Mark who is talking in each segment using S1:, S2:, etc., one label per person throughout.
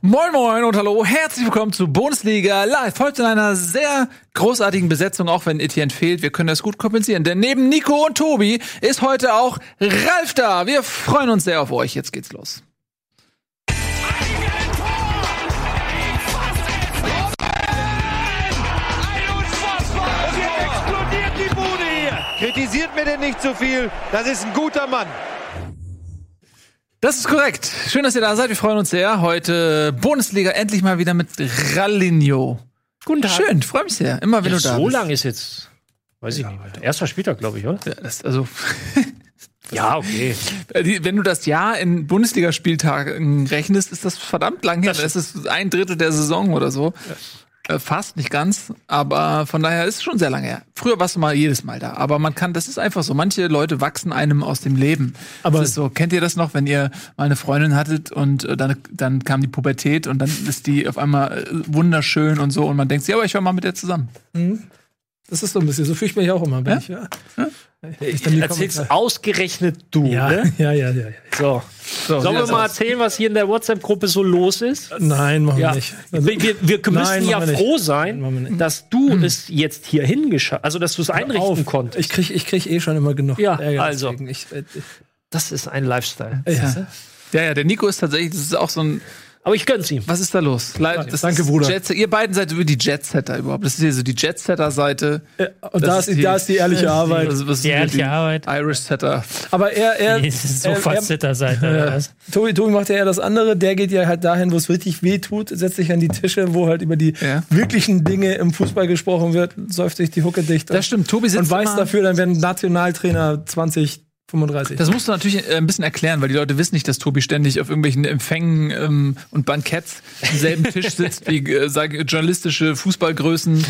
S1: Moin Moin und hallo, herzlich willkommen zu Bundesliga Live. Heute in einer sehr großartigen Besetzung, auch wenn Etienne fehlt. Wir können das gut kompensieren, denn neben Nico und Tobi ist heute auch Ralf da. Wir freuen uns sehr auf euch. Jetzt geht's los.
S2: explodiert die Bude hier. Kritisiert mir denn nicht zu viel. Das ist ein guter Mann.
S1: Das ist korrekt. Schön, dass ihr da seid. Wir freuen uns sehr. Heute Bundesliga endlich mal wieder mit Ralinho.
S3: Guten Tag.
S1: Schön, freue mich sehr. Immer wenn
S3: Ja,
S1: du da
S3: so
S1: bist.
S3: lang ist jetzt, weiß ich nicht. Erster Spieltag, glaube ich, oder?
S1: Ja, das, also,
S3: Ja, okay.
S1: wenn du das Jahr in Bundesligaspieltagen rechnest, ist das verdammt lang her. Das ist ein Drittel der Saison oder so. Äh, Fast, nicht ganz, aber von daher ist es schon sehr lange her. Früher warst du mal jedes Mal da, aber man kann, das ist einfach so. Manche Leute wachsen einem aus dem Leben.
S4: Aber-
S1: das ist so, kennt ihr das noch, wenn ihr mal eine Freundin hattet und äh, dann, dann kam die Pubertät und dann ist die auf einmal äh, wunderschön und so und man denkt sich, ja, aber ich war mal mit der zusammen.
S4: Das ist so ein bisschen, so fühle ich mich auch immer, wenn
S1: Ja?
S4: ich, ja. Die
S3: Erzählst
S4: Kommentare-
S3: ausgerechnet du,
S4: ja,
S3: ne?
S4: ja, ja, ja, ja.
S3: So.
S1: So,
S3: Sollen wir mal erzählen, was hier in der WhatsApp-Gruppe so los ist?
S4: Nein, machen
S3: Ja.
S4: wir nicht.
S3: Wir, wir, wir müssen
S4: Nein,
S3: ja
S4: wir
S3: froh sein, dass du es jetzt hier hingeschafft also dass du es einrichten
S4: Auf.
S3: konntest.
S4: Ich krieg, ich krieg eh schon immer genug
S3: Ja,
S4: Ärger
S3: also.
S4: Ich, äh,
S3: Das ist ein Lifestyle.
S4: äh, ja.
S1: Ja, ja, der Nico ist tatsächlich, das ist auch so ein,
S3: Aber ich gönn's ihm.
S1: was ist da los? Le- das
S4: danke,
S1: ist
S4: Bruder.
S1: Jet, ihr beiden seid über die Jetsetter überhaupt. Das ist hier so die Jetsetter-Seite.
S4: Und da ist, da ist die ehrliche Arbeit.
S1: Was, was
S5: Die ehrliche
S1: die
S5: Arbeit.
S1: Irish Setter.
S4: Aber er, er,
S5: Die
S4: er, er
S5: Sofa-Sitter-Seite. oder was?
S4: Tobi, Tobi macht ja eher das andere. Der geht ja halt dahin, wo es richtig weh tut, setzt sich an die Tische, wo halt über die
S1: Ja.
S4: wirklichen Dinge im Fußball gesprochen wird, säuft sich die Hucke dicht
S1: Das stimmt. Tobi sitzt
S4: und weiß dafür, dann werden Nationaltrainer 2035.
S1: Das musst du natürlich äh, ein bisschen erklären, weil die Leute wissen nicht, dass Tobi ständig auf irgendwelchen Empfängen ähm, und Banketts am selben Tisch sitzt wie äh, sag, journalistische Fußballgrößen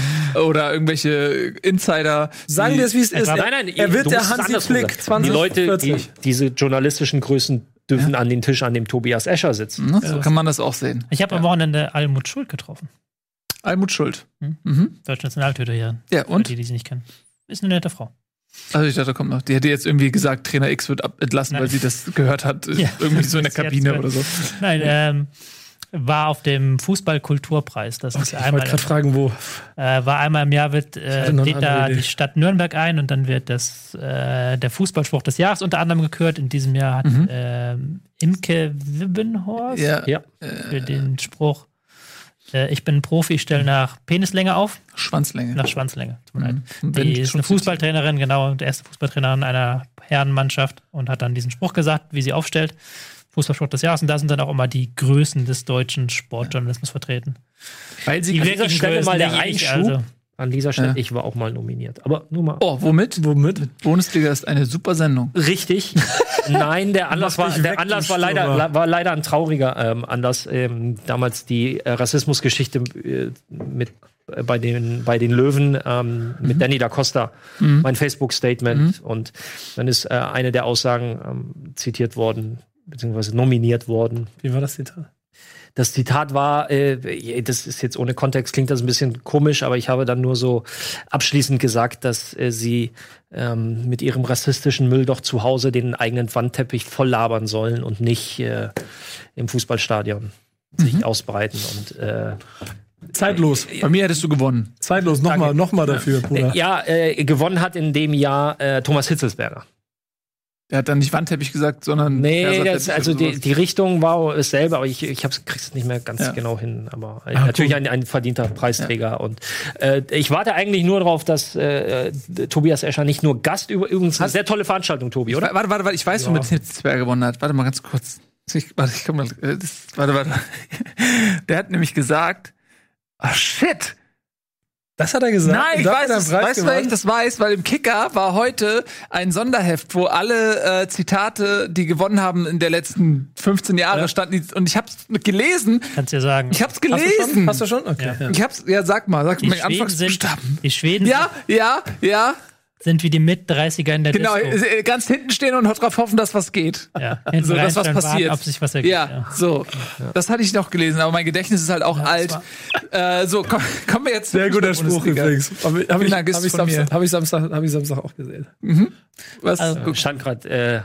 S1: oder irgendwelche Insider.
S4: Sagen wir es, wie es ist.
S3: Nein,
S4: Er-
S3: nein,
S4: er wird der Hansi Flick
S3: sagen. Die Leute, die,
S4: 2040.
S3: diese journalistischen Größen dürfen an den Tisch, an dem Tobias Escher sitzen.
S1: Ne? So kann man das auch sehen.
S5: Ich habe am Wochenende Almut Schuld getroffen.
S1: Almut Schuld.
S5: Hm?
S1: Mhm.
S5: Deutsche Nationaltöter hier.
S1: Ja,
S5: Für
S1: und?
S5: die, die sie nicht kennen. Ist eine nette Frau.
S1: Also ich dachte, kommt noch. Die hätte jetzt irgendwie gesagt, Trainer X wird entlassen,
S5: Nein.
S1: weil sie das gehört hat.
S5: Ja.
S1: Irgendwie so in der Kabine oder so.
S5: Nein, ähm, war auf dem Fußballkulturpreis. Das ist
S4: Ich wollte
S5: einmal,
S4: gerade fragen, wo.
S5: äh, war einmal im Jahr wird äh, lädt da
S4: Idee.
S5: die Stadt Nürnberg ein und dann wird das äh, der Fußballspruch des Jahres unter anderem gekürt. In diesem Jahr hat ähm, Imke Wibbenhorst.
S1: Ja.
S5: für den Spruch äh, Ich bin ein Profi, ich stelle nach Penislänge auf,
S1: Schwanzlänge.
S5: nach Schwanzlänge. Tut mir leid.
S1: Mhm.
S5: Die ist eine Fußballtrainerin, genau, der erste Fußballtrainerin einer Herrenmannschaft und hat dann diesen Spruch gesagt, wie sie aufstellt. Fußballspruch des Jahres und da sind dann auch immer die Größen des deutschen Sportjournalismus vertreten.
S1: Weil sie
S5: Die wirklichen
S3: Stelle mal der Einschub.
S5: also.
S3: An dieser Stelle,
S1: Ja.
S3: ich war auch mal nominiert. Aber nur mal.
S1: Oh, womit?
S4: Womit?
S1: Bundesliga ist eine super Sendung.
S3: Richtig. Nein, der Anlass war, der Anlass war leider, war leider ein trauriger ähm, Anlass. Ähm, damals die äh, Rassismusgeschichte äh, mit äh, bei den bei den Löwen ähm, mit Danny da Costa, mein Facebook-Statement und dann ist äh, eine der Aussagen ähm, zitiert worden beziehungsweise nominiert worden.
S4: Wie war das Zitat?
S3: Das Zitat war, äh, das ist jetzt ohne Kontext, klingt das ein bisschen komisch, aber ich habe dann nur so abschließend gesagt, dass äh, sie ähm, mit ihrem rassistischen Müll doch zu Hause den eigenen Wandteppich voll labern sollen und nicht äh, im Fußballstadion sich ausbreiten. Und äh,
S4: Zeitlos.
S1: Bei mir hättest du gewonnen.
S4: Zeitlos. Nochmal, nochmal dafür, Bruder.
S3: äh, ja, äh, gewonnen hat in dem Jahr äh, Thomas Hitzelsberger.
S1: Er hat dann nicht Wandteppich gesagt, sondern.
S3: Nee, das, also die, die Richtung war dasselbe, aber ich, ich hab's, krieg's nicht mehr ganz
S1: Ja.
S3: genau hin. Aber äh,
S4: Ah,
S3: natürlich
S4: cool.
S3: ein, ein verdienter Preisträger. Und äh, ich warte eigentlich nur darauf, dass äh, Tobias Escher nicht nur Gast über übrigens eine sehr tolle Veranstaltung, Tobi, oder?
S1: Warte, warte, warte, ich weiß, womit Hitzberger gewonnen hat. Warte mal ganz kurz. Ich, warte, ich komm mal. äh, Das, warte, warte. Der hat nämlich gesagt, ah shit.
S4: Das hat er gesagt.
S1: Nein, ich weiß
S4: Preis
S1: Weißt du, weil ich das weiß? Weil im Kicker war heute ein Sonderheft, wo alle äh, Zitate, die gewonnen haben in der letzten 15 Jahre,
S4: Ja.
S1: standen. Und ich hab's gelesen.
S5: Kannst ja sagen.
S1: Ich hab's
S4: Hast du schon?
S1: gelesen.
S4: Hast du schon? Okay.
S5: Ja.
S1: Ich hab's, ja, sag mal, sag
S5: die
S1: mal,
S5: Schweden, sind,
S1: Anfangsbuchstaben.
S5: die Schweden
S1: Ja, ja, ja,
S5: sind wie die Mit-30er in der
S1: genau.
S5: Disco.
S1: äh, Ganz hinten stehen und darauf hoffen, dass was geht.
S5: Ja, hinten
S1: So, dass was passiert.
S5: Warten, ob sich was ergibt.
S1: Ja, so. Das hatte ich noch gelesen, aber mein Gedächtnis ist halt auch alt. Äh, so, komm, kommen wir jetzt.
S4: Sehr guter Spruch übrigens. Hab ich, hab
S1: Vielen
S4: ich, hab ich. Samstag, hab ich, Samstag, hab ich Samstag auch gesehen.
S1: Was?
S5: Also,
S1: Guck,
S3: stand gerade äh,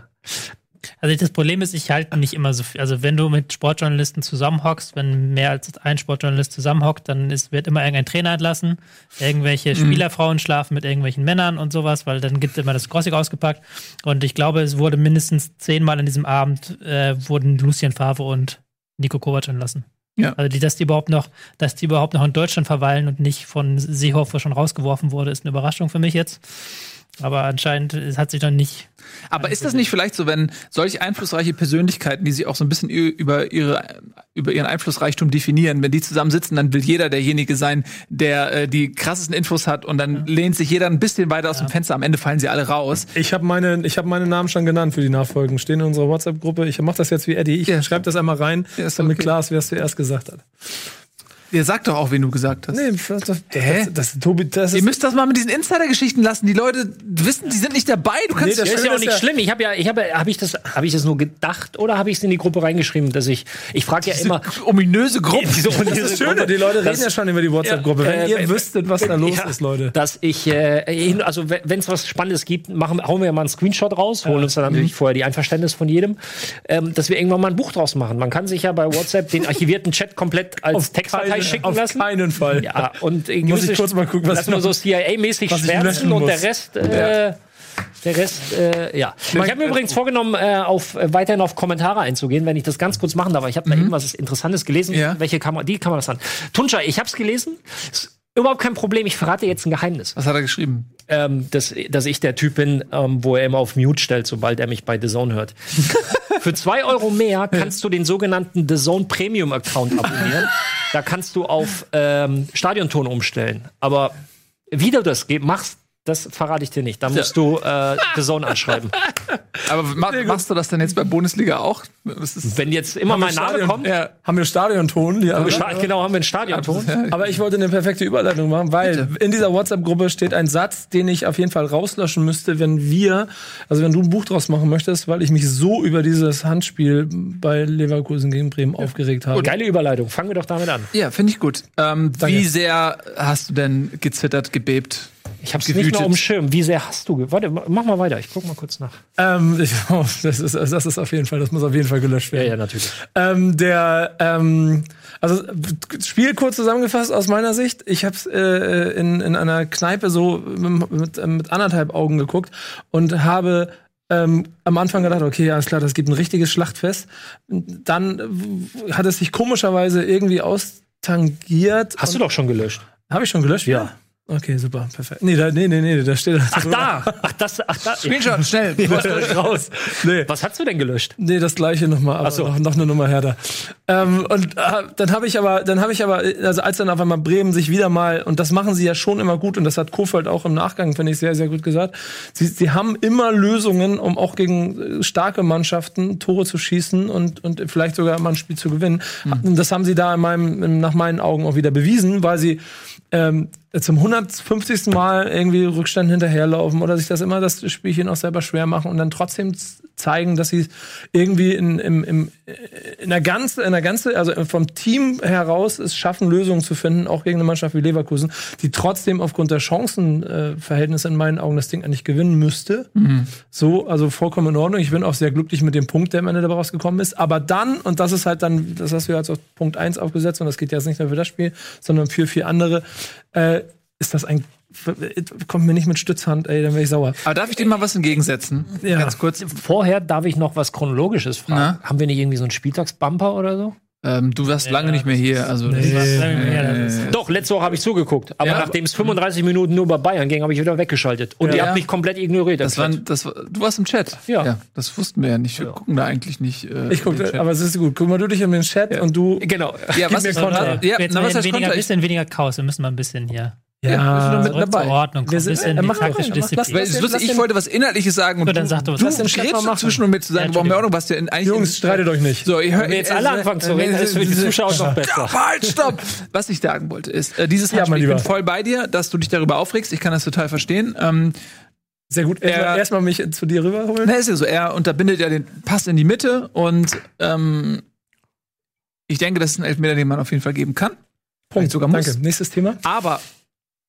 S5: Also das Problem ist, ich halte nicht immer so viel. Also wenn du mit Sportjournalisten zusammenhockst, wenn mehr als ein Sportjournalist zusammenhockt, dann ist, wird immer irgendein Trainer entlassen, irgendwelche
S1: Mhm.
S5: Spielerfrauen schlafen mit irgendwelchen Männern und sowas, weil dann gibt immer das Crossing ausgepackt. Und ich glaube, es wurde mindestens zehnmal an diesem Abend äh, wurden Lucien Favre und Nico Kovac entlassen.
S1: Ja.
S5: Also die, dass die überhaupt noch, dass die überhaupt noch in Deutschland verweilen und nicht von Seehofer schon rausgeworfen wurde, ist eine Überraschung für mich jetzt. Aber anscheinend es hat sich noch nicht
S1: Aber ist das nicht vielleicht so, wenn solch einflussreiche Persönlichkeiten, die sich auch so ein bisschen über ihre über ihren Einflussreichtum definieren, wenn die zusammen sitzen, dann will jeder derjenige sein, der äh, die krassesten Infos hat und dann lehnt sich jeder ein bisschen weiter aus dem Fenster. Am Ende fallen sie alle raus.
S4: Ich habe meine, ich hab meine Namen schon genannt für die Nachfolgen. Stehen in unserer WhatsApp-Gruppe. Ich mache das jetzt wie Eddie. Ich
S1: Ja.
S4: schreibe das einmal rein,
S1: Ja, ist
S4: damit
S1: okay.
S4: klar ist, wer es zuerst gesagt hat.
S1: Ihr sagt doch auch, wen du gesagt hast.
S4: Nee, das, das,
S1: Hä?
S4: das, das, Tobi, das
S1: Ihr
S4: ist,
S1: müsst das mal mit diesen Insider-Geschichten lassen. Die Leute wissen, die sind nicht dabei. Du kannst
S4: Nee, das
S3: Das ist ja auch nicht
S4: ja-
S3: schlimm. Ich habe ja, ich habe, habe ich das, habe ich das nur gedacht oder habe ich es in die Gruppe reingeschrieben, dass ich, ich frage ja immer,
S1: ominöse Gruppen.
S3: Diese
S4: das ist schön, die Leute reden
S3: Das-
S4: ja schon über die WhatsApp-Gruppe. Wenn
S3: äh,
S4: ihr
S3: äh,
S4: wüsstet, was da los
S3: ja,
S4: ist, Leute.
S3: dass ich, äh, hin- also wenn es was Spannendes gibt, machen, hauen wir ja mal einen Screenshot raus, holen uns dann natürlich vorher die Einverständnis von jedem, ähm, dass wir irgendwann mal ein Buch draus machen. Man kann sich ja bei WhatsApp den archivierten Chat komplett als Textdatei schicken
S4: auf
S3: lassen.
S4: keinen Fall.
S3: Ja, und äh,
S4: Muss ich kurz mal gucken, was
S3: lass nur
S4: noch-
S3: so CIA-mäßig
S4: was
S3: schwärzen und der. Rest, äh, der Rest, äh, ja. Ich habe mir übrigens vorgenommen, äh, auf, äh, weiterhin auf Kommentare einzugehen, wenn ich das ganz kurz machen darf. Ich habe da irgendwas Interessantes gelesen.
S1: Ja.
S3: Welche Kamera, die kann man das an. Tunja, ich habe es gelesen. Ist überhaupt kein Problem. Ich verrate jetzt ein Geheimnis.
S1: Was hat er geschrieben?
S3: Ähm, dass, dass ich der Typ bin, ähm, wo er immer auf Mute stellt, sobald er mich bei The Zone hört. Für zwei Euro mehr kannst du den sogenannten The Zone Premium Account abonnieren. da kannst du auf ähm, Stadionton umstellen. Aber wie du das machst, das verrate ich dir nicht. Da musst du äh, The Zone anschreiben.
S1: Aber ma machst du das denn jetzt bei Bundesliga auch?
S3: Wenn jetzt immer mein Name
S4: Stadion-
S3: kommt,
S1: ja.
S4: Haben wir Stadionton? Die
S3: haben wir genau, haben wir einen Stadionton.
S4: Aber ich wollte eine perfekte Überleitung machen, weil in dieser WhatsApp-Gruppe steht ein Satz, den ich auf jeden Fall rauslöschen müsste, wenn wir, also wenn du ein Buch draus machen möchtest, weil ich mich so über dieses Handspiel bei Leverkusen gegen Bremen aufgeregt habe.
S3: Geile Überleitung. Fangen wir doch damit an.
S1: Ja, finde ich gut. Ähm, wie sehr hast du denn gezittert, gebebt?
S3: Ich habe es nicht mehr um Schirm. Wie sehr hast du? Warte, mach mal weiter. Ich guck mal kurz nach.
S4: Ähm, ich, oh, das, ist, das ist auf jeden Fall, das muss auf jeden Fall gelöscht werden.
S3: natürlich.
S4: Ähm, der, ähm, also Spiel kurz zusammengefasst aus meiner Sicht. Ich habe es äh, in, in einer Kneipe so mit, mit, anderthalb Augen geguckt und habe ähm, am Anfang gedacht, okay, alles klar, das gibt ein richtiges Schlachtfest. Dann hat es sich komischerweise irgendwie austangiert.
S3: Hast du doch schon gelöscht.
S4: Habe ich schon gelöscht?
S3: Ja.
S4: Okay, super, perfekt. Nee, da, nee, nee, nee, da steht
S3: Ach da! Ach das, ach da.
S1: Screenshot, schnell.
S4: raus. Nee.
S3: Was hast du denn gelöscht?
S4: Nee, das gleiche nochmal, aber
S3: so.
S4: noch, noch eine Nummer härter. Ähm, und äh, dann habe ich aber, dann habe ich aber, also als dann auf einmal Bremen sich wieder mal, und das machen sie ja schon immer gut, und das hat Kofeld auch im Nachgang, finde ich, sehr, sehr gut gesagt, sie, sie haben immer Lösungen, um auch gegen äh, starke Mannschaften Tore zu schießen und, und vielleicht sogar mal ein Spiel zu gewinnen. Und Das haben sie da in meinem, in, nach meinen Augen auch wieder bewiesen, weil sie ähm, zum 150. Mal irgendwie Rückstand hinterherlaufen oder sich das immer das Spielchen auch selber schwer machen und dann trotzdem zeigen, dass sie irgendwie in, im, im, in der ganze, in der ganze, also vom Team heraus es schaffen, Lösungen zu finden, auch gegen eine Mannschaft wie Leverkusen, die trotzdem aufgrund der Chancenverhältnisse Verhältnisse in meinen Augen das Ding eigentlich gewinnen müsste. So, also vollkommen in Ordnung. Ich bin auch sehr glücklich mit dem Punkt, der am Ende dabei rausgekommen ist. Aber dann, und das ist halt dann, das hast du ja als auf Punkt 1 aufgesetzt, und das geht jetzt nicht nur für das Spiel, sondern für vier andere, äh, ist das ein, kommt mir nicht mit Stützhand, ey, dann wäre ich sauer.
S1: Aber darf ich dir mal was entgegensetzen?
S4: Ja.
S1: Ganz kurz.
S3: Vorher darf ich noch was Chronologisches fragen.
S1: Na?
S3: Haben wir nicht irgendwie so einen Spieltagsbumper oder so?
S1: Ähm, du warst lange nicht mehr hier. Also
S3: Doch, letzte Woche habe ich zugeguckt. Aber
S1: Ja.
S3: nachdem es 35 Minuten nur bei Bayern ging, habe ich wieder weggeschaltet. Und ihr
S1: Ja.
S3: habt mich komplett ignoriert.
S1: das war, das war, du warst im Chat.
S3: Ja.
S1: Das wussten wir ja nicht. Wir gucken da eigentlich nicht. Äh,
S4: Ich gucke, aber es ist gut. Guck mal du dich in den Chat und du.
S3: genau.
S1: ja, was
S4: mir
S1: ist
S4: Kontra.
S1: Ja,
S5: Jetzt
S1: na, was
S5: weniger,
S1: Kontra? Ich,
S5: bisschen weniger Chaos. Wir müssen mal ein bisschen hier
S1: ja, wir nur mit
S5: zurück zur
S1: dabei.
S5: Ordnung. Ein
S4: sind-
S5: bisschen
S4: äh,
S5: die
S4: mach rein, Lass
S1: lustig,
S4: lass
S1: ich wollte was Inhaltliches sagen und
S5: So, dann
S1: du,
S5: sag doch was.
S1: du
S5: Lass
S4: den Chat mal
S1: grätschst
S4: machen.
S1: zwischen, um mir zu sagen,
S5: Ja,
S1: warum wir Ordnung, was dir in- eigentlich
S4: Jungs, streitet euch nicht.
S1: So, ich höre
S3: Wenn wir jetzt alle anfangen zu reden, ist für die Zuschauer noch besser.
S1: Ja, halt, stopp! Was ich sagen wollte, ist, äh, dieses
S4: Ja,
S1: ich bin voll bei dir, dass du dich darüber aufregst. Ich kann das total verstehen. Ähm,
S4: Sehr gut. Erstmal
S1: Er-
S4: erstmal mich zu dir rüberholen.
S1: na, ist ja so, er unterbindet ja den Pass in die Mitte und ähm, ich denke, das ist ein Elfmeter, den man auf jeden Fall geben kann. Vielleicht sogar muss.
S4: Danke. Nächstes Thema.
S1: Aber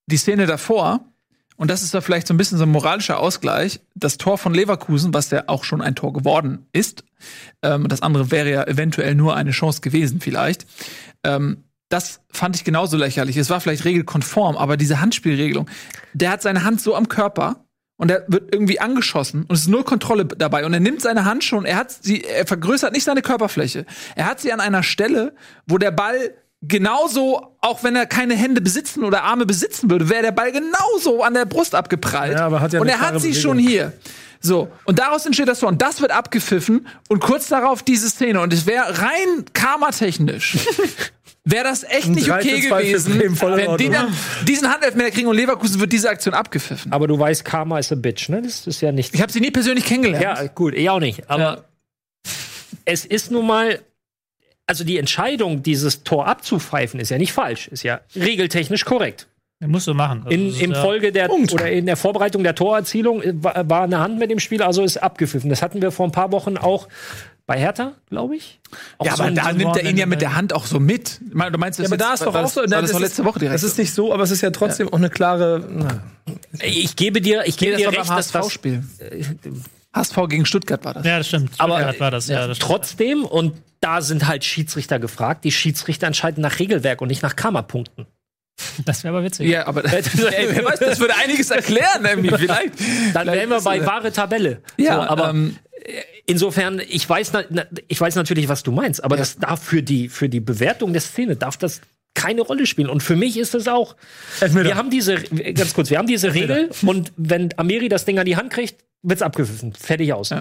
S1: die Szene davor, und das ist da vielleicht so ein bisschen so ein moralischer Ausgleich, das Tor von Leverkusen, was ja auch schon ein Tor geworden ist, ähm, das andere wäre ja eventuell nur eine Chance gewesen, vielleicht. Ähm, das fand ich genauso lächerlich. Es war vielleicht regelkonform, aber diese Handspielregelung, der hat seine Hand so am Körper und er wird irgendwie angeschossen und es ist null Kontrolle dabei und er nimmt seine Hand schon, er hat sie, er vergrößert nicht seine Körperfläche. Er hat sie an einer Stelle, wo der Ball genauso, auch wenn er keine Hände besitzen oder Arme besitzen würde, wäre der Ball genauso an der Brust abgeprallt.
S4: Ja, aber hat ja
S1: und er hat sie
S4: Bewegung.
S1: schon hier. So, und daraus entsteht das Tor. Und das wird abgepfiffen und kurz darauf diese Szene. Und es wäre rein karmatechnisch. Wäre das echt nicht
S4: 3 zu
S1: okay
S4: 2 für
S1: gewesen,
S4: Bremen,
S1: wenn die dann diesen Handelfmeter kriegen und Leverkusen wird diese Aktion abgepfiffen.
S3: Aber du weißt, Karma is a bitch, ne? Das ist ja nicht.
S1: Ich habe sie nie persönlich kennengelernt.
S3: Ja, gut, ich auch nicht. Aber
S1: Ja.
S3: es ist nun mal, also die Entscheidung, dieses Tor abzupfeifen, ist ja nicht falsch, ist ja regeltechnisch korrekt.
S5: Musst du machen. Also,
S3: In,
S5: das ja-
S3: Folge der
S4: Punkt.
S3: oder in der Vorbereitung der Torerzielung äh, war, war eine Hand mit dem Spiel, also ist abgepfiffen. Das hatten wir vor ein paar Wochen auch bei Hertha, glaube ich. Auch
S1: Ja,
S3: so
S1: aber da nimmt er ihn ja mit der Hand auch so mit. Du meinst, das
S4: Ja, aber da ist doch auch
S1: das-
S4: so. Na,
S1: das doch letzte Woche direkt.
S4: Das ist nicht so, aber es ist ja trotzdem auch eine klare. Na.
S3: Ich gebe dir, ich gebe
S1: das
S3: dir
S1: beim
S3: recht, dass das.
S1: HSV gegen Stuttgart war das.
S5: Ja, das stimmt.
S3: Aber-
S5: Stuttgart war das. Ja, das
S3: trotzdem und da sind halt Schiedsrichter gefragt. Die Schiedsrichter entscheiden nach Regelwerk und nicht nach Karma-Punkten.
S5: Das wäre aber witzig.
S1: Ja, aber ey, wer weiß, das würde einiges erklären, irgendwie. Vielleicht.
S3: Dann wären wir bei wahre Tabelle.
S1: Ja,
S3: so, aber
S1: ähm,
S3: insofern, ich weiß, ich weiß natürlich, was du meinst, aber das darf für die, für die Bewertung der Szene darf das keine Rolle spielen. Und für mich ist es auch.
S4: Elfmeter.
S3: Wir haben diese, ganz kurz, wir haben diese Regel und wenn Ameri das Ding an die Hand kriegt, wird's abgepfiffen. Fertig aus.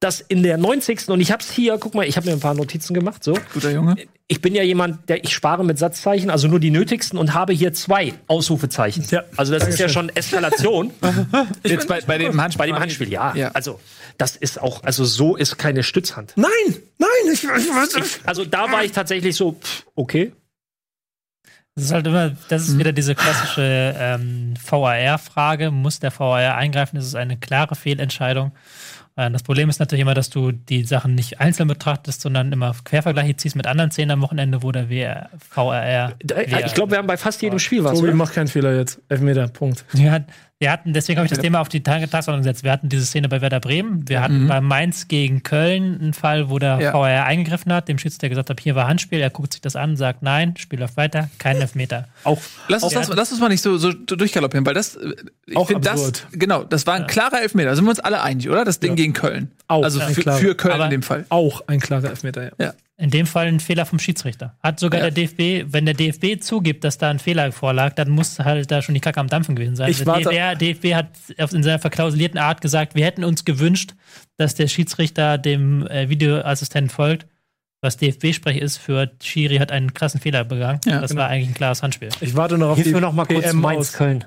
S3: Das in der 90. und ich hab's hier, guck mal, ich habe mir ein paar Notizen gemacht, so.
S1: Guter Junge.
S3: Ich bin ja jemand, der ich spare mit Satzzeichen, also nur die nötigsten und habe hier zwei Ausrufezeichen.
S4: Ja.
S3: Also das ist ja schon Eskalation.
S1: Jetzt bei, bei dem Handspiel.
S3: Bei dem Handspiel, ja.
S1: Ja.
S3: Also, das ist auch, also so ist keine Stützhand.
S4: Nein, nein, ich, ich, was,
S3: Also da war ich tatsächlich so, pff, okay.
S5: Das ist halt immer, das ist wieder diese klassische ähm, VAR-Frage. Muss der VAR eingreifen? Das ist eine klare Fehlentscheidung. Äh, Das Problem ist natürlich immer, dass du die Sachen nicht einzeln betrachtest, sondern immer Quervergleiche ziehst mit anderen Szenen am Wochenende, wo der WR, VAR.
S3: Ich glaube, wir haben bei fast jedem Spiel was.
S4: Tobi,
S3: oder?
S4: mach keinen Fehler jetzt. Elfmeter, Punkt.
S5: Hatten, wir hatten deswegen habe ich das Thema auf die Tag- Tagesordnung gesetzt. Wir hatten diese Szene bei Werder Bremen. Wir hatten bei Mainz gegen Köln einen Fall, wo der
S1: Ja.
S5: VAR eingegriffen hat, dem Schiedsrichter gesagt hat, hier war Handspiel. Er guckt sich das an, sagt nein, Spiel läuft weiter, kein Elfmeter.
S3: Auch
S1: Lass uns, das, lass uns mal nicht so, so durchgaloppieren, weil das, äh, ich
S4: Auch
S1: finde das, genau, das war ein klarer Elfmeter. Da sind wir uns alle einig, oder? Das Ding gegen Köln.
S4: Auch
S1: also für, für Köln
S5: Aber-
S1: in dem Fall.
S4: Auch ein klarer Elfmeter, ja.
S1: Ja.
S5: In dem Fall ein Fehler vom Schiedsrichter. Hat sogar
S1: Ja.
S5: der DFB, wenn der DFB zugibt, dass da ein Fehler vorlag, dann muss halt da schon die Kacke am Dampfen gewesen sein.
S4: Ich
S5: der
S4: warte-
S5: DFB, DFB hat auf- in seiner verklausulierten Art gesagt, wir hätten uns gewünscht, dass der Schiedsrichter dem äh, Videoassistenten folgt. Was DFB-Sprech ist für Schiri hat einen krassen Fehler begangen.
S1: Ja,
S5: das
S1: genau.
S5: war eigentlich ein klares Handspiel.
S4: Ich warte noch auf
S3: Hilf
S4: die
S3: mir noch mal kurz
S4: PM
S3: Mainz
S4: aus.
S3: Köln.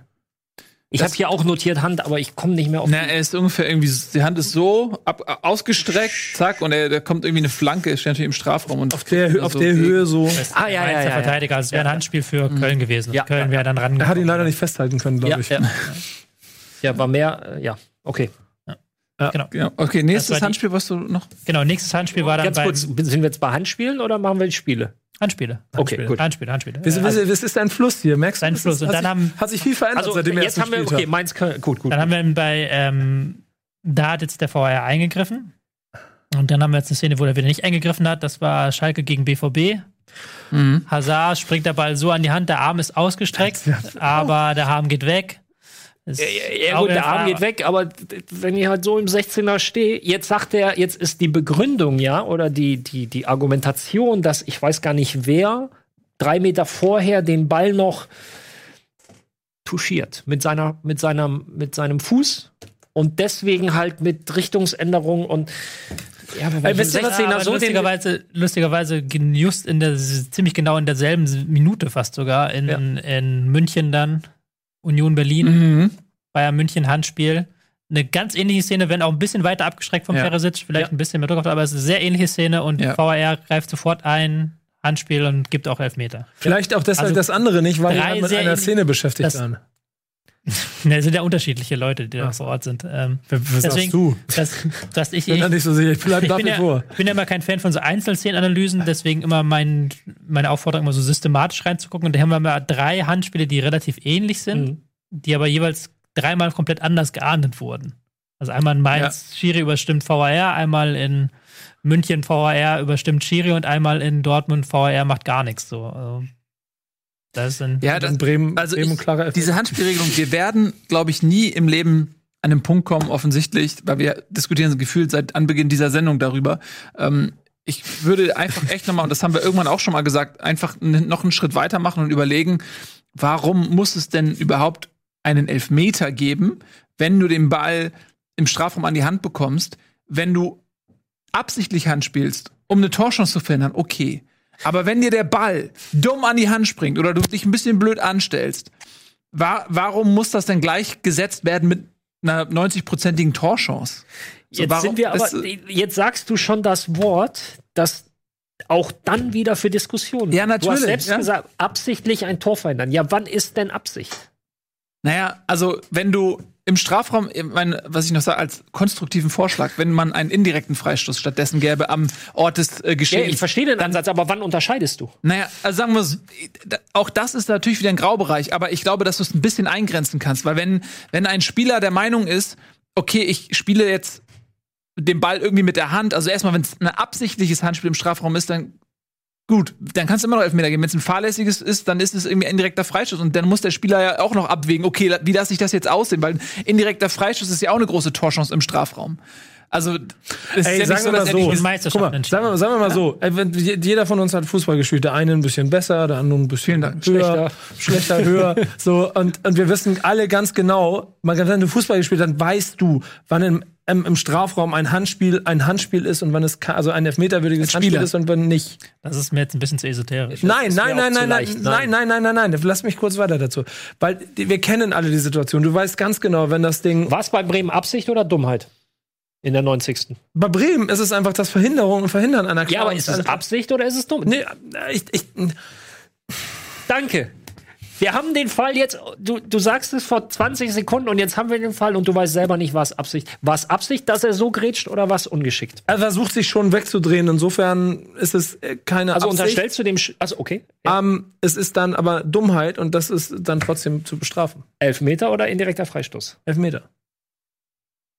S3: Ich habe hier auch notiert Hand, aber ich komme nicht mehr auf.
S1: Na, er ist ungefähr irgendwie, die Hand ist so ab, ausgestreckt, zack, und er, da kommt irgendwie eine Flanke, ist natürlich im Strafraum und
S4: Auf der, Hö- auf
S1: so
S4: der Höhe so.
S3: Ah, ja, ja, ja, ja.
S5: Verteidiger. Also es wäre ein Handspiel für Köln gewesen.
S3: Ja,
S5: Köln
S3: ja,
S5: wäre dann ran.
S4: Er hat ihn leider nicht festhalten können, glaube
S3: ja,
S4: ich.
S3: ja. ja, war mehr, äh, ja, okay.
S5: Genau.
S1: Genau. Okay, nächstes Handspiel, was du noch?
S5: genau, nächstes Handspiel war dann
S3: Ganz kurz, sind wir jetzt bei Handspielen oder machen wir die Spiele?
S5: Handspiele.
S3: Okay, gut.
S5: Handspiele, Handspiele.
S4: Es,
S5: Äh,
S4: es, ist ein Fluss hier, merkst du?
S5: Ein Fluss.
S4: Ist,
S5: Und
S4: hat,
S5: dann
S4: sich,
S5: haben-
S4: hat sich viel verändert
S3: Also
S4: seit dem
S3: jetzt
S4: ersten
S3: haben wir, okay, Mainz Köln, gut, gut.
S5: Dann haben wir bei, ähm, da hat jetzt der VR eingegriffen. Und dann haben wir jetzt eine Szene, wo er wieder nicht eingegriffen hat. Das war Schalke gegen BVB.
S1: Mhm.
S5: Hazard springt der Ball so an die Hand, der Arm ist ausgestreckt, aber der Arm geht weg. Ist
S3: Ja, gut, der Arm geht weg, aber wenn ich halt so im 16er stehe, jetzt sagt er, jetzt ist die Begründung, ja, oder die, die, die Argumentation, dass ich weiß gar nicht wer drei Meter vorher den Ball noch touchiert mit seiner, mit seiner, mit seinem Fuß und deswegen halt mit Richtungsänderung und ja, aber
S4: was?
S3: 16er
S5: aber
S3: so
S5: lustigerweise, lustigerweise just in der, ziemlich genau in derselben Minute fast sogar, in,
S3: Ja.
S5: in München dann, Union Berlin,
S1: Mhm.
S5: Bayern München Handspiel. Eine ganz ähnliche Szene, wenn auch ein bisschen weiter abgestreckt vom
S1: Ja.
S5: Peresic, vielleicht
S3: Ja.
S5: ein bisschen mehr Druck auf, aber es ist eine sehr ähnliche Szene und
S1: Ja.
S5: VAR greift sofort ein, Handspiel und gibt auch Elfmeter.
S4: Vielleicht auch deshalb
S5: Also
S4: das andere nicht, weil
S5: drei
S4: halt mit einer Szene beschäftigt
S5: das-
S4: waren.
S5: Ne, es sind ja unterschiedliche Leute, die da vor Ort sind. Ähm,
S4: Was sagst
S5: deswegen,
S4: du?
S5: das, dass ich,
S4: Ich bin da nicht so sicher. Ich bleib
S5: ich bin, ja,
S4: vor.
S5: bin ja immer kein Fan von so Einzelszenenanalysen, deswegen immer mein, meine Aufforderung, immer so systematisch reinzugucken. Und da haben wir mal drei Handspiele, die relativ ähnlich sind,
S3: Mhm.
S5: die aber jeweils dreimal komplett anders geahndet wurden. Also einmal in Mainz Schiri überstimmt VAR, einmal in München VAR überstimmt Schiri und einmal in Dortmund VAR macht gar nichts. So. Also, das ist ein
S1: Ja, das,
S4: In Bremen,
S1: also
S4: Bremen
S1: ich,
S4: klarer Effekt.
S1: diese Handspielregelung, wir werden, glaube ich, nie im Leben an den Punkt kommen, offensichtlich, weil wir diskutieren gefühlt seit Anbeginn dieser Sendung darüber. Ähm, ich würde einfach echt nochmal, und das haben wir irgendwann auch schon mal gesagt, einfach noch einen Schritt weitermachen und überlegen, warum muss es denn überhaupt einen Elfmeter geben, wenn du den Ball im Strafraum an die Hand bekommst, wenn du absichtlich Hand spielst, um eine Torchance zu verhindern, okay. Aber wenn dir der Ball dumm an die Hand springt oder du dich ein bisschen blöd anstellst, wa warum muss das denn gleich gesetzt werden mit einer 90-prozentigen Torchance? So,
S3: Jetzt sind wir aber,
S1: das-
S3: jetzt sagst du schon das Wort, das auch dann wieder für Diskussionen.
S1: Ja,
S3: Du hast
S1: natürlich,
S3: selbst
S1: ja.
S3: gesagt, absichtlich ein Tor verhindern. Ja, wann ist denn Absicht?
S1: Naja, also wenn du im Strafraum, ich meine, was ich noch sage, als konstruktiven Vorschlag, wenn man einen indirekten Freistoß stattdessen gäbe am Ort des äh,
S3: Ja,
S1: Geschehens.
S3: ich verstehe den Ansatz, aber wann unterscheidest du?
S1: Naja, also sagen wir auch das ist natürlich wieder ein Graubereich, aber ich glaube, dass du es ein bisschen eingrenzen kannst, weil wenn, wenn ein Spieler der Meinung ist, okay, ich spiele jetzt den Ball irgendwie mit der Hand, also erstmal, wenn es ein absichtliches Handspiel im Strafraum ist, dann gut, dann kannst du immer noch Elfmeter geben. Wenn es ein fahrlässiges ist, dann ist es irgendwie ein indirekter Freistoß und dann muss der Spieler ja auch noch abwägen, okay, wie lasse ich das jetzt aussehen, weil ein indirekter Freistoß ist ja auch eine große Torchance im Strafraum. Also, es
S4: Ey, sagen wir mal
S1: dass er
S4: so.
S1: nicht-
S5: in
S4: Guck
S5: Meisterschaften
S4: mal, sagen wir, sagen wir mal so, jeder von uns hat Fußball gespielt, der eine ein bisschen besser, der andere ein bisschen höher, schlechter, höher. So, und, und wir wissen alle ganz genau, man wenn du Fußball gespielt hast, dann weißt du, wann im, im, im Strafraum ein Handspiel ein Handspiel ist und wann es also ein elfmeterwürdiges Handspiel ist und wann nicht.
S5: Das ist mir jetzt ein bisschen zu esoterisch.
S4: Nein, nein, nein, nein, nein, nein,
S3: nein.
S4: nein, nein, nein. Lass mich kurz weiter dazu. Weil wir kennen alle die Situation. Du weißt ganz genau, wenn das Ding.
S3: War es bei Bremen Absicht oder Dummheit? In der 90.
S4: Bei Bremen ist es einfach das Verhinderung und Verhindern einer
S3: Ja, aber ist es Absicht oder ist es dumm?
S4: Nee, ich, ich,
S3: Danke. Wir haben den Fall jetzt, du, du sagst es vor 20 Sekunden und jetzt haben wir den Fall und du weißt selber nicht, was Absicht. War es Absicht, dass er so grätscht oder was ungeschickt?
S4: er versucht sich schon wegzudrehen. Insofern ist es äh, keine
S3: Also
S4: Absicht.
S3: unterstellst du dem, Sch also okay, ja.
S4: Ähm, es ist dann aber Dummheit und das ist dann trotzdem zu bestrafen.
S3: Elfmeter oder indirekter Freistoß?
S4: Elfmeter.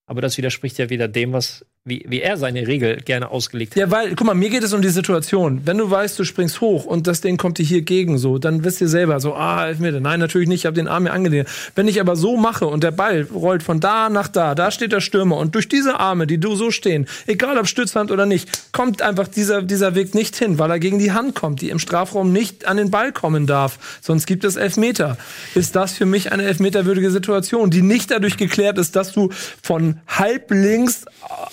S3: Aber das widerspricht ja wieder dem, was, wie, wie er seine Regel gerne ausgelegt hat.
S4: Ja, weil, guck mal, mir geht es um die Situation. Wenn du weißt, du springst hoch und das Ding kommt dir hier gegen, so, dann wisst ihr selber so, ah, Elfmeter. Nein, natürlich nicht, ich habe den Arm mir angelehnt. Wenn ich aber so mache und der Ball rollt von da nach da, da steht der Stürmer und durch diese Arme, die du so stehen, egal ob Stützhand oder nicht, kommt einfach dieser, dieser Weg nicht hin, weil er gegen die Hand kommt, die im Strafraum nicht an den Ball kommen darf. Sonst gibt es Elfmeter. Ist das für mich eine elfmeterwürdige Situation, die nicht dadurch geklärt ist, dass du von halb links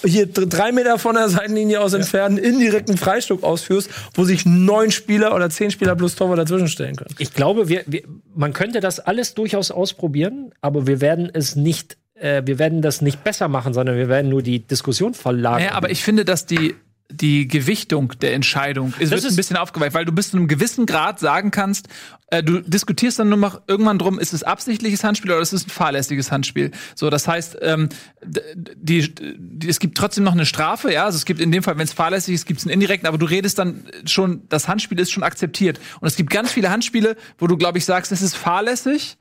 S4: hier dr- drei Meter von der Seitenlinie aus entfernt indirekten Freistoß ausführst, wo sich neun Spieler oder zehn Spieler plus Torwart dazwischen stellen können.
S3: Ich glaube, wir, wir, man könnte das alles durchaus ausprobieren, aber wir werden es nicht, äh, wir werden das nicht besser machen, sondern wir werden nur die Diskussion verlagern.
S1: Naja, aber ich finde, dass die, die Gewichtung der Entscheidung ist, wird
S3: ist-
S1: ein bisschen aufgeweicht, weil du bis zu einem gewissen Grad sagen kannst, äh, du diskutierst dann nur noch irgendwann drum, ist es absichtliches Handspiel oder ist es ein fahrlässiges Handspiel? So, das heißt, ähm, die, die, es gibt trotzdem noch eine Strafe, ja, also es gibt in dem Fall, wenn es fahrlässig ist, gibt es einen indirekten, aber du redest dann schon, das Handspiel ist schon akzeptiert. Und es gibt ganz viele Handspiele, wo du, glaube ich, sagst, es ist fahrlässig,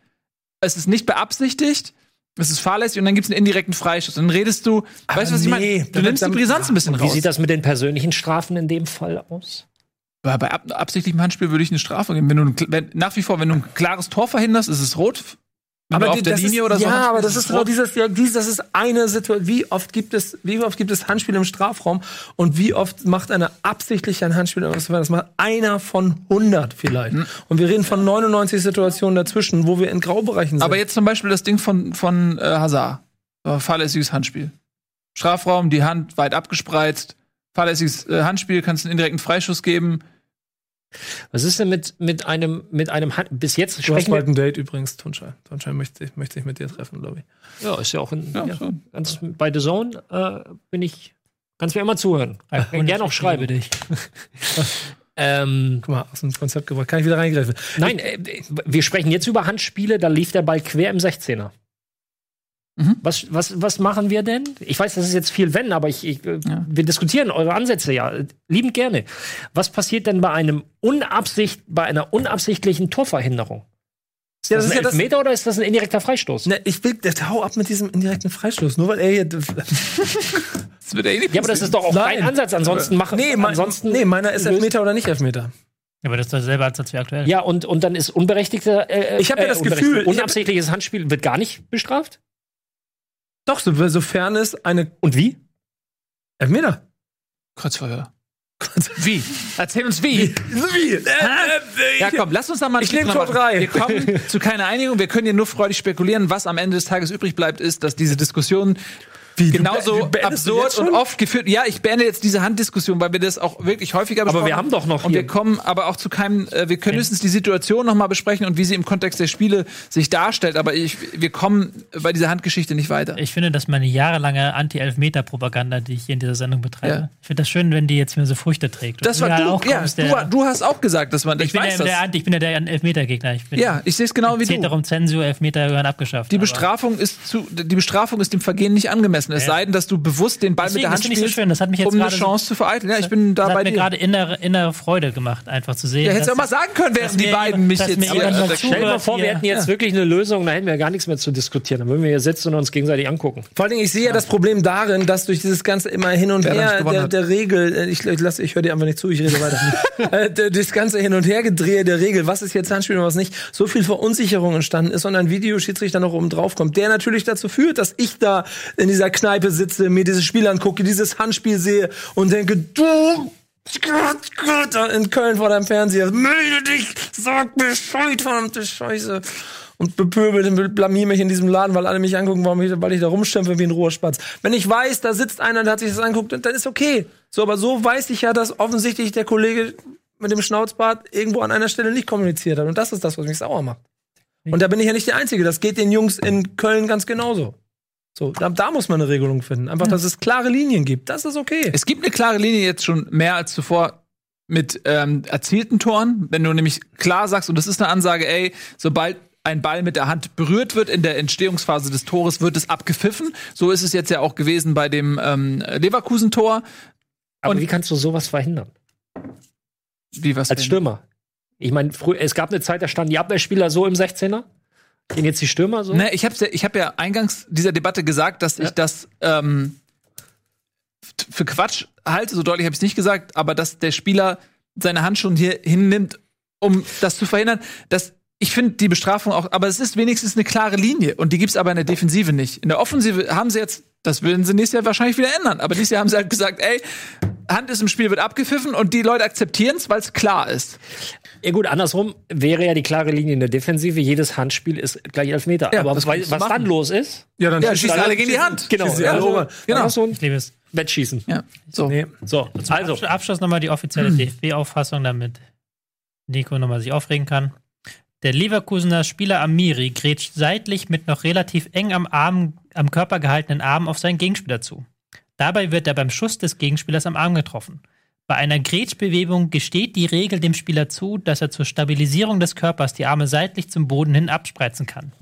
S1: es ist nicht beabsichtigt, es ist fahrlässig und dann gibt es einen indirekten Freistoß. Dann redest du, weißt du, was ich
S4: nee,
S1: meine? Du nimmst die
S4: damit-
S1: Brisanz ein bisschen
S3: Wie
S1: raus.
S3: sieht das mit den persönlichen Strafen in dem Fall aus?
S1: Bei ab absichtlichem Handspiel würde ich eine Strafe geben. Wenn du ein, wenn, nach wie vor, wenn du ein klares Tor verhinderst, ist es rot. Du auf
S4: die-
S1: der Linie
S4: ist,
S1: oder so.
S4: Ja, aber das ist genau dieses, ja, dies, das ist eine Situation. Wie oft gibt es, wie oft gibt es Handspiele im Strafraum und wie oft macht einer absichtlich ein Handspiel? Das macht einer von 100 vielleicht.
S1: Hm.
S4: Und wir reden von 99 Situationen dazwischen, wo wir in Graubereichen sind.
S1: Aber jetzt zum Beispiel das Ding von, von äh, Hazard. Äh, fahrlässiges Handspiel. Strafraum, die Hand weit abgespreizt. Fahrlässiges äh, Handspiel, kannst einen indirekten Freischuss geben.
S3: Was ist denn mit, mit einem, mit einem Hand, bis jetzt
S4: du hast bald ein Date übrigens, Tonschein. Tonschein möchte, möchte sich mit dir treffen, glaube ich.
S3: ja, ist ja auch ein,
S1: Ja,
S3: ja,
S1: so.
S3: ganz, bei The Zone, äh, bin ich, kannst mir immer zuhören.
S5: Ralf
S3: Kann gerne auch
S5: ich liebe dich.
S3: Ähm,
S4: Guck mal, aus dem Konzept gebracht. Kann ich wieder reingreifen?
S3: nein, äh, wir sprechen jetzt über Handspiele, da lief der Ball quer im 16er.
S1: Mhm.
S3: Was, was, was machen wir denn? Ich weiß, das ist jetzt viel wenn, aber ich, ich, äh, wir diskutieren eure Ansätze ja äh, liebend gerne. Was passiert denn bei einem Unabsicht, bei einer unabsichtlichen Torverhinderung? Ist das, ein Elfmeter oder ist das ein indirekter Freistoß?
S4: Ne, ich will, der hau ab mit diesem indirekten Freistoß. Nur weil er hier.
S1: Das wird ja eh nicht
S3: Ja, aber das ist doch auch
S4: Nein.
S3: dein Ansatz. Ansonsten machen
S4: nee, mein,
S3: ansonsten
S4: nee, meiner ist Elfmeter oder nicht Elfmeter.
S5: Ja, aber das ist doch selber Ansatz wie aktuell.
S3: Ja, und, und dann ist unberechtigter. Äh,
S4: Ich hab ja das
S3: unberechtigt-
S4: Gefühl,
S3: unabsichtliches Handspiel wird gar nicht bestraft.
S4: Doch, so, sofern es eine
S3: Und wie?
S4: Elfmeter.
S1: Kreuzverhör. Wie? Erzähl uns wie.
S4: Wie? Äh,
S1: Ja, komm, lass uns da mal
S4: Ich
S1: Schritt
S4: nehm
S1: drüber
S4: Tor
S1: machen.
S4: drei.
S1: Wir kommen zu keiner Einigung. Wir können hier nur freudig spekulieren. Was am Ende des Tages übrig bleibt, ist, dass diese Diskussion
S4: Wie,
S1: genauso
S4: du
S1: absurd und oft geführt. Ja, ich beende jetzt diese Handdiskussion, weil wir das auch wirklich häufiger besprochen
S3: wir haben doch noch
S1: Und
S3: hier-
S1: wir kommen aber auch zu keinem, äh, wir können höchstens die Situation noch mal besprechen und wie sie im Kontext der Spiele sich darstellt. Aber ich, wir kommen bei dieser Handgeschichte nicht weiter.
S5: Ich finde, dass meine jahrelange Anti-Elfmeter-Propaganda, die ich hier in dieser Sendung betreibe,
S1: Ja.
S5: ich finde das schön, wenn die jetzt mir so Früchte trägt. Und
S1: das war
S5: ja
S1: du,
S5: auch
S1: ja,
S5: kommst,
S1: du,
S5: der-
S1: war- du hast auch gesagt, dass man, ich,
S5: ich, bin
S1: weiß
S5: ja
S1: das.
S5: der, Anti- ich bin ja der Elfmeter-Gegner. Ich bin
S1: ja, ich sehe es genau wie du.
S5: Ceterum censur, Elfmeter gehören abgeschafft.
S1: Die
S5: aber-
S1: Bestrafung ist zu, die Bestrafung ist dem Vergehen nicht angemessen. Es
S5: Ja.
S1: sei denn, dass du bewusst den Ball
S5: Deswegen,
S1: mit der
S5: das
S1: Hand
S5: ich so
S1: spielst,
S5: schön. Das hat mich jetzt
S1: um eine
S5: gerade so-
S1: Chance zu vereiteln. Ja, ich bin da
S5: Das
S1: bei
S5: hat mir gerade innere, innere Freude gemacht, einfach zu sehen.
S1: Ja, hättest du auch mal sagen können,
S5: dass
S1: die beiden mich jetzt hier äh,
S3: Stell dir mal vor, wir hätten jetzt wirklich eine Lösung, da hätten wir gar nichts mehr zu diskutieren. Dann würden wir hier sitzen und uns gegenseitig angucken.
S4: Vor allen Dingen, ich sehe ja das Problem darin, dass durch dieses ganze immer hin und her der, der Regel, äh, ich, ich, lass- ich höre dir einfach nicht zu, ich rede weiter. äh, das ganze Hin und Her gedrehe der Regel, was ist jetzt Handspiel und was nicht, so viel Verunsicherung entstanden ist und ein Videoschiedsrichter noch oben drauf kommt, der natürlich dazu führt, dass ich da in dieser Kneipe sitze, mir dieses Spiel angucke, dieses Handspiel sehe und denke, du Gott, Gott, in Köln vor deinem Fernseher, melde dich, sag Bescheid, verdammte Scheiße. Und bepöbelt und blamier mich in diesem Laden, weil alle mich angucken, warum ich, weil ich da rumstempel wie ein roher Spatz. Wenn ich weiß, da sitzt einer, der hat sich das anguckt, dann ist okay. So, aber so weiß ich ja, dass offensichtlich der Kollege mit dem Schnauzbart irgendwo an einer Stelle nicht kommuniziert hat. Und das ist das, was mich sauer macht. Und da bin ich ja nicht der Einzige. Das geht den Jungs in Köln ganz genauso. So, da, da muss man eine Regelung finden. Einfach, dass es klare Linien gibt. Das ist okay.
S1: Es gibt eine klare Linie jetzt schon mehr als zuvor mit ähm, erzielten Toren. Wenn du nämlich klar sagst, und das ist eine Ansage, ey, sobald ein Ball mit der Hand berührt wird in der Entstehungsphase des Tores, wird es abgepfiffen. So ist es jetzt ja auch gewesen bei dem ähm, Leverkusen-Tor.
S3: Aber
S1: Und-
S3: wie kannst du sowas verhindern?
S1: Wie was
S3: Als
S1: denn?
S3: Stürmer. Ich meine, früher- es gab eine Zeit, da standen die Abwehrspieler so im 16er. Gehen jetzt die Stürmer so?
S1: Ne, ich habe ja, ich hab ja eingangs dieser Debatte gesagt, dass ich das ähm, für Quatsch halte. So deutlich habe ich es nicht gesagt, aber dass der Spieler seine Hand schon hier hinnimmt, um das zu verhindern. Das, ich finde die Bestrafung auch, aber es ist wenigstens eine klare Linie und die gibt's aber in der Defensive nicht. In der Offensive haben sie jetzt, das würden sie nächstes Jahr wahrscheinlich wieder ändern, aber dieses Jahr haben sie halt gesagt, ey, Hand ist im Spiel, wird abgepfiffen und die Leute akzeptieren es, weil es klar ist.
S3: Ja gut, andersrum wäre ja die klare Linie in der Defensive. Jedes Handspiel ist gleich Elfmeter.
S1: Ja,
S3: Aber
S1: das
S3: weil, was dann los ist,
S4: Ja, dann
S1: Ja, schießen alle gegen die Hand.
S3: genau.
S4: Alle
S3: also.
S1: Genau.
S3: genau. so ein
S5: Ich liebe es.
S3: Wettschießen.
S1: Ja, so.
S4: Nee.
S3: So, also,
S5: Absch- Abschluss nochmal die offizielle DFB-Auffassung, damit Nico nochmal sich aufregen kann. Der Leverkusener Spieler Amiri grätscht seitlich mit noch relativ eng am Arm, am Körper gehaltenen Arm auf seinen Gegenspieler zu. Dabei wird er beim Schuss des Gegenspielers am Arm getroffen. Bei einer Grätschbewegung gesteht die Regel dem Spieler zu, dass er zur Stabilisierung des Körpers die Arme seitlich zum Boden hin abspreizen kann.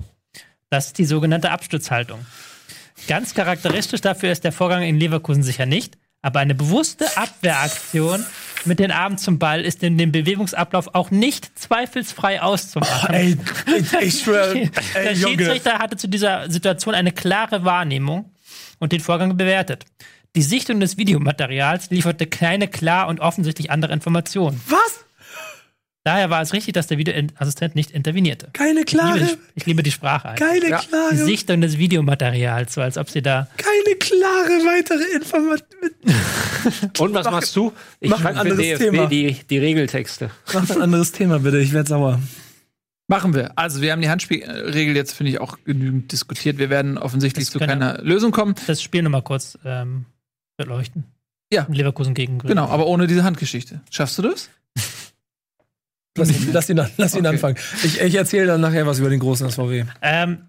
S5: Das ist die sogenannte Abstützhaltung. Ganz charakteristisch dafür ist der Vorgang in Leverkusen sicher nicht, aber eine bewusste Abwehraktion mit den Armen zum Ball ist in dem Bewegungsablauf auch nicht zweifelsfrei auszumachen.
S4: Ey, ich, schwöre,
S5: Der
S4: ey, Junge.
S5: Schiedsrichter hatte zu dieser Situation eine klare Wahrnehmung und den Vorgang bewertet. Die Sichtung des Videomaterials lieferte keine klar und offensichtlich andere Informationen.
S4: Was?
S5: Daher war es richtig, dass der Videoassistent nicht intervenierte.
S4: Keine
S5: Ich liebe,
S4: klare,
S5: die, ich liebe die Sprache. einfach.
S4: keine
S5: Die
S4: klare,
S5: Sichtung des Videomaterials, so als ob sie da.
S4: keine klare weitere Information.
S3: und was machst du? Ich
S4: mach ein anderes
S3: DFB
S4: Thema.
S3: die, die Regeltexte.
S4: Mach ein anderes Thema bitte, ich werde sauer.
S1: Machen wir. Also wir haben die Handspielregel jetzt, finde ich, auch genügend diskutiert. Wir werden offensichtlich
S5: Das
S1: zu keiner Lösung kommen.
S5: Das Spiel nochmal kurz ähm, beleuchten.
S1: Ja.
S5: Leverkusen gegen Grün.
S1: Genau, aber ohne diese Handgeschichte. Schaffst du das?
S4: Lass ihn, lass ihn, lass ihn
S1: Okay.
S4: anfangen. Ich, ich erzähle dann nachher was über den großen SVW.
S5: Ähm,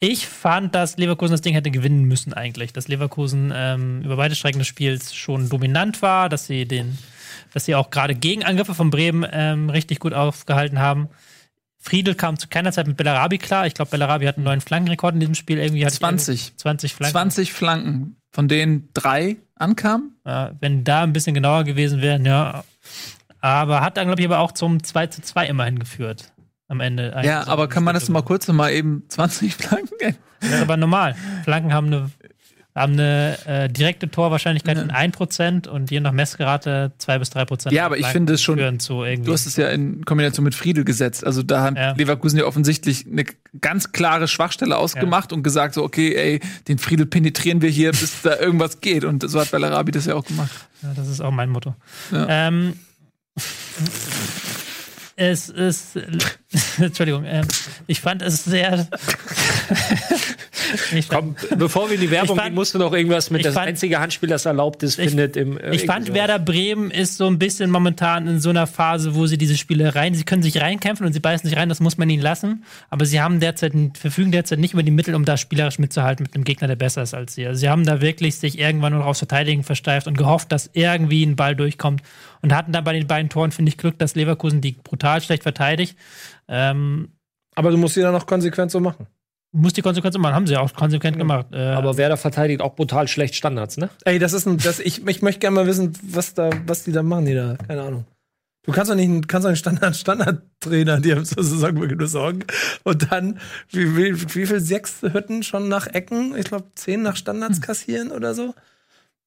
S5: ich fand, dass Leverkusen das Ding hätte gewinnen müssen eigentlich. Dass Leverkusen ähm, über beide Strecken des Spiels schon dominant war, dass sie den, dass sie auch gerade Gegenangriffe von Bremen ähm, richtig gut aufgehalten haben. Friedel kam zu keiner Zeit mit Bellarabi klar. Ich glaube, Bellarabi hat einen neuen Flankenrekord in diesem Spiel. Irgendwie hat
S1: 20.
S5: 20 Flanken.
S1: 20 Flanken, von denen drei ankamen.
S5: Ja, wenn da ein bisschen genauer gewesen wären, ja. Aber hat dann, glaube ich, aber auch zum 2 zu 2 immerhin geführt. am Ende.
S1: Ja, aber kann man das mal kurz noch mal eben 20 Flanken?
S5: Das ist aber normal. Flanken haben eine, haben eine äh, direkte Torwahrscheinlichkeit
S1: Ja.
S5: von 1% und je nach Messgerate 2 bis 3%.
S1: Ja, aber ich finde es schon-. Du hast es ja in Kombination mit Friedel gesetzt. Also da hat
S5: Ja.
S1: Leverkusen ja offensichtlich eine ganz klare Schwachstelle ausgemacht und gesagt so, okay, ey, den Friedel penetrieren wir hier, bis da irgendwas geht. Und so hat Bellarabi das ja auch gemacht.
S5: Ja, das ist auch mein Motto.
S1: Ja.
S5: Ähm, es ist, Entschuldigung, ähm, ich fand es sehr. ich fand,
S3: Komm, bevor wir in die Werbung
S5: fand-
S3: gehen, musst du noch irgendwas mit das
S5: fand-
S3: einzige Handspiel, das erlaubt ist,
S5: Ich-
S3: findet im. äh,
S5: ich fand Werder Bremen ist so ein bisschen momentan in so einer Phase, wo sie diese Spiele rein, sie können sich reinkämpfen und sie beißen sich rein, das muss man ihnen lassen. Aber sie haben derzeit, verfügen derzeit nicht über die Mittel, um da spielerisch mitzuhalten mit einem Gegner, der besser ist als sie. Also sie haben da wirklich sich irgendwann nur aufs Verteidigen versteift und gehofft, dass irgendwie ein Ball durchkommt und hatten dann bei den beiden Toren, finde ich, Glück, dass Leverkusen die brutal schlecht verteidigt. Ähm,
S4: Aber du musst die dann noch konsequent so machen.
S5: Muss die Konsequenzen machen, haben sie auch konsequent gemacht. Äh,
S3: Aber Werder verteidigt auch brutal schlecht Standards, ne?
S4: Ey, das ist ein, das, ich, ich möchte gerne mal wissen, was da, was die da machen, die da, keine Ahnung. Du kannst doch nicht, einen- kannst doch einen Standard, Standardtrainer dir zur Saisonbeginn besorgen. Und dann, wie, wie, wie viel sechs Hütten schon nach Ecken? Ich glaube, zehn nach Standards kassieren oder so.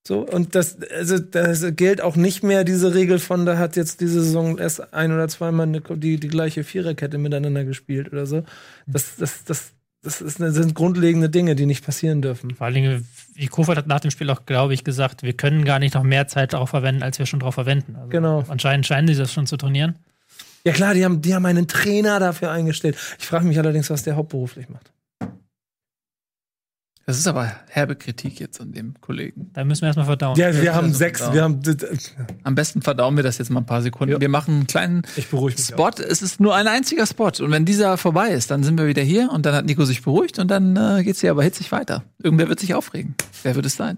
S4: So, und das, also, das gilt auch nicht mehr diese Regel von, da hat jetzt diese Saison erst ein oder zweimal eine, die, die gleiche Viererkette miteinander gespielt oder so. Das, das, das, das, ist, das sind grundlegende Dinge, die nicht passieren dürfen.
S5: Vor allen Dingen, wie Kofeld hat nach dem Spiel auch, glaube ich, gesagt, wir können gar nicht noch mehr Zeit darauf verwenden, als wir schon darauf verwenden. Also
S4: Genau.
S5: Anscheinend scheinen sie das schon zu trainieren.
S4: Ja klar, die haben, die haben einen Trainer dafür eingestellt. Ich frage mich allerdings, was der hauptberuflich macht.
S1: Das ist aber herbe Kritik jetzt an dem Kollegen.
S5: Da müssen wir erstmal verdauen.
S4: Ja, wir
S1: Ja,
S4: haben
S1: also
S4: sechs, wir haben.
S1: Am besten verdauen wir das jetzt mal ein paar Sekunden. Wir machen einen kleinen
S4: Ich beruhige mich.
S1: Spot. Es ist nur ein einziger Spot. Und wenn dieser vorbei ist, dann sind wir wieder hier und dann hat Nico sich beruhigt und dann äh, geht's hier aber hitzig weiter. Irgendwer wird sich aufregen. Wer wird es sein?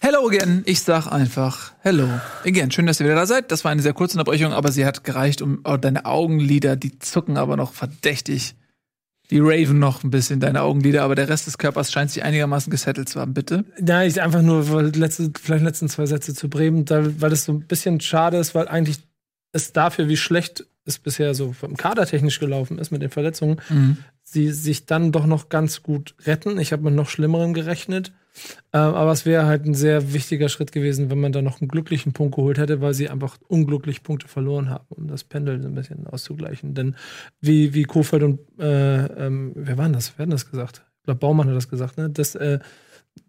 S1: Hello again. Ich sag einfach Hello again. Schön, dass ihr wieder da seid. Das war eine sehr kurze Unterbrechung, aber sie hat gereicht, um oh, deine Augenlider, die zucken aber noch verdächtig. Die Raven noch ein bisschen, deine Augenlider, aber der Rest des Körpers scheint sich einigermaßen gesettelt zu haben, bitte.
S4: Ja, ich einfach nur, letzte, vielleicht letzten zwei Sätze zu Bremen, da, weil das so ein bisschen schade ist, weil eigentlich es dafür, wie schlecht es bisher so vom Kader technisch gelaufen ist mit den Verletzungen, sie sich dann doch noch ganz gut retten. Ich habe mit noch Schlimmerem gerechnet. Ähm, aber es wäre halt ein sehr wichtiger Schritt gewesen, wenn man da noch einen glücklichen Punkt geholt hätte, weil sie einfach unglücklich Punkte verloren haben, um das Pendel so ein bisschen auszugleichen. Denn wie, wie Kofeld und äh, ähm, wer war denn das? Wer hat das gesagt? Ich glaube, Baumann hat das gesagt, ne? Das, äh,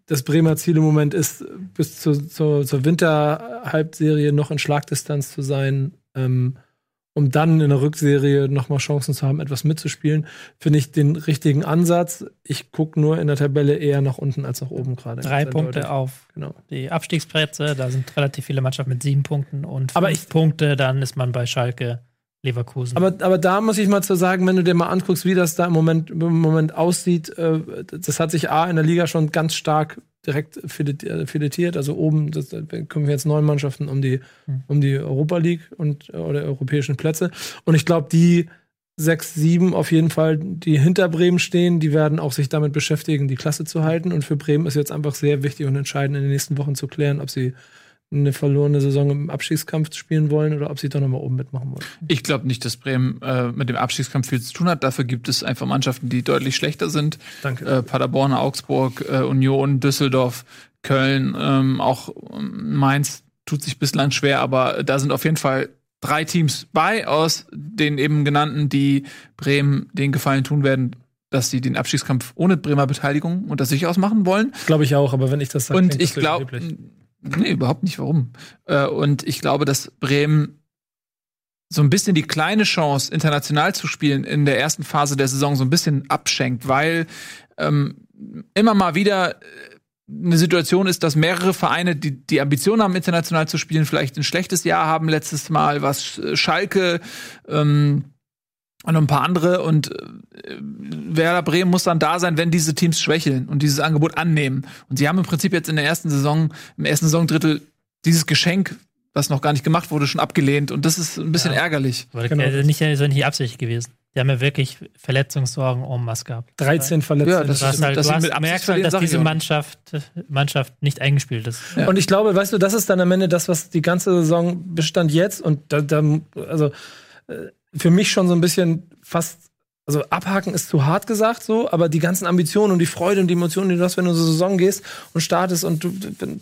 S4: das Bremer Ziel im Moment ist, bis zu, zur, zur Winterhalbserie noch in Schlagdistanz zu sein, ähm, um dann in der Rückserie nochmal Chancen zu haben, etwas mitzuspielen, finde ich den richtigen Ansatz. Ich gucke nur in der Tabelle eher nach unten als nach oben gerade.
S5: Drei Punkte
S4: deutlich.
S5: auf
S4: Genau.
S5: die Abstiegsplätze. Da sind relativ viele Mannschaften mit sieben Punkten und fünf
S4: Aber ich-
S5: Punkte. Dann ist man bei Schalke, Leverkusen.
S4: Aber, aber da muss ich mal zu sagen, wenn du dir mal anguckst, wie das da im Moment, im Moment aussieht, äh, das hat sich A in der Liga schon ganz stark direkt äh, filetiert. Also oben das, da kommen wir jetzt neun Mannschaften um die, um die Europa League und äh, oder europäischen Plätze. Und ich glaube, die sechs, sieben auf jeden Fall, die hinter Bremen stehen, die werden auch sich damit beschäftigen, die Klasse zu halten. Und für Bremen ist jetzt einfach sehr wichtig und entscheidend in den nächsten Wochen zu klären, ob sie eine verlorene Saison im Abstiegskampf spielen wollen oder ob sie doch nochmal oben mitmachen wollen.
S1: Ich glaube nicht, dass Bremen äh, mit dem Abstiegskampf viel zu tun hat. Dafür gibt es einfach Mannschaften, die deutlich schlechter sind.
S4: Danke.
S1: Äh, Paderborn, Augsburg, äh, Union, Düsseldorf, Köln, ähm, auch ähm, Mainz tut sich bislang schwer, aber da sind auf jeden Fall drei Teams bei aus den eben genannten, die Bremen den Gefallen tun werden, dass sie den Abstiegskampf ohne Bremer Beteiligung unter sich ausmachen wollen.
S4: Glaube ich auch, aber wenn ich das sage,
S1: Und ich glaube. Nee, überhaupt nicht, warum. Äh, und ich glaube, dass Bremen so ein bisschen die kleine Chance, international zu spielen, in der ersten Phase der Saison so ein bisschen abschenkt, weil ähm, immer mal wieder äh, eine Situation ist, dass mehrere Vereine, die die Ambition haben, international zu spielen, vielleicht ein schlechtes Jahr haben letztes Mal, was Schalke ähm, und noch ein paar andere und äh, Werder Bremen muss dann da sein, wenn diese Teams schwächeln und dieses Angebot annehmen. Und sie haben im Prinzip jetzt in der ersten Saison, im ersten Saisondrittel dieses Geschenk, was noch gar nicht gemacht wurde, schon abgelehnt und das ist ein bisschen
S5: Ja.
S1: ärgerlich.
S5: Aber
S4: Genau.
S5: das ist nicht, das ist nicht Absicht gewesen. Die haben ja wirklich Verletzungssorgen en masse gehabt.
S4: 13 Verletzte.
S1: Ja, das
S5: Du hast
S1: ist-
S5: halt,
S1: dass
S5: du hast
S1: mit
S5: merkst halt, dass diese. Mannschaft, Mannschaft nicht eingespielt ist.
S1: Ja.
S4: Und ich glaube, weißt du, das ist dann am Ende das, was die ganze Saison bestand jetzt und da, da also äh, für mich schon so ein bisschen fast also abhaken ist zu hart gesagt so, aber die ganzen Ambitionen und die Freude und die Emotionen, die du hast, wenn du so Saison gehst und startest und du wenn-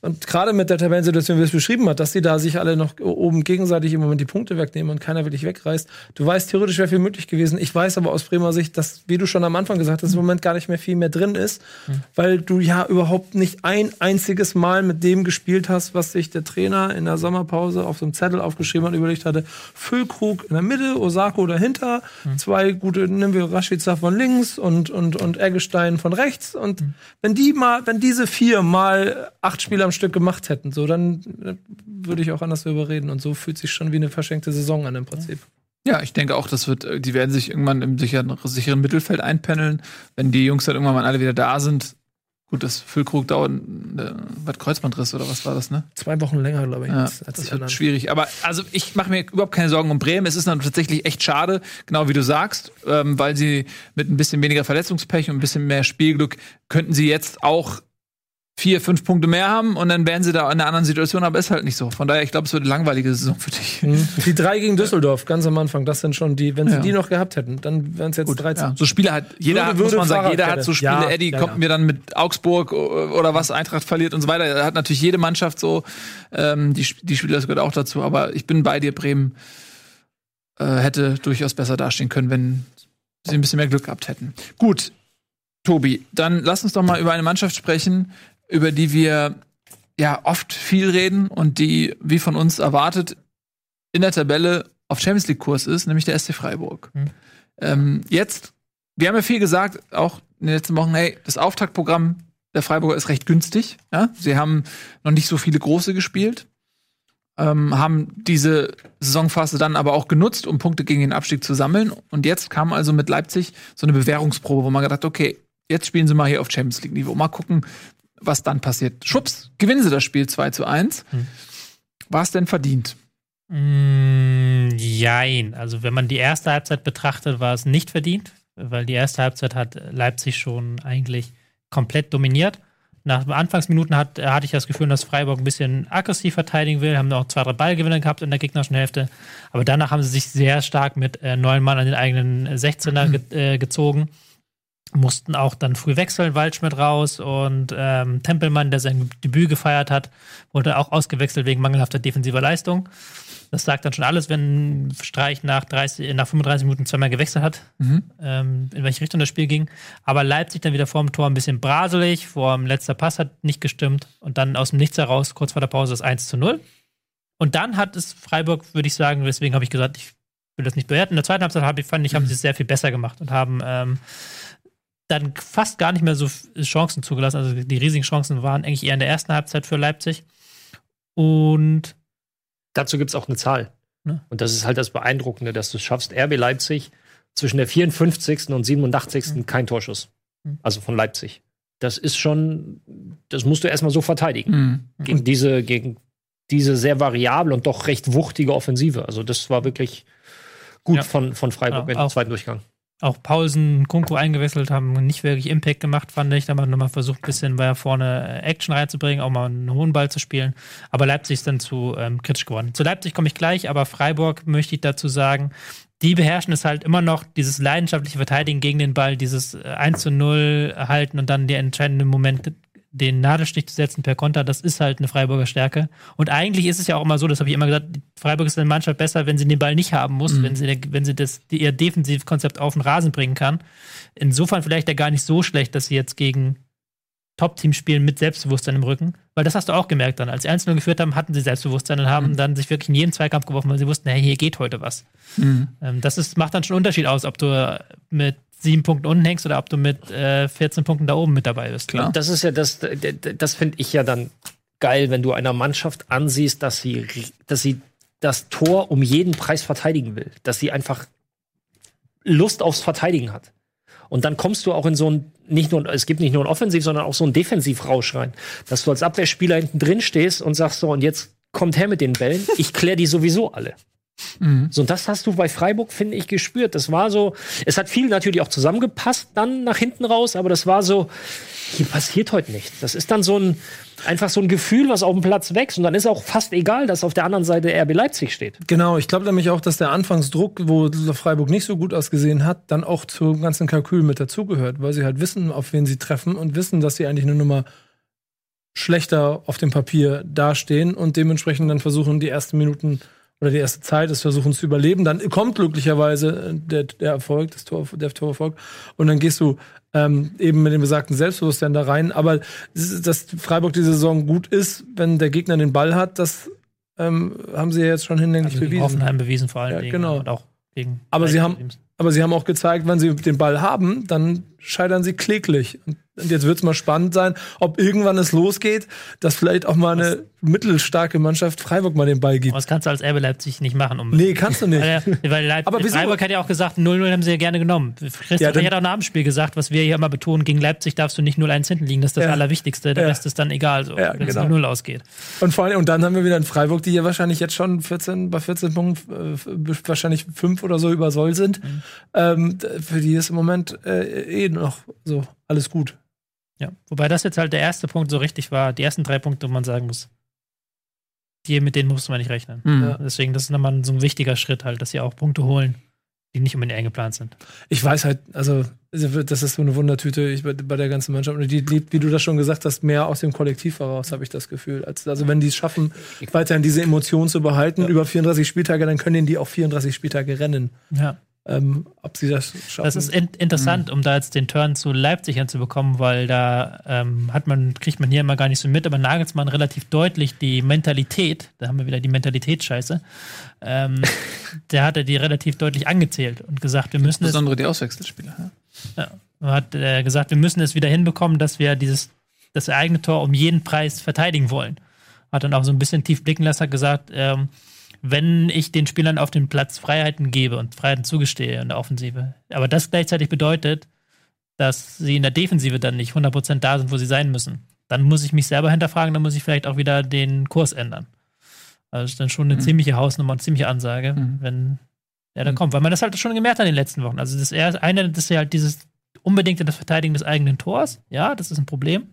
S4: und gerade mit der Tabellensituation, wie es beschrieben hat, dass die da sich alle noch oben gegenseitig im Moment die Punkte wegnehmen und keiner wirklich wegreißt. Du weißt, theoretisch wäre viel möglich gewesen. Ich weiß aber aus Bremer Sicht, dass, wie du schon am Anfang gesagt hast, im Moment gar nicht mehr viel mehr drin ist, weil du ja überhaupt nicht ein einziges Mal mit dem gespielt hast, was sich der Trainer in der Sommerpause auf so einem Zettel aufgeschrieben hat und überlegt hatte. Füllkrug in der Mitte, Osako dahinter, zwei gute, nehmen wir Rashica von links und, und, und Eggestein von rechts. Und wenn die mal, wenn diese vier mal acht Spiele am Stück gemacht hätten, so, dann äh, würde ich auch anders darüber reden. Und so fühlt sich schon wie eine verschenkte Saison an im Prinzip.
S1: Ja, ich denke auch, das wird, äh, die werden sich irgendwann im sicheren, sicheren Mittelfeld einpendeln, wenn die Jungs dann irgendwann mal alle wieder da sind. Gut, das Füllkrug dauert, äh, was Kreuzbandriss oder was war das, ne?
S4: Zwei Wochen länger, glaube ich.
S1: Ja,
S4: als- als
S1: das wird schwierig. Aber also ich mache mir überhaupt keine Sorgen um Bremen. Es ist dann tatsächlich echt schade, genau wie du sagst, ähm, weil sie mit ein bisschen weniger Verletzungspech und ein bisschen mehr Spielglück könnten sie jetzt auch vier, fünf Punkte mehr haben und dann wären sie da in einer anderen Situation, aber ist halt nicht so. Von daher, ich glaube, es wird eine langweilige Saison für dich.
S4: Mhm. Die drei gegen Düsseldorf, ganz am Anfang, das sind schon die, wenn sie
S1: Ja.
S4: die noch gehabt hätten, dann wären es jetzt 13.
S1: Ja, so Spiele hat jeder,
S4: Würde-
S1: hat, muss man sagen, jeder hat so Spiele.
S4: Ja,
S1: Eddie kommt mir dann mit Augsburg oder was Eintracht verliert und so weiter. Da hat natürlich jede Mannschaft so ähm, die, die Spieler, das gehört auch dazu. Aber ich bin bei dir, Bremen äh, hätte durchaus besser dastehen können, wenn sie ein bisschen mehr Glück gehabt hätten. Gut, Tobi, dann lass uns doch mal über eine Mannschaft sprechen, über die wir ja oft viel reden und die, wie von uns erwartet, in der Tabelle auf Champions League Kurs ist, nämlich der SC Freiburg.
S5: Mhm.
S1: Ähm, jetzt, wir haben ja viel gesagt, auch in den letzten Wochen, hey, das Auftaktprogramm der Freiburger ist recht günstig. Ja? Sie haben noch nicht so viele große gespielt, ähm, haben diese Saisonphase dann aber auch genutzt, um Punkte gegen den Abstieg zu sammeln. Und jetzt kam also mit Leipzig so eine Bewährungsprobe, wo man gedacht, okay, jetzt spielen sie mal hier auf Champions League Niveau. Mal gucken, was dann passiert. Schubs, gewinnen sie das Spiel 2 zu 1.
S5: Hm.
S1: War es denn verdient?
S5: Mm, jein. Also wenn man die erste Halbzeit betrachtet, war es nicht verdient, weil die erste Halbzeit hat Leipzig schon eigentlich komplett dominiert. Nach Anfangsminuten hat, hatte ich das Gefühl, dass Freiburg ein bisschen aggressiv verteidigen will, haben auch zwei, drei Ballgewinne gehabt in der gegnerischen Hälfte. Aber danach haben sie sich sehr stark mit äh, neun Mann an den eigenen 16er ge äh, gezogen. Mussten auch dann früh wechseln, Waldschmidt raus und ähm, Tempelmann, der sein Debüt gefeiert hat, wurde auch ausgewechselt wegen mangelhafter defensiver Leistung. Das sagt dann schon alles, wenn Streich nach, 30, nach 35 Minuten zweimal gewechselt hat, ähm, in welche Richtung das Spiel ging. Aber Leipzig dann wieder vor dem Tor ein bisschen braselig, vor dem letzter Pass hat nicht gestimmt und dann aus dem Nichts heraus, kurz vor der Pause, das 1 zu 0. Und dann hat es Freiburg, würde ich sagen, deswegen habe ich gesagt, ich will das nicht bewerten. In der zweiten Halbzeit hab ich, fand ich, haben sie es sehr viel besser gemacht und haben ähm, dann fast gar nicht mehr so Chancen zugelassen. Also die riesigen Chancen waren eigentlich eher in der ersten Halbzeit für Leipzig. Und
S3: Dazu gibt es auch eine Zahl.
S5: Ne?
S3: Und das ist halt das Beeindruckende, dass du es schaffst, RB Leipzig zwischen der 54. und 87. kein Torschuss.
S5: Mhm.
S3: Also von Leipzig. Das ist schon, das musst du erstmal so verteidigen.
S1: Mhm.
S3: Gegen diese, gegen diese sehr variable und doch recht wuchtige Offensive. Also das war wirklich gut
S5: Ja.
S3: von, von Freiburg
S5: Ja,
S3: im zweiten Durchgang.
S5: Auch Paulsen, Kunku eingewechselt haben, nicht wirklich Impact gemacht, fand ich. Da haben wir nochmal versucht, ein bisschen weiter vorne äh, Action reinzubringen, auch mal einen hohen Ball zu spielen. Aber Leipzig ist dann zu ähm, kritisch geworden. Zu Leipzig komme ich gleich, aber Freiburg möchte ich dazu sagen, die beherrschen es halt immer noch, dieses leidenschaftliche Verteidigen gegen den Ball, dieses äh, 1 zu 0 halten und dann der entscheidende Moment den Nadelstich zu setzen per Konter, das ist halt eine Freiburger Stärke. Und eigentlich ist es ja auch immer so, das habe ich immer gesagt, Freiburg ist eine Mannschaft besser, wenn sie den Ball nicht haben muss, wenn sie, wenn sie das, ihr Defensivkonzept auf den Rasen bringen kann. Insofern vielleicht ja gar nicht so schlecht, dass sie jetzt gegen Top-Teams spielen mit Selbstbewusstsein im Rücken. Weil das hast du auch gemerkt dann. Als sie 1 geführt haben, hatten sie Selbstbewusstsein und haben dann sich wirklich in jeden Zweikampf geworfen, weil sie wussten, hey, hier geht heute was.
S1: Mhm.
S5: Ähm, das ist, macht dann schon einen Unterschied aus, ob du mit sieben Punkten unten hängst oder ob du mit äh, 14 Punkten da oben mit dabei bist.
S1: Klar.
S3: Das ist ja das, das finde ich ja dann geil, wenn du einer Mannschaft ansiehst, dass sie, dass sie das Tor um jeden Preis verteidigen will, dass sie einfach Lust aufs Verteidigen hat. Und dann kommst du auch in so ein, nicht nur, es gibt nicht nur ein Offensiv, sondern auch so ein Defensivrausch rein, dass du als Abwehrspieler hinten drin stehst und sagst so, und jetzt kommt her mit den Bällen, ich klär die sowieso alle. So, und das hast du bei Freiburg, finde ich, gespürt. Das war so, es hat viel natürlich auch zusammengepasst dann nach hinten raus, aber das war so, hier passiert heute nichts. Das ist dann so ein, einfach so ein Gefühl, was auf dem Platz wächst. Und dann ist auch fast egal, dass auf der anderen Seite RB Leipzig steht.
S4: Genau, ich glaube nämlich auch, dass der Anfangsdruck, wo Freiburg nicht so gut ausgesehen hat, dann auch zum ganzen Kalkül mit dazugehört, weil sie halt wissen, auf wen sie treffen und wissen, dass sie eigentlich eine Nummer schlechter auf dem Papier dastehen und dementsprechend dann versuchen, die ersten Minuten oder die erste Zeit des Versuchens zu überleben. Dann kommt glücklicherweise äh, der, der Erfolg, das Tor, der Torerfolg. Und dann gehst du ähm, eben mit dem besagten Selbstbewusstsein da rein. Aber das- dass Freiburg diese Saison gut ist, wenn der Gegner den Ball hat, das ähm, haben sie ja jetzt schon hinlänglich
S5: Also
S4: bewiesen.
S5: Hoffenheim bewiesen vor allen
S4: Ja,
S5: Dingen.
S4: genau.
S5: Und auch gegen
S4: Aber sie haben- Aber sie haben auch gezeigt, wenn sie den Ball haben, dann scheitern sie kläglich. Und und jetzt wird es mal spannend sein, ob irgendwann es losgeht, dass vielleicht auch mal eine mittelstarke Mannschaft Freiburg mal den Ball gibt.
S5: Das kannst du als RB Leipzig nicht machen. unbedingt.
S4: Nee, kannst du nicht.
S5: Weil, weil Leip
S4: Aber?
S5: Freiburg hat ja auch gesagt, 0-0 haben sie ja gerne genommen. Christoph
S4: Ja,
S5: hat auch nach dem Spiel gesagt, was wir hier immer betonen, gegen Leipzig darfst du nicht 0-1 hinten liegen, das ist das
S4: Ja.
S5: Allerwichtigste, der
S4: Ja.
S5: Rest ist dann egal, so,
S4: Ja,
S5: wenn es
S4: genau.
S5: 0-0 ausgeht.
S4: Und vor allem, und dann haben wir wieder in Freiburg, die ja wahrscheinlich jetzt schon 14, bei 14 Punkten, äh, wahrscheinlich fünf oder so über Soll sind. Ähm, d- für die ist im Moment äh, eh noch so alles gut.
S5: Ja. Wobei das jetzt halt der erste Punkt so richtig war, die ersten drei Punkte, wo man sagen muss, die, mit denen musste man nicht rechnen.
S1: Mhm.
S5: Deswegen, das ist nochmal so ein wichtiger Schritt halt, dass sie auch Punkte holen, die nicht unbedingt eingeplant sind.
S4: Ich weiß halt, also das ist so eine Wundertüte ich, bei, bei der ganzen Mannschaft. Und die lebt, wie du das schon gesagt hast, mehr aus dem Kollektiv heraus, habe ich das Gefühl. Als, also wenn die es schaffen, weiterhin diese Emotionen zu behalten über 34 Spieltage, dann können die auch 34 Spieltage rennen.
S5: Ja.
S4: Ähm, ob sie das schaffen.
S5: Das ist in interessant, um da jetzt den Turn zu Leipzig hinzubekommen, weil da ähm, hat man, kriegt man hier immer gar nicht so mit, aber Nagelsmann relativ deutlich die Mentalität, da haben wir wieder die Mentalitätsscheiße, ähm, der hatte die relativ deutlich angezählt und gesagt, wir müssen es
S1: Insbesondere die Auswechselspieler. Ja.
S5: Ja, hat äh, gesagt, wir müssen es wieder hinbekommen, dass wir dieses das eigene Tor um jeden Preis verteidigen wollen. Hat dann auch so ein bisschen tief blicken lassen, hat gesagt, ähm, wenn ich den Spielern auf dem Platz Freiheiten gebe und Freiheiten zugestehe in der Offensive, aber das gleichzeitig bedeutet, dass sie in der Defensive dann nicht 100% da sind, wo sie sein müssen, dann muss ich mich selber hinterfragen, dann muss ich vielleicht auch wieder den Kurs ändern. Also das ist dann schon eine ziemliche Hausnummer, eine ziemliche Ansage,
S1: Mhm.
S5: wenn er dann kommt, weil man das halt schon gemerkt hat in den letzten Wochen. Also das erste, eine, das ist ja halt dieses unbedingte das Verteidigen des eigenen Tors, ja, das ist ein Problem.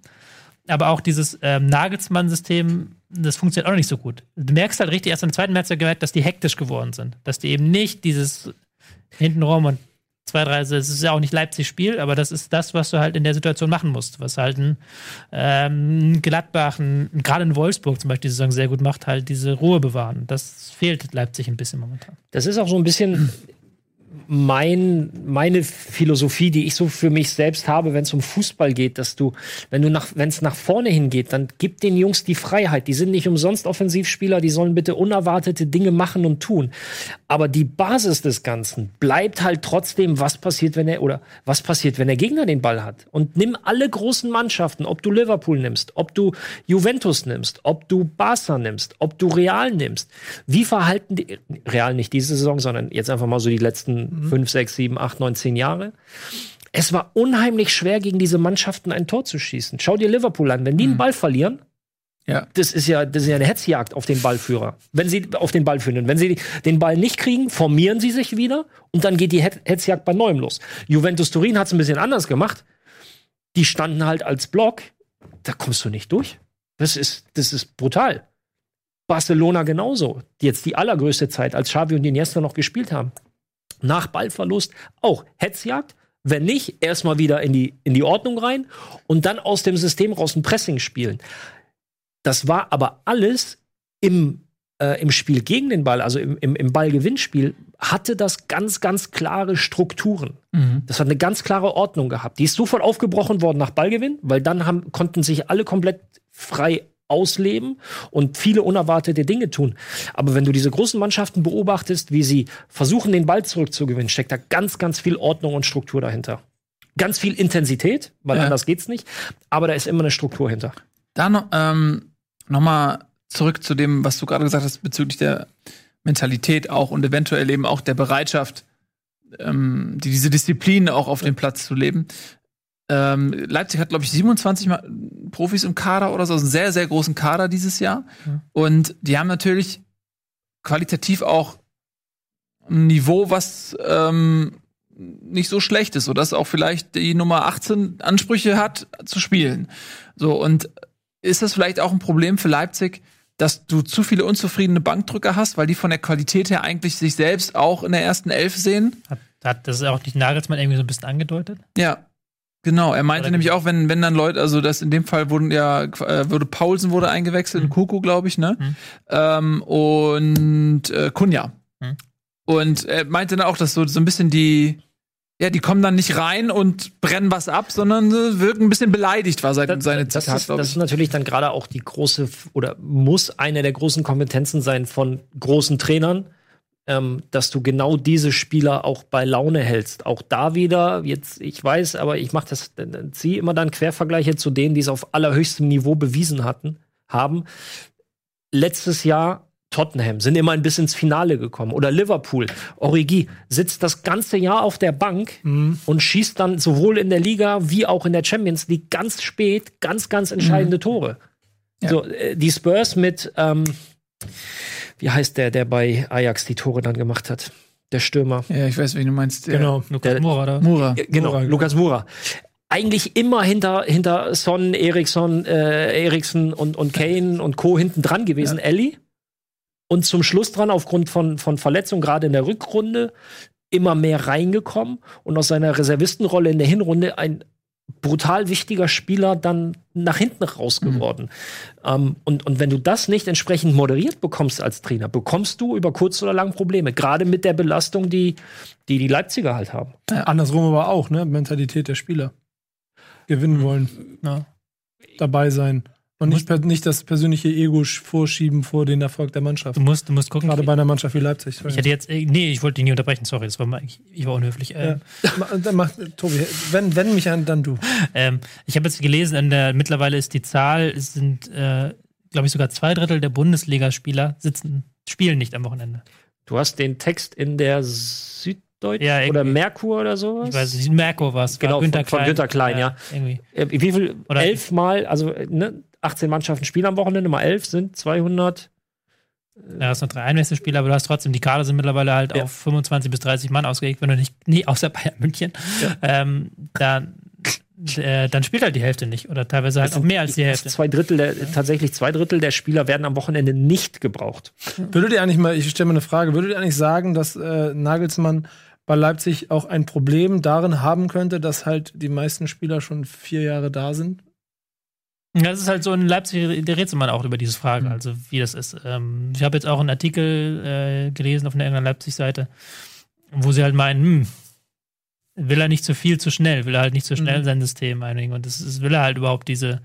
S5: Aber auch dieses ähm, Nagelsmann-System, das funktioniert auch nicht so gut. Du merkst halt richtig, erst im zweiten März gemerkt, dass die hektisch geworden sind. Dass die eben nicht dieses hintenrum und zwei, drei, es ist ja auch nicht Leipzig-Spiel, aber das ist das, was du halt in der Situation machen musst. Was halt ein ähm, Gladbach, gerade in Wolfsburg zum Beispiel die Saison sehr gut macht, halt diese Ruhe bewahren. Das fehlt Leipzig ein bisschen momentan.
S3: Das ist auch so ein bisschen mein, meine Philosophie, die ich so für mich selbst habe, wenn es um Fußball geht, dass du, wenn du nach, wenn es nach vorne hingeht, dann gib den Jungs die Freiheit. Die sind nicht umsonst Offensivspieler, die sollen bitte unerwartete Dinge machen und tun. Aber die Basis des Ganzen bleibt halt trotzdem, was passiert, wenn er, oder was passiert, wenn der Gegner den Ball hat. Und nimm alle großen Mannschaften, ob du Liverpool nimmst, ob du Juventus nimmst, ob du Barca nimmst, ob du Real nimmst. Wie verhalten die, Real nicht diese Saison, sondern jetzt einfach mal so die letzten fünf, sechs, sieben, acht, neun, zehn Jahre. Es war unheimlich schwer, gegen diese Mannschaften ein Tor zu schießen. Schau dir Liverpool an. Wenn die einen Ball verlieren,
S1: Ja.
S3: das ist ja, das ist ja eine Hetzjagd auf den Ballführer. Wenn sie auf den Ball führen. Wenn sie den Ball nicht kriegen, formieren sie sich wieder und dann geht die Het- Hetzjagd bei neuem los. Juventus Turin hat es ein bisschen anders gemacht. Die standen halt als Block. Da kommst du nicht durch. Das ist, das ist brutal. Barcelona genauso. Jetzt die allergrößte Zeit, als Xavi und Iniesta noch gespielt haben. Nach Ballverlust auch Hetzjagd. Wenn nicht, erstmal wieder in die, in die Ordnung rein und dann aus dem System raus ein Pressing spielen. Das war aber alles im, äh, im Spiel gegen den Ball, also im, im, im Ballgewinnspiel, hatte das ganz, ganz klare Strukturen.
S1: Mhm.
S3: Das hat eine ganz klare Ordnung gehabt. Die ist sofort aufgebrochen worden nach Ballgewinn, weil dann haben, konnten sich alle komplett frei ausleben und viele unerwartete Dinge tun. Aber wenn du diese großen Mannschaften beobachtest, wie sie versuchen, den Ball zurückzugewinnen, steckt da ganz, ganz viel Ordnung und Struktur dahinter. Ganz viel Intensität, weil
S1: Ja.
S3: anders geht's nicht. Aber da ist immer eine Struktur hinter.
S1: Da noch, ähm, noch mal zurück zu dem, was du gerade gesagt hast bezüglich der Mentalität auch und eventuell eben auch der Bereitschaft, ähm, die, diese Disziplin auch auf dem Platz zu leben. Ähm, Leipzig hat, glaube ich, 27 Mal Profis im Kader oder so, also einen sehr, sehr großen Kader dieses Jahr. Und die haben natürlich qualitativ auch ein Niveau, was ähm, nicht so schlecht ist, sodass auch vielleicht die Nummer 18 Ansprüche hat, zu spielen. So, und ist das vielleicht auch ein Problem für Leipzig, dass du zu viele unzufriedene Bankdrücker hast, weil die von der Qualität her eigentlich sich selbst auch in der ersten Elf sehen?
S5: Hat, hat das auch nicht Nagelsmann irgendwie so ein bisschen angedeutet?
S1: Ja. Genau, er meinte
S5: Oder
S1: nämlich auch, wenn, wenn dann Leute, also das in dem Fall wurden ja, äh, wurde Paulsen wurde eingewechselt,
S5: Mhm.
S1: Kuku, glaube ich, ne?
S5: Mhm.
S1: Ähm, und äh, Kunja.
S5: Mhm.
S1: Und er meinte dann auch, dass so, so ein bisschen die, ja, die kommen dann nicht rein und brennen was ab, sondern äh, wirken ein bisschen beleidigt, war seine, seine
S3: das,
S1: Zitat,
S3: ist,
S1: glaube
S3: das
S1: ich.
S3: ist natürlich dann gerade auch die große oder muss eine der großen Kompetenzen sein von großen Trainern, ähm, dass du genau diese Spieler auch bei Laune hältst. Auch da wieder, jetzt, ich weiß, aber ich mache das, ziehe immer dann Quervergleiche zu denen, die es auf allerhöchstem Niveau bewiesen hatten, haben. Letztes Jahr Tottenham sind immer ein bisschen ins Finale gekommen. Oder Liverpool. Origi sitzt das ganze Jahr auf der Bank und schießt dann sowohl in der Liga wie auch in der Champions League ganz spät ganz, ganz entscheidende Tore.
S1: Ja.
S3: So, äh, die Spurs mit, ähm, wie heißt der, der bei Ajax die Tore dann gemacht hat? Der Stürmer.
S1: Ja, ich weiß, wen du meinst. Der
S4: Genau.
S5: Lukas
S3: Der-
S5: Moura, oder?
S1: Mura.
S3: Genau,
S4: Moura,
S3: Lukas Mura. Eigentlich immer hinter, hinter Son, Eriksson, äh, Eriksen und, und Kane und Co. hinten dran gewesen, Ellie. Und zum Schluss dran, aufgrund von, von Verletzungen, gerade in der Rückrunde, immer mehr reingekommen und aus seiner Reservistenrolle in der Hinrunde ein brutal wichtiger Spieler dann nach hinten raus geworden. Ähm, und, und wenn du das nicht entsprechend moderiert bekommst als Trainer, bekommst du über kurz oder lang Probleme. Gerade mit der Belastung, die die, die Leipziger halt haben.
S4: Andersrum aber auch, ne? Mentalität der Spieler. Gewinnen wollen,
S5: Ja.
S4: dabei sein. Und nicht, per, nicht das persönliche Ego sch- vorschieben vor den Erfolg der Mannschaft.
S5: Du musst, du musst gucken.
S4: Gerade bei einer Mannschaft wie Leipzig.
S5: ich hätte jetzt, äh, nee, ich wollte dich nie unterbrechen, sorry, das war mal, ich, ich war unhöflich.
S4: ja.
S5: Ähm,
S4: Ma- Dann mach, Tobi, wenn, wenn mich an, dann du.
S5: Ähm, ich habe jetzt gelesen, in der, mittlerweile ist die Zahl, es sind, äh, glaube ich, sogar zwei Drittel der Bundesligaspieler sitzen, spielen nicht am Wochenende.
S3: Du hast den Text in der Süddeutsch
S5: Ja, irgendwie.
S3: oder Merkur oder sowas?
S5: Ich weiß nicht, Merkur war es.
S3: Genau, von- von Günter Klein, ja.
S5: Irgendwie.
S3: Äh, Wie viel?
S5: Oder-
S3: elf Mal, also äh, ne, 18 Mannschaften spielen am Wochenende, mal elf sind 200.
S5: Ja, das sind noch drei Einwechselspieler, aber du hast trotzdem, die Kader sind mittlerweile halt
S3: Ja.
S5: auf 25 bis 30 Mann ausgelegt, wenn du nicht, nee, außer Bayern München, ähm, dann, äh, dann spielt halt die Hälfte nicht oder teilweise halt auch mehr als die Hälfte.
S3: Zwei Drittel der, tatsächlich zwei Drittel der Spieler werden am Wochenende nicht gebraucht.
S4: Würdet ihr eigentlich mal, ich stelle mal eine Frage, würdet ihr eigentlich sagen, dass äh, Nagelsmann bei Leipzig auch ein Problem darin haben könnte, dass halt die meisten Spieler schon vier Jahre da sind?
S5: Das ist halt so in Leipzig, da redet man auch über diese Frage,
S3: Mhm.
S5: also wie das ist. Ähm, ich habe jetzt auch einen Artikel äh, gelesen auf einer irgendeiner Leipzig-Seite, wo sie halt meinen, hm, will er nicht zu viel zu schnell, will er halt nicht zu schnell
S4: Mhm.
S5: sein System einigen und das, das will er halt überhaupt diese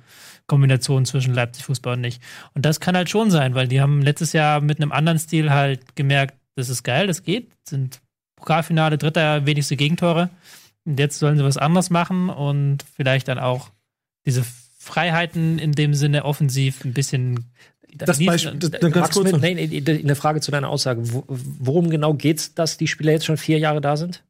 S5: Kombination zwischen Leipzig-Fußball und nicht. Und das kann halt schon sein, weil die haben letztes Jahr mit einem anderen Stil halt gemerkt, das ist geil, das geht, sind Pokalfinale, dritter, wenigste Gegentore. Und jetzt sollen sie was anderes machen und vielleicht dann auch diese Freiheiten in dem Sinne offensiv ein bisschen.
S4: Das Beispiel, das, dann ganz kurz
S3: mit, nee, eine Frage zu deiner Aussage. Wo, worum genau geht's, dass die Spieler jetzt schon vier Jahre da sind?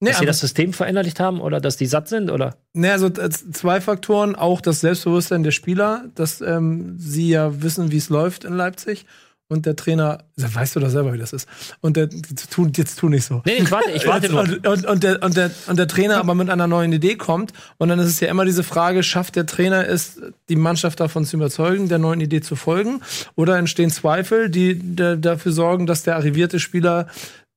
S4: Nee,
S3: Dass sie das System verinnerlicht haben oder dass die satt sind? Oder?
S4: Nee, also äh, zwei Faktoren, auch das Selbstbewusstsein der Spieler, dass ähm, sie ja wissen, wie es läuft in Leipzig. Und der Trainer, ja, weißt du doch selber, wie das ist. Und der, jetzt tu, jetzt tu nicht so.
S3: Nee, ich warte, ich warte nur.
S4: Und, und, und, der, und, der, und der Trainer aber mit einer neuen Idee kommt. Und dann ist es ja immer diese Frage, schafft der Trainer es, die Mannschaft davon zu überzeugen, der neuen Idee zu folgen? Oder entstehen Zweifel, die da, dafür sorgen, dass der arrivierte Spieler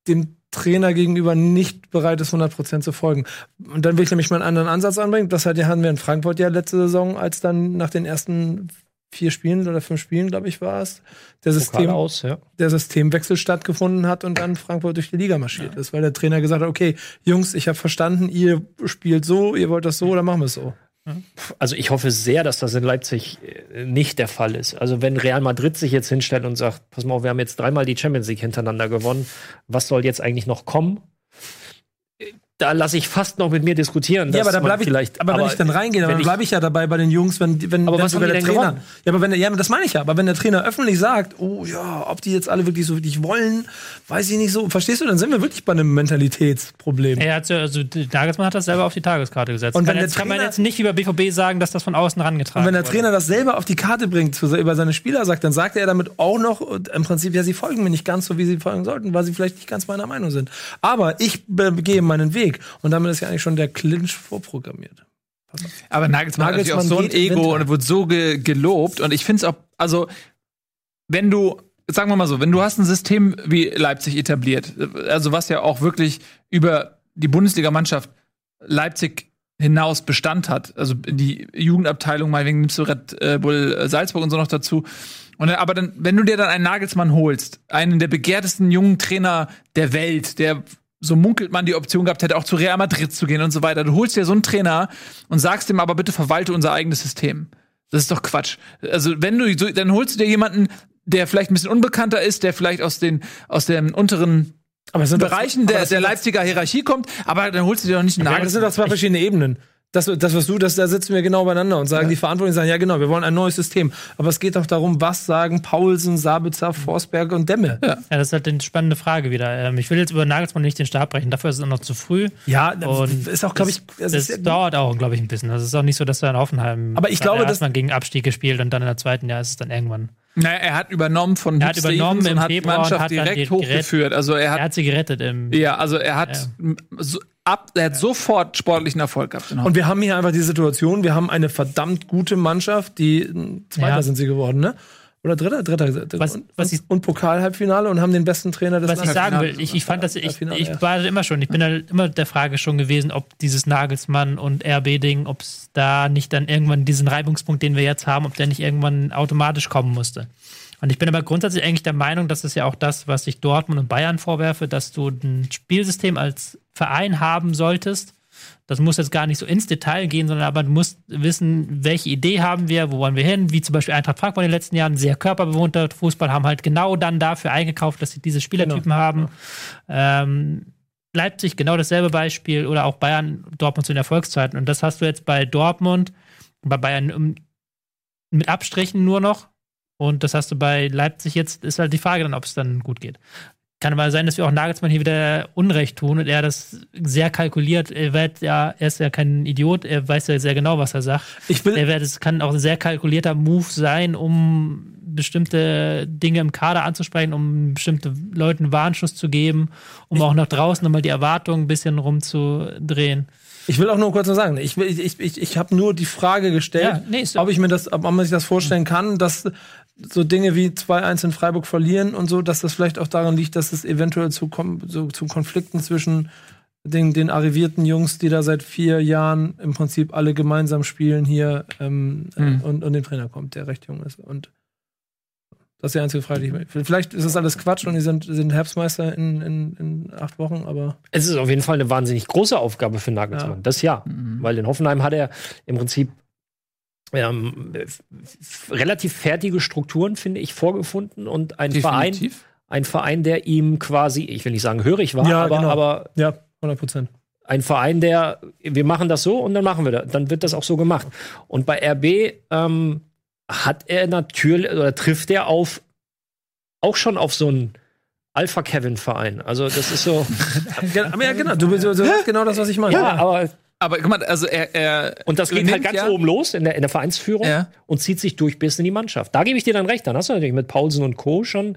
S4: dem Trainer gegenüber nicht bereit ist, 100% zu folgen. Und dann will ich nämlich mal einen anderen Ansatz anbringen. Das hat, hatten wir in Frankfurt ja letzte Saison, als dann nach den ersten vier Spielen oder fünf Spielen, glaube ich, war es, der System,
S3: aus, ja.
S4: der Systemwechsel stattgefunden hat und dann Frankfurt durch die Liga marschiert ist, weil der Trainer gesagt hat, okay, Jungs, ich habe verstanden, ihr spielt so, ihr wollt das so, oder machen wir es so.
S3: Also ich hoffe sehr, dass das in Leipzig äh, nicht der Fall ist. Also wenn Real Madrid sich jetzt hinstellt und sagt, pass mal auf, wir haben jetzt dreimal die Champions League hintereinander gewonnen, was soll jetzt eigentlich noch kommen? Da lasse ich fast noch mit mir diskutieren.
S4: Ja, aber da bleibe ich,
S3: vielleicht,
S4: aber, wenn ich dann reingehe, dann bleibe ich ja dabei bei den Jungs, wenn, wenn,
S3: Aber
S4: wenn
S3: was
S4: sogar der Trainer.
S3: gewonnen?
S4: Ja, aber wenn, ja, das meine ich ja. Aber wenn der Trainer öffentlich sagt, oh ja, ob die jetzt alle wirklich so wirklich wollen, weiß ich nicht so. Verstehst du? Dann sind wir wirklich bei einem Mentalitätsproblem.
S5: Er hat ja, also die Nagelsmann hat das selber auf die Tageskarte gesetzt.
S4: Und
S5: kann,
S4: wenn der
S5: jetzt, kann man
S4: Trainer-
S5: jetzt nicht über BVB sagen, dass das von außen herangetragen
S4: Und wenn der
S5: wurde.
S4: Trainer das selber auf die Karte bringt, zu, über seine Spieler sagt, dann sagt er damit auch noch, im Prinzip, ja, sie folgen mir nicht ganz so, wie sie folgen sollten, weil sie vielleicht nicht ganz meiner Meinung sind. Aber ich be- gehe meinen Weg. Und damit ist ja eigentlich schon der Clinch vorprogrammiert.
S1: Aber Nagelsmann, hat natürlich auch
S4: Nagelsmann
S1: so ein Ego und wird so ge gelobt. Und ich finde es auch, also, wenn du, sagen wir mal so, wenn du hast ein System wie Leipzig etabliert, also was ja auch wirklich über die Bundesligamannschaft Leipzig hinaus Bestand hat, also die Jugendabteilung, meinetwegen nimmst du Red äh, Bull äh, Salzburg und so noch dazu. Und, aber dann, wenn du dir dann einen Nagelsmann holst, einen der begehrtesten jungen Trainer der Welt, der so munkelt man die Option gehabt hätte, auch zu Real Madrid zu gehen und so weiter. Du holst dir so einen Trainer und sagst ihm aber bitte verwalte unser eigenes System. Das ist doch Quatsch. Also wenn du so, dann holst du dir jemanden, der vielleicht ein bisschen unbekannter ist, der vielleicht aus den aus den unteren Bereichen der,
S4: das
S1: der
S4: doch-
S1: Leipziger Hierarchie kommt, aber dann holst du dir doch nicht einen
S4: Ja, das sind doch zwei verschiedene Ebenen. Das, das, was du, das, da sitzen wir genau beieinander und sagen, die Verantwortlichen sagen, ja genau, wir wollen ein neues System. Aber es geht doch darum, was sagen Paulsen, Sabitzer, Forsberg und Demme. Ja,
S5: Ja, das ist halt eine spannende Frage wieder. Ähm, ich will jetzt über Nagelsmann nicht den Stab brechen, dafür ist es noch zu früh. Und
S4: ist auch, glaube ich,
S5: Das,
S4: das ist,
S5: dauert auch, glaube ich, ein bisschen. Das ist auch nicht so, dass er in Hoffenheim.
S4: Aber ich glaube,
S5: hat
S4: dass-
S5: man gegen Abstieg gespielt und dann in der zweiten Jahr ist es dann irgendwann.
S1: Naja, er hat übernommen von
S5: Er hat übernommen
S1: Stevens
S5: im
S1: und hat die
S5: Februar und
S1: Mannschaft
S5: hat dann
S1: direkt hochgeführt. Also er
S5: Er
S1: hat
S5: hat sie gerettet im.
S1: ja, also er hat m- so, ab, er hat sofort sportlichen Erfolg gehabt. in
S4: und wir haben hier einfach die Situation, wir haben eine verdammt gute Mannschaft, die äh, Zweiter
S5: Ja.
S4: sind sie geworden, ne? Oder Dritter? Dritter.
S5: Was-
S4: und,
S5: was ich-
S4: und Pokal-Halbfinale und haben den besten Trainer des
S5: Was ich sagen will, ich, ich fand das, ich, ich war immer schon, ich bin halt immer der Frage schon gewesen, ob dieses Nagelsmann und RB-Ding, ob es da nicht dann irgendwann diesen Reibungspunkt, den wir jetzt haben, ob der nicht irgendwann automatisch kommen musste. Und ich bin aber grundsätzlich eigentlich der Meinung, das ist ja auch das, was ich Dortmund und Bayern vorwerfe, dass du ein Spielsystem als Verein haben solltest. Das muss jetzt gar nicht so ins Detail gehen, sondern aber du musst wissen, welche Idee haben wir, wo wollen wir hin, wie zum Beispiel Eintracht Frankfurt in den letzten Jahren, sehr körperbewohnter Fußball, haben halt genau dann dafür eingekauft, dass sie diese Spielertypen haben. Ähm, Leipzig genau dasselbe Beispiel oder auch Bayern, Dortmund zu den Erfolgszeiten. Und das hast du jetzt bei Dortmund, bei Bayern um, mit Abstrichen nur noch. Und das hast du bei Leipzig jetzt, ist halt die Frage dann, ob es dann gut geht. Kann aber sein, dass wir auch Nagelsmann hier wieder Unrecht tun und er das sehr kalkuliert. Er, wird ja, er ist ja kein Idiot, er weiß ja sehr genau, was er sagt.
S4: Ich will,
S5: Er wird, es kann auch ein sehr kalkulierter Move sein, um bestimmte Dinge im Kader anzusprechen, um bestimmte Leuten Warnschuss zu geben, um auch nach draußen nochmal die Erwartungen ein bisschen rumzudrehen.
S4: Ich will auch nur kurz noch sagen, ich, will- ich, ich, ich habe nur die Frage gestellt,
S5: Ja, nee,
S4: ob ich mir das, ob man sich das vorstellen kann, dass so Dinge wie 2-1 in Freiburg verlieren und so, dass das vielleicht auch daran liegt, dass es eventuell zu, so, zu Konflikten zwischen den, den arrivierten Jungs, die da seit vier Jahren im Prinzip alle gemeinsam spielen hier ähm,
S1: Mhm.
S4: und, und dem Trainer kommt, der recht jung ist. Und das ist die einzige Frage, die ich mir. Vielleicht ist das alles Quatsch und die sind, sind Herbstmeister in, in, in acht Wochen, aber
S3: Es ist auf jeden Fall eine wahnsinnig große Aufgabe für Nagelsmann.
S4: Ja.
S3: Das ja.
S1: Mhm.
S3: Weil in Hoffenheim hat er im Prinzip ähm, relativ fertige Strukturen, finde ich, vorgefunden und ein Verein, ein Verein, der ihm quasi, ich will nicht sagen hörig war,
S4: Ja,
S3: aber,
S4: genau.
S3: aber
S4: ja, 100 Prozent.
S3: ein Verein, der, wir machen das so und dann machen wir das. Dann wird das auch so gemacht. Und bei RB ähm, hat er natürlich, oder trifft er auf, auch schon auf so einen Alpha-Kevin-Verein. Also das ist so,
S4: Ja, aber ja, genau. Du bist so, so genau das, was ich meine.
S3: ja, aber
S1: Aber guck mal, also er, er
S3: Und das geht halt ganz
S1: ja,
S3: oben los in der, in der Vereinsführung
S1: Ja.
S3: und zieht sich durch bis in die Mannschaft. Da gebe ich dir dann recht. Dann hast du natürlich mit Paulsen und Co. schon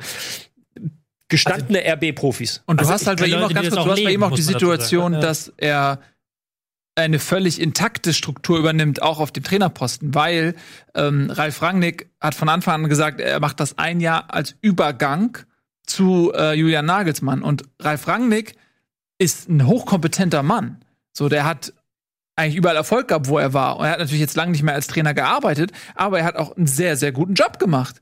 S3: gestandene RB-Profis.
S1: Und du
S5: Also
S1: hast halt bei ihm auch ganz kurz, du hast bei ihm auch die
S5: dazu sagen.
S1: Situation,
S5: Ja.
S1: dass er eine völlig intakte Struktur übernimmt, auch auf dem Trainerposten, weil ähm, Ralf Rangnick hat von Anfang an gesagt, er macht das ein Jahr als Übergang zu äh, Julian Nagelsmann. Und Ralf Rangnick ist ein hochkompetenter Mann. So, der hat eigentlich überall Erfolg gehabt, wo er war. Und er hat natürlich jetzt lange nicht mehr als Trainer gearbeitet, aber er hat auch einen sehr, sehr guten Job gemacht.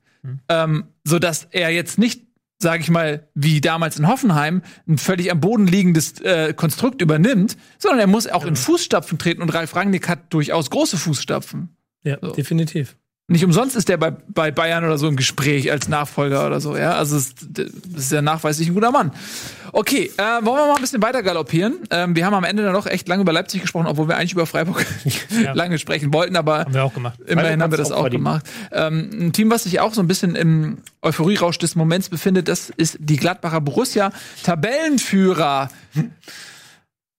S1: Ähm, so dass er jetzt nicht sage ich mal, wie damals in Hoffenheim, ein völlig am Boden liegendes äh, Konstrukt übernimmt, sondern er muss auch in Fußstapfen treten und Ralf Rangnick hat durchaus große Fußstapfen.
S4: Ja,
S1: So.
S4: definitiv.
S1: Nicht umsonst ist der bei, bei Bayern oder so im Gespräch als Nachfolger oder so, ja. Also das ist ja nachweislich ein guter Mann. Okay, äh, wollen wir mal ein bisschen weiter galoppieren? Ähm, wir haben am Ende dann noch echt lange über Leipzig gesprochen, obwohl wir eigentlich über Freiburg lange sprechen wollten, aber
S5: Haben wir auch gemacht.
S1: immerhin
S3: Freiburg
S1: haben wir das
S3: auch
S1: auch gemacht. Ähm, ein Team, was sich auch so ein bisschen im Euphorierausch des Moments befindet, das ist die Gladbacher Borussia, Tabellenführer.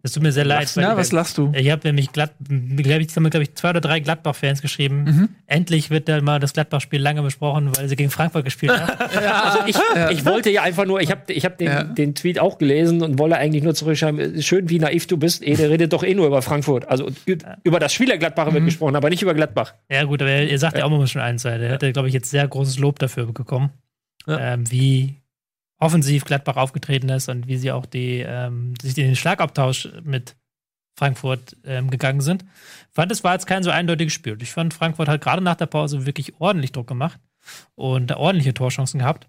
S5: Es tut mir sehr leid.
S1: Lachst, ne?
S5: weil-
S1: Was lachst du?
S5: Ich habe nämlich glatt, glaube ich, glaube ich, zwei oder drei Gladbach-Fans geschrieben.
S1: Mhm.
S5: Endlich wird dann mal das Gladbach-Spiel lange besprochen, weil sie gegen Frankfurt gespielt haben.
S3: Also ich, ich wollte ja einfach nur, ich habe ich hab den,
S1: Ja.
S3: den Tweet auch gelesen und wollte eigentlich nur zurückschreiben, schön wie naiv du bist, eh, der redet doch eh nur über Frankfurt. Also über das Spiel der Gladbacher
S1: Mhm.
S3: wird gesprochen, aber nicht über Gladbach.
S5: ja, gut, aber ihr sagt ja auch mal schon eins. Er hätte, glaube ich, jetzt sehr großes Lob dafür bekommen,
S3: Ja.
S5: ähm, wie offensiv Gladbach aufgetreten ist und wie sie auch die, ähm, sich den Schlagabtausch mit Frankfurt ähm, gegangen sind. Ich fand, es war jetzt kein so eindeutiges Spiel. Ich fand, Frankfurt hat gerade nach der Pause wirklich ordentlich Druck gemacht und ordentliche Torchancen gehabt.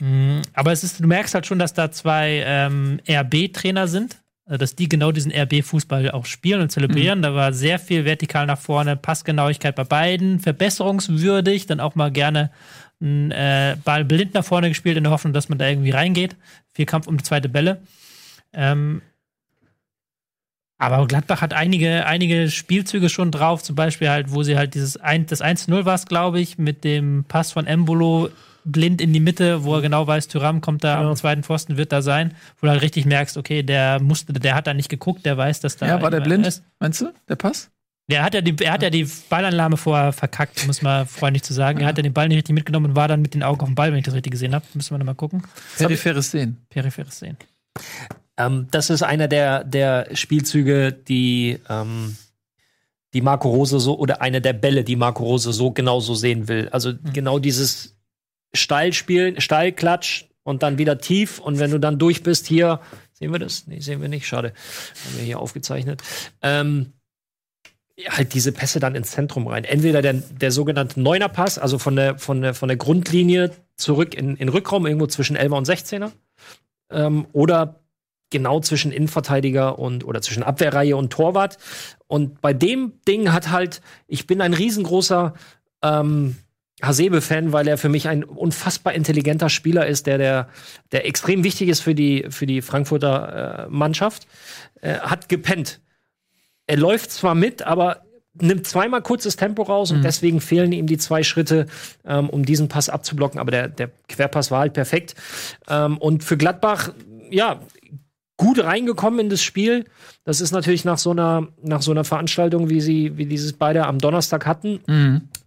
S5: Mm, Aber es ist, du merkst halt schon, dass da zwei ähm, RB-Trainer sind, äh, dass die genau diesen RB-Fußball auch spielen und zelebrieren. Da war sehr viel vertikal nach vorne, Passgenauigkeit bei beiden, verbesserungswürdig, dann auch mal gerne ein äh, Ball blind nach vorne gespielt, in der Hoffnung, dass man da irgendwie reingeht. Viel Kampf um die zweite Bälle. Ähm, aber Gladbach hat einige, einige Spielzüge schon drauf, zum Beispiel halt, wo sie halt dieses ein, das 1-0 war es, glaube ich, mit dem Pass von Embolo blind in die Mitte, wo er genau weiß, Thuram kommt da am zweiten Pfosten, wird da sein, wo du halt richtig merkst, okay, der musste, der hat da nicht geguckt, der weiß, dass da.
S1: Ja, war der blind?
S5: Ist.
S1: Meinst du, der Pass?
S5: Der hat ja die, er hat ja die Ballanlage vorher verkackt, muss man freundlich zu sagen. Er hat ja den Ball nicht richtig mitgenommen und war dann mit den Augen auf dem Ball, wenn ich das richtig gesehen habe. Müssen wir nochmal gucken.
S1: Peripheres Sehen.
S5: Peripheres sehen.
S3: Ähm, das ist einer der, der Spielzüge, die, ähm, die Marco Rose so, oder eine der Bälle, die Marco Rose so genauso sehen will. Also genau dieses Steilspielen, Steilklatsch und dann wieder tief. Und wenn du dann durch bist, hier, sehen wir das? Nee, sehen wir nicht. Schade. Haben wir hier aufgezeichnet. Ähm, halt diese Pässe dann ins Zentrum rein. Entweder der, der sogenannte Neuner-Pass, also von der, von der, von der Grundlinie zurück in, in Rückraum, irgendwo zwischen 11er und 16er. Ähm, oder genau zwischen Innenverteidiger und oder zwischen Abwehrreihe und Torwart. Und bei dem Ding hat halt, ich bin ein riesengroßer ähm, Hasebe-Fan, weil er für mich ein unfassbar intelligenter Spieler ist, der, der, der extrem wichtig ist für die, für die Frankfurter äh, Mannschaft. Äh, hat gepennt. Er läuft zwar mit, aber nimmt zweimal kurzes Tempo raus und deswegen fehlen ihm die zwei Schritte, ähm, um diesen Pass abzublocken. Aber der, der Querpass war halt perfekt. Ähm, und für Gladbach, ja, gut reingekommen in das Spiel. Das ist natürlich nach so einer, nach so einer Veranstaltung, wie sie, wie dieses beide am Donnerstag hatten,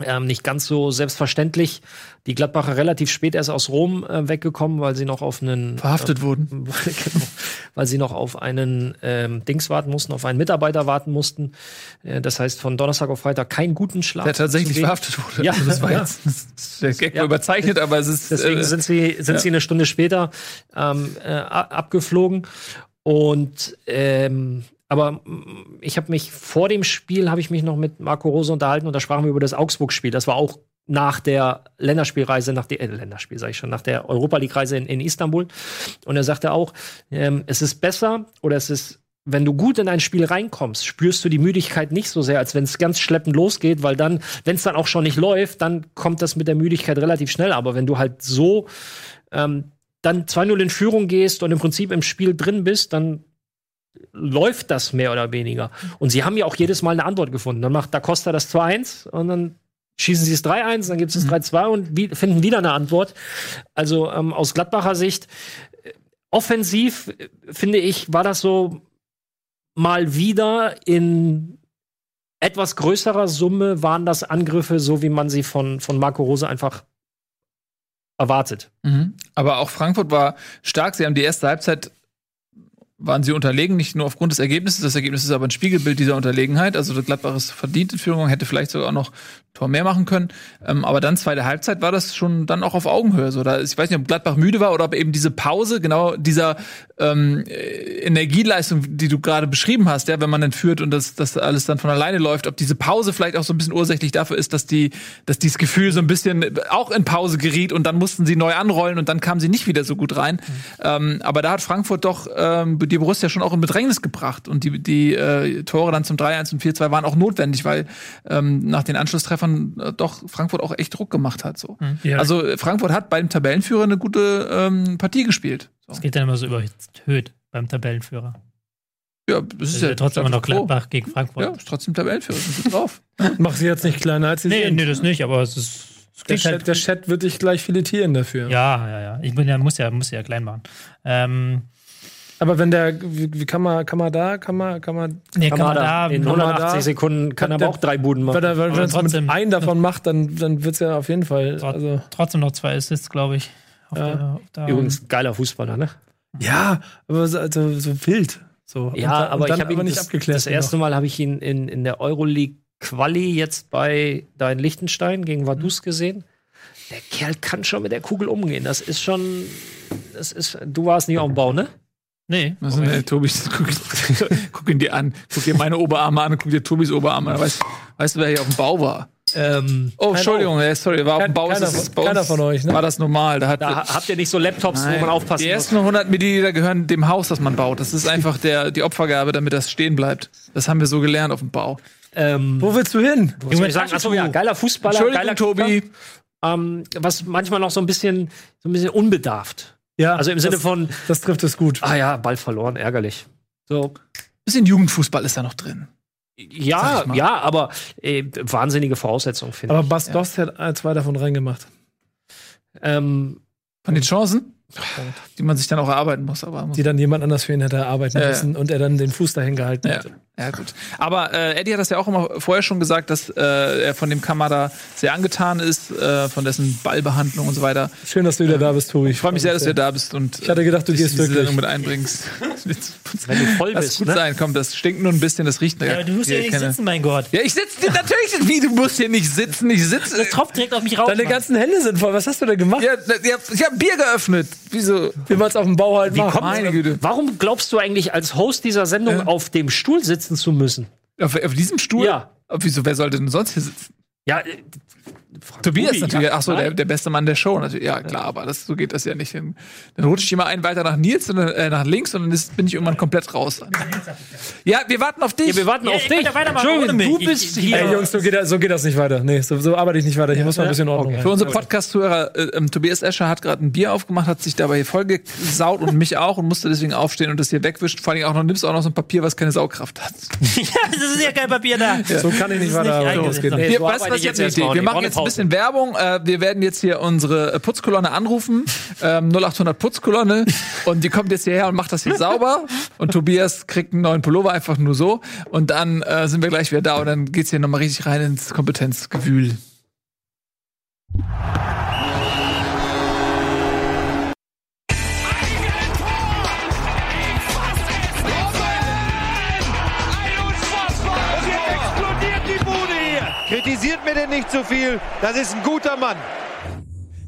S3: ähm, nicht ganz so selbstverständlich. Die Gladbacher relativ spät erst aus Rom äh, weggekommen, weil sie noch auf einen
S1: Verhaftet wurden.
S3: genau, weil sie noch auf einen ähm, Dings warten mussten, auf einen Mitarbeiter warten mussten. Äh, das heißt, von Donnerstag auf Freitag keinen guten Schlaf.
S1: Der tatsächlich verhaftet wurde.
S3: Ja.
S1: Also das war
S3: Ja.
S1: jetzt das der Gag
S3: Ja.
S1: überzeichnet, aber es ist
S3: Deswegen
S1: äh,
S3: sind sie, sind sie eine Stunde später ähm, äh, abgeflogen. Und ähm, aber ich habe mich vor dem Spiel habe ich mich noch mit Marco Rose unterhalten und da sprachen wir über das Augsburg-Spiel. Das war auch nach der Länderspielreise, nach der äh, Länderspiel sage ich schon, nach der Europa League-Reise in, in Istanbul. Und er sagte auch, ähm, es ist besser oder es ist wenn du gut in ein Spiel reinkommst, spürst du die Müdigkeit nicht so sehr, als wenn es ganz schleppend losgeht, weil dann, wenn es dann auch schon nicht läuft, dann kommt das mit der Müdigkeit relativ schnell. Aber wenn du halt so ähm, dann 2-0 in Führung gehst und im Prinzip im Spiel drin bist, dann läuft das mehr oder weniger. Und sie haben ja auch jedes Mal eine Antwort gefunden. Dann macht Da Costa das 2-1 und dann schießen sie es 3-1, dann gibt es das 3-2 und wie, finden wieder eine Antwort. Also ähm, aus Gladbacher Sicht, äh, offensiv, äh, finde ich, war das so mal wieder in etwas größerer Summe waren das Angriffe, so wie man sie von, von Marco Rose einfach erwartet.
S1: Mhm. Aber auch Frankfurt war stark. Sie haben die erste Halbzeit waren sie unterlegen, nicht nur aufgrund des Ergebnisses. Das Ergebnis ist aber ein Spiegelbild dieser Unterlegenheit. Also Gladbach ist verdient in Führung, hätte vielleicht sogar auch noch Tor mehr machen können. Ähm, aber dann zweite Halbzeit war das schon dann auch auf Augenhöhe. So, da, ich weiß nicht, ob Gladbach müde war oder ob eben diese Pause, genau dieser ähm, äh, Energieleistung, die du gerade beschrieben hast, ja, wenn man dann führt und das, das alles dann von alleine läuft, ob diese Pause vielleicht auch so ein bisschen ursächlich dafür ist, dass die, dass dieses Gefühl so ein bisschen auch in Pause geriet und dann mussten sie neu anrollen und dann kamen sie nicht wieder so gut rein. Ähm, aber da hat Frankfurt doch ähm, die Borussia schon auch in Bedrängnis gebracht und die, die äh, Tore dann zum 3-1 und 4-2 waren auch notwendig, weil ähm, nach den Anschlusstreffern äh, doch Frankfurt auch echt Druck gemacht hat. So.
S4: Ja.
S1: Also äh, Frankfurt hat bei dem Tabellenführer eine gute ähm, Partie gespielt. So.
S5: Es geht dann immer so überhöht beim Tabellenführer.
S1: Ja, das
S5: Das
S1: ist
S5: ist
S1: ja
S5: ja trotzdem immer noch. Gladbach gegen Frankfurt.
S1: Ja, ist trotzdem Tabellenführer, sind gut drauf.
S4: Mach sie jetzt nicht kleiner als sie
S5: Nee,
S4: sind.
S5: nee, das nicht, aber es ist.
S4: Der
S5: klingt halt,
S4: Chat, der Chat wird dich gleich filetieren dafür.
S5: ja, ja, ja. Ich bin ja, muss ja, muss ja klein machen. Ähm,
S4: Aber wenn der, wie, wie kann man, kann man da, kann man, kann man,
S5: nee, kann man
S3: Kamada
S5: da.
S3: in
S4: kann man
S3: 180
S4: da-
S3: Sekunden kann er aber auch drei Buden machen.
S4: wenn er, wenn er
S5: trotzdem-
S4: mit einen davon macht, dann, dann wird's ja auf jeden Fall, also,
S5: Trotzdem noch zwei Assists, glaube ich. Auf
S4: Ja.
S5: der, auf der,
S3: Übrigens geiler Fußballer, ne?
S4: ja, aber so, also, so wild. So.
S3: Ja,
S4: dann-
S3: aber
S4: und dann
S3: ich habe ihn
S4: nicht
S3: das,
S4: abgeklärt.
S3: das erste Mal habe ich ihn in, in der Euroleague Quali jetzt bei da in Liechtenstein gegen Vaduz gesehen. Der Kerl kann schon mit der Kugel umgehen. Das ist schon, das ist. Du warst nie auf dem Bau, ne?
S5: Nee.
S1: Was ist denn, Tobi, guck, guck ihn dir an. Guck dir meine Oberarme an und guck dir Tobis Oberarme an. Weißt, weißt du, wer hier auf dem Bau war?
S3: Ähm,
S1: Oh, Entschuldigung, ey, sorry, war auf dem Bau.
S4: keiner
S1: ist
S4: von- keiner von euch, ne?
S1: War das normal? Da hat
S3: da ha- habt ihr nicht so Laptops,
S1: Nein.
S3: wo man aufpassen
S1: Die
S3: muss.
S1: ersten 100 Milliliter gehören dem Haus, das man baut. Das ist einfach der, die Opfergabe, damit das stehen bleibt. Das haben wir so gelernt auf dem Bau.
S3: Ähm,
S4: Wo willst du hin?
S3: soll ich sagen? Achso, ja, geiler Fußballer,
S1: Entschuldigung,
S3: geiler
S1: Tobi.
S3: Ähm, was manchmal noch so ein bisschen, so ein bisschen unbedarft.
S4: Ja,
S3: Also im Sinne
S4: das,
S3: von,
S4: das trifft es gut.
S3: ah ja, Ball verloren, ärgerlich. So,
S1: Bisschen Jugendfußball ist da noch drin.
S3: Ja, ja, aber äh, wahnsinnige Voraussetzungen finde
S4: Aber
S3: ich.
S4: Bas Dost hat zwei davon reingemacht.
S3: Ähm,
S1: Von den Chancen, die man sich dann auch erarbeiten muss. Aber
S4: Die dann jemand anders für ihn hätte arbeiten
S1: Ja, ja.
S4: müssen und er dann den Fuß dahin gehalten
S1: Ja,
S4: hätte.
S1: Ja gut. Aber äh, Eddie hat das ja auch immer vorher schon gesagt, dass äh, er von dem Kamada sehr angetan ist, äh, von dessen Ballbehandlung und so weiter.
S4: Schön, dass du wieder da bist, Tobi.
S1: Ich freue mich sehr, dass du da bist und
S4: Ich hatte gedacht, du
S1: dich in
S4: gehst
S1: diese
S4: wirklich.
S1: Sendung mit einbringst.
S3: wenn du voll bist,
S1: gut
S3: ne?
S1: sein, komm, das stinkt nur ein bisschen, das riecht
S5: Ja, aber du musst ja
S1: Hier,
S5: nicht
S1: keine-
S5: sitzen, mein Gott.
S1: Ja, ich sitze natürlich, wie du musst hier nicht sitzen, ich sitze.
S5: Das tropft direkt auf mich raus.
S4: Deine
S5: Mann.
S4: ganzen Hände sind voll. Was hast du denn gemacht?
S1: Ja, ja, ich habe Bier geöffnet. Wieso?
S4: Wie man es auf dem Bau halt macht.
S1: Meine Güte.
S3: Warum glaubst du eigentlich als Host dieser Sendung auf dem Stuhl sitzen zu müssen?
S1: Auf, auf diesem Stuhl?
S3: Ja.
S1: Wieso, wer sollte denn sonst hier sitzen?
S3: Ja, äh, Frank
S1: Tobias
S3: Tobi,
S1: natürlich.
S3: ja,
S1: Ach so, der, der beste Mann der Show natürlich. Ja, klar, aber das, so geht das ja nicht. Dann, dann rutsche ich immer einen weiter nach Nils und dann, äh, nach links und dann ist, bin ich irgendwann komplett raus. Ja, wir warten auf dich.
S3: Ja, wir warten
S5: Ja,
S3: auf dich. Entschuldigung, du bist
S5: ich-
S3: hier.
S4: Ey, Jungs, so geht, das, so geht das nicht weiter. Nee, so, so arbeite ich nicht weiter. Hier muss man ein bisschen Ordnung
S1: Für
S4: rein.
S1: unsere Podcast-Zuhörer, äh, ähm, Tobias Escher hat gerade ein Bier aufgemacht, hat sich dabei vollgesaut und mich auch und musste deswegen aufstehen und das hier wegwischen. Vor allem auch noch, nimmst auch noch so ein Papier, was keine Saugkraft hat.
S5: ja, das ist ja kein Papier da.
S4: So kann ich nicht weiter
S5: nicht
S4: geht
S3: Nee, so
S1: weißt du, was jetzt
S3: jetzt
S1: eine Idee? Wir machen jetzt ein bisschen Werbung. Äh, wir werden jetzt hier unsere Putzkolonne anrufen. Ähm, 0800 Putzkolonne. Und die kommt jetzt hierher und macht das hier sauber. Und Tobias kriegt einen neuen Pullover einfach nur so. Und dann äh, sind wir gleich wieder da und dann geht's hier nochmal richtig rein ins Kompetenzgewühl.
S2: Kritisiert mir denn nicht zu viel. Das ist ein guter Mann.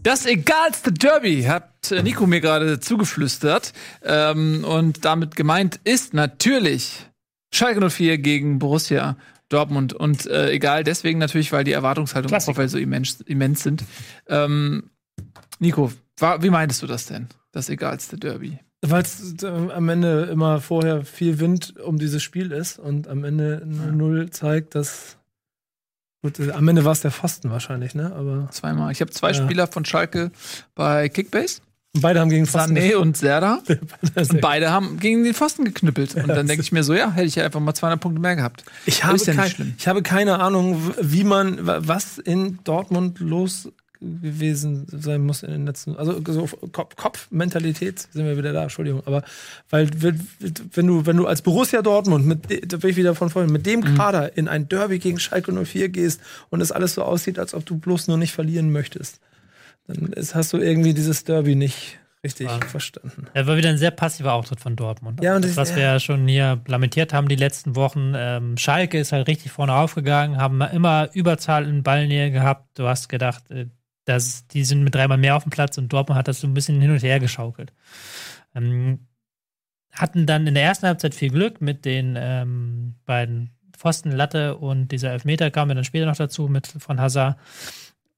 S1: Das egalste Derby hat äh, Nico mir gerade zugeflüstert. Ähm, und damit gemeint ist natürlich Schalke 04 gegen Borussia Dortmund. Und äh, egal deswegen natürlich, weil die Erwartungshaltung im. Vorfeld so immens, immens sind. Ähm, Nico, wa- wie meintest du das denn? Das egalste Derby.
S4: Weil es äh, am Ende immer vorher viel Wind um dieses Spiel ist und am Ende 0 zeigt, dass. Gut, am Ende war es der Pfosten wahrscheinlich, ne? Aber
S1: Zweimal. Ich habe zwei
S4: Ja.
S1: Spieler von Schalke bei Kickbase.
S4: beide haben gegen Pfosten.
S1: Sané und Serda. Und beide haben gegen den Pfosten geknüppelt. Und dann denke ich mir so, ja, hätte ich ja einfach mal 200 Punkte mehr gehabt.
S4: Ich habe,
S1: ist ja nicht
S4: kein,
S1: schlimm.
S4: ich habe keine Ahnung, wie man, wa- was in Dortmund los gewesen sein muss in den letzten, also so Kopf, Kopfmentalität sind wir wieder da, Entschuldigung, aber weil wenn du wenn du als Borussia Dortmund mit da bin ich wieder von vorhin mit dem Kader in ein Derby gegen Schalke 04 gehst und es alles so aussieht, als ob du bloß nur nicht verlieren möchtest, dann hast du irgendwie dieses Derby nicht richtig
S5: Ja.
S4: verstanden.
S5: Er war wieder ein sehr passiver Auftritt von Dortmund.
S4: Ja, und
S5: das,
S4: das-
S5: was wir ja schon hier lamentiert haben die letzten Wochen. Ähm, Schalke ist halt richtig vorne aufgegangen, haben immer Überzahl in Ballnähe gehabt. Du hast gedacht, äh, dass die sind mit dreimal mehr auf dem Platz und Dortmund hat das so ein bisschen hin und her geschaukelt. Ähm, hatten dann in der ersten Halbzeit viel Glück mit den ähm, beiden Pfosten, Latte und dieser Elfmeter kam ja dann später noch dazu mit von Hazard.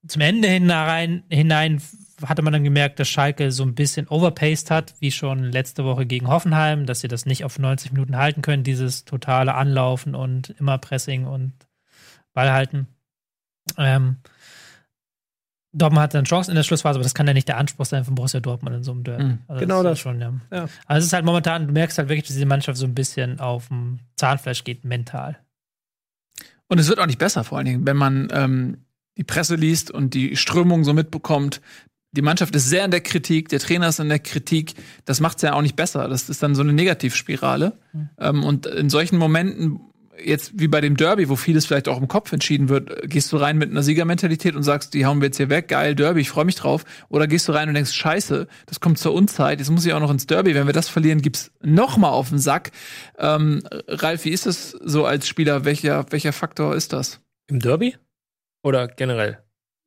S5: Zum Ende hinein, hinein hatte man dann gemerkt, dass Schalke so ein bisschen overpaced hat, wie schon letzte Woche gegen Hoffenheim, dass sie das nicht auf 90 Minuten halten können, dieses totale Anlaufen und immer Pressing und Ball halten. Ähm, Dortmund hat dann Chancen in der Schlussphase, aber das kann ja nicht der Anspruch sein von Borussia Dortmund in so einem Derby.
S1: Mhm.
S5: Also
S4: Genau
S5: ist
S4: das.
S5: schon, ja.
S4: Ja.
S5: Also es ist halt momentan, du merkst halt wirklich, dass diese Mannschaft so ein bisschen auf dem Zahnfleisch geht, mental.
S1: Und es wird auch nicht besser, vor allen Dingen, wenn man ähm, die Presse liest und die Strömung so mitbekommt. Die Mannschaft ist sehr in der Kritik, der Trainer ist in der Kritik. Das macht es ja auch nicht besser. Das ist dann so eine Negativspirale. Ähm, und in solchen Momenten, jetzt wie bei dem Derby, wo vieles vielleicht auch im Kopf entschieden wird, gehst du rein mit einer Siegermentalität und sagst, die hauen wir jetzt hier weg, geil, Derby, ich freue mich drauf. Oder gehst du rein und denkst, scheiße, das kommt zur Unzeit, jetzt muss ich auch noch ins Derby. Wenn wir das verlieren, gibt's noch mal auf den Sack. Ähm, Ralf, wie ist das so als Spieler? Welcher, welcher Faktor ist das?
S3: Im Derby? Oder generell?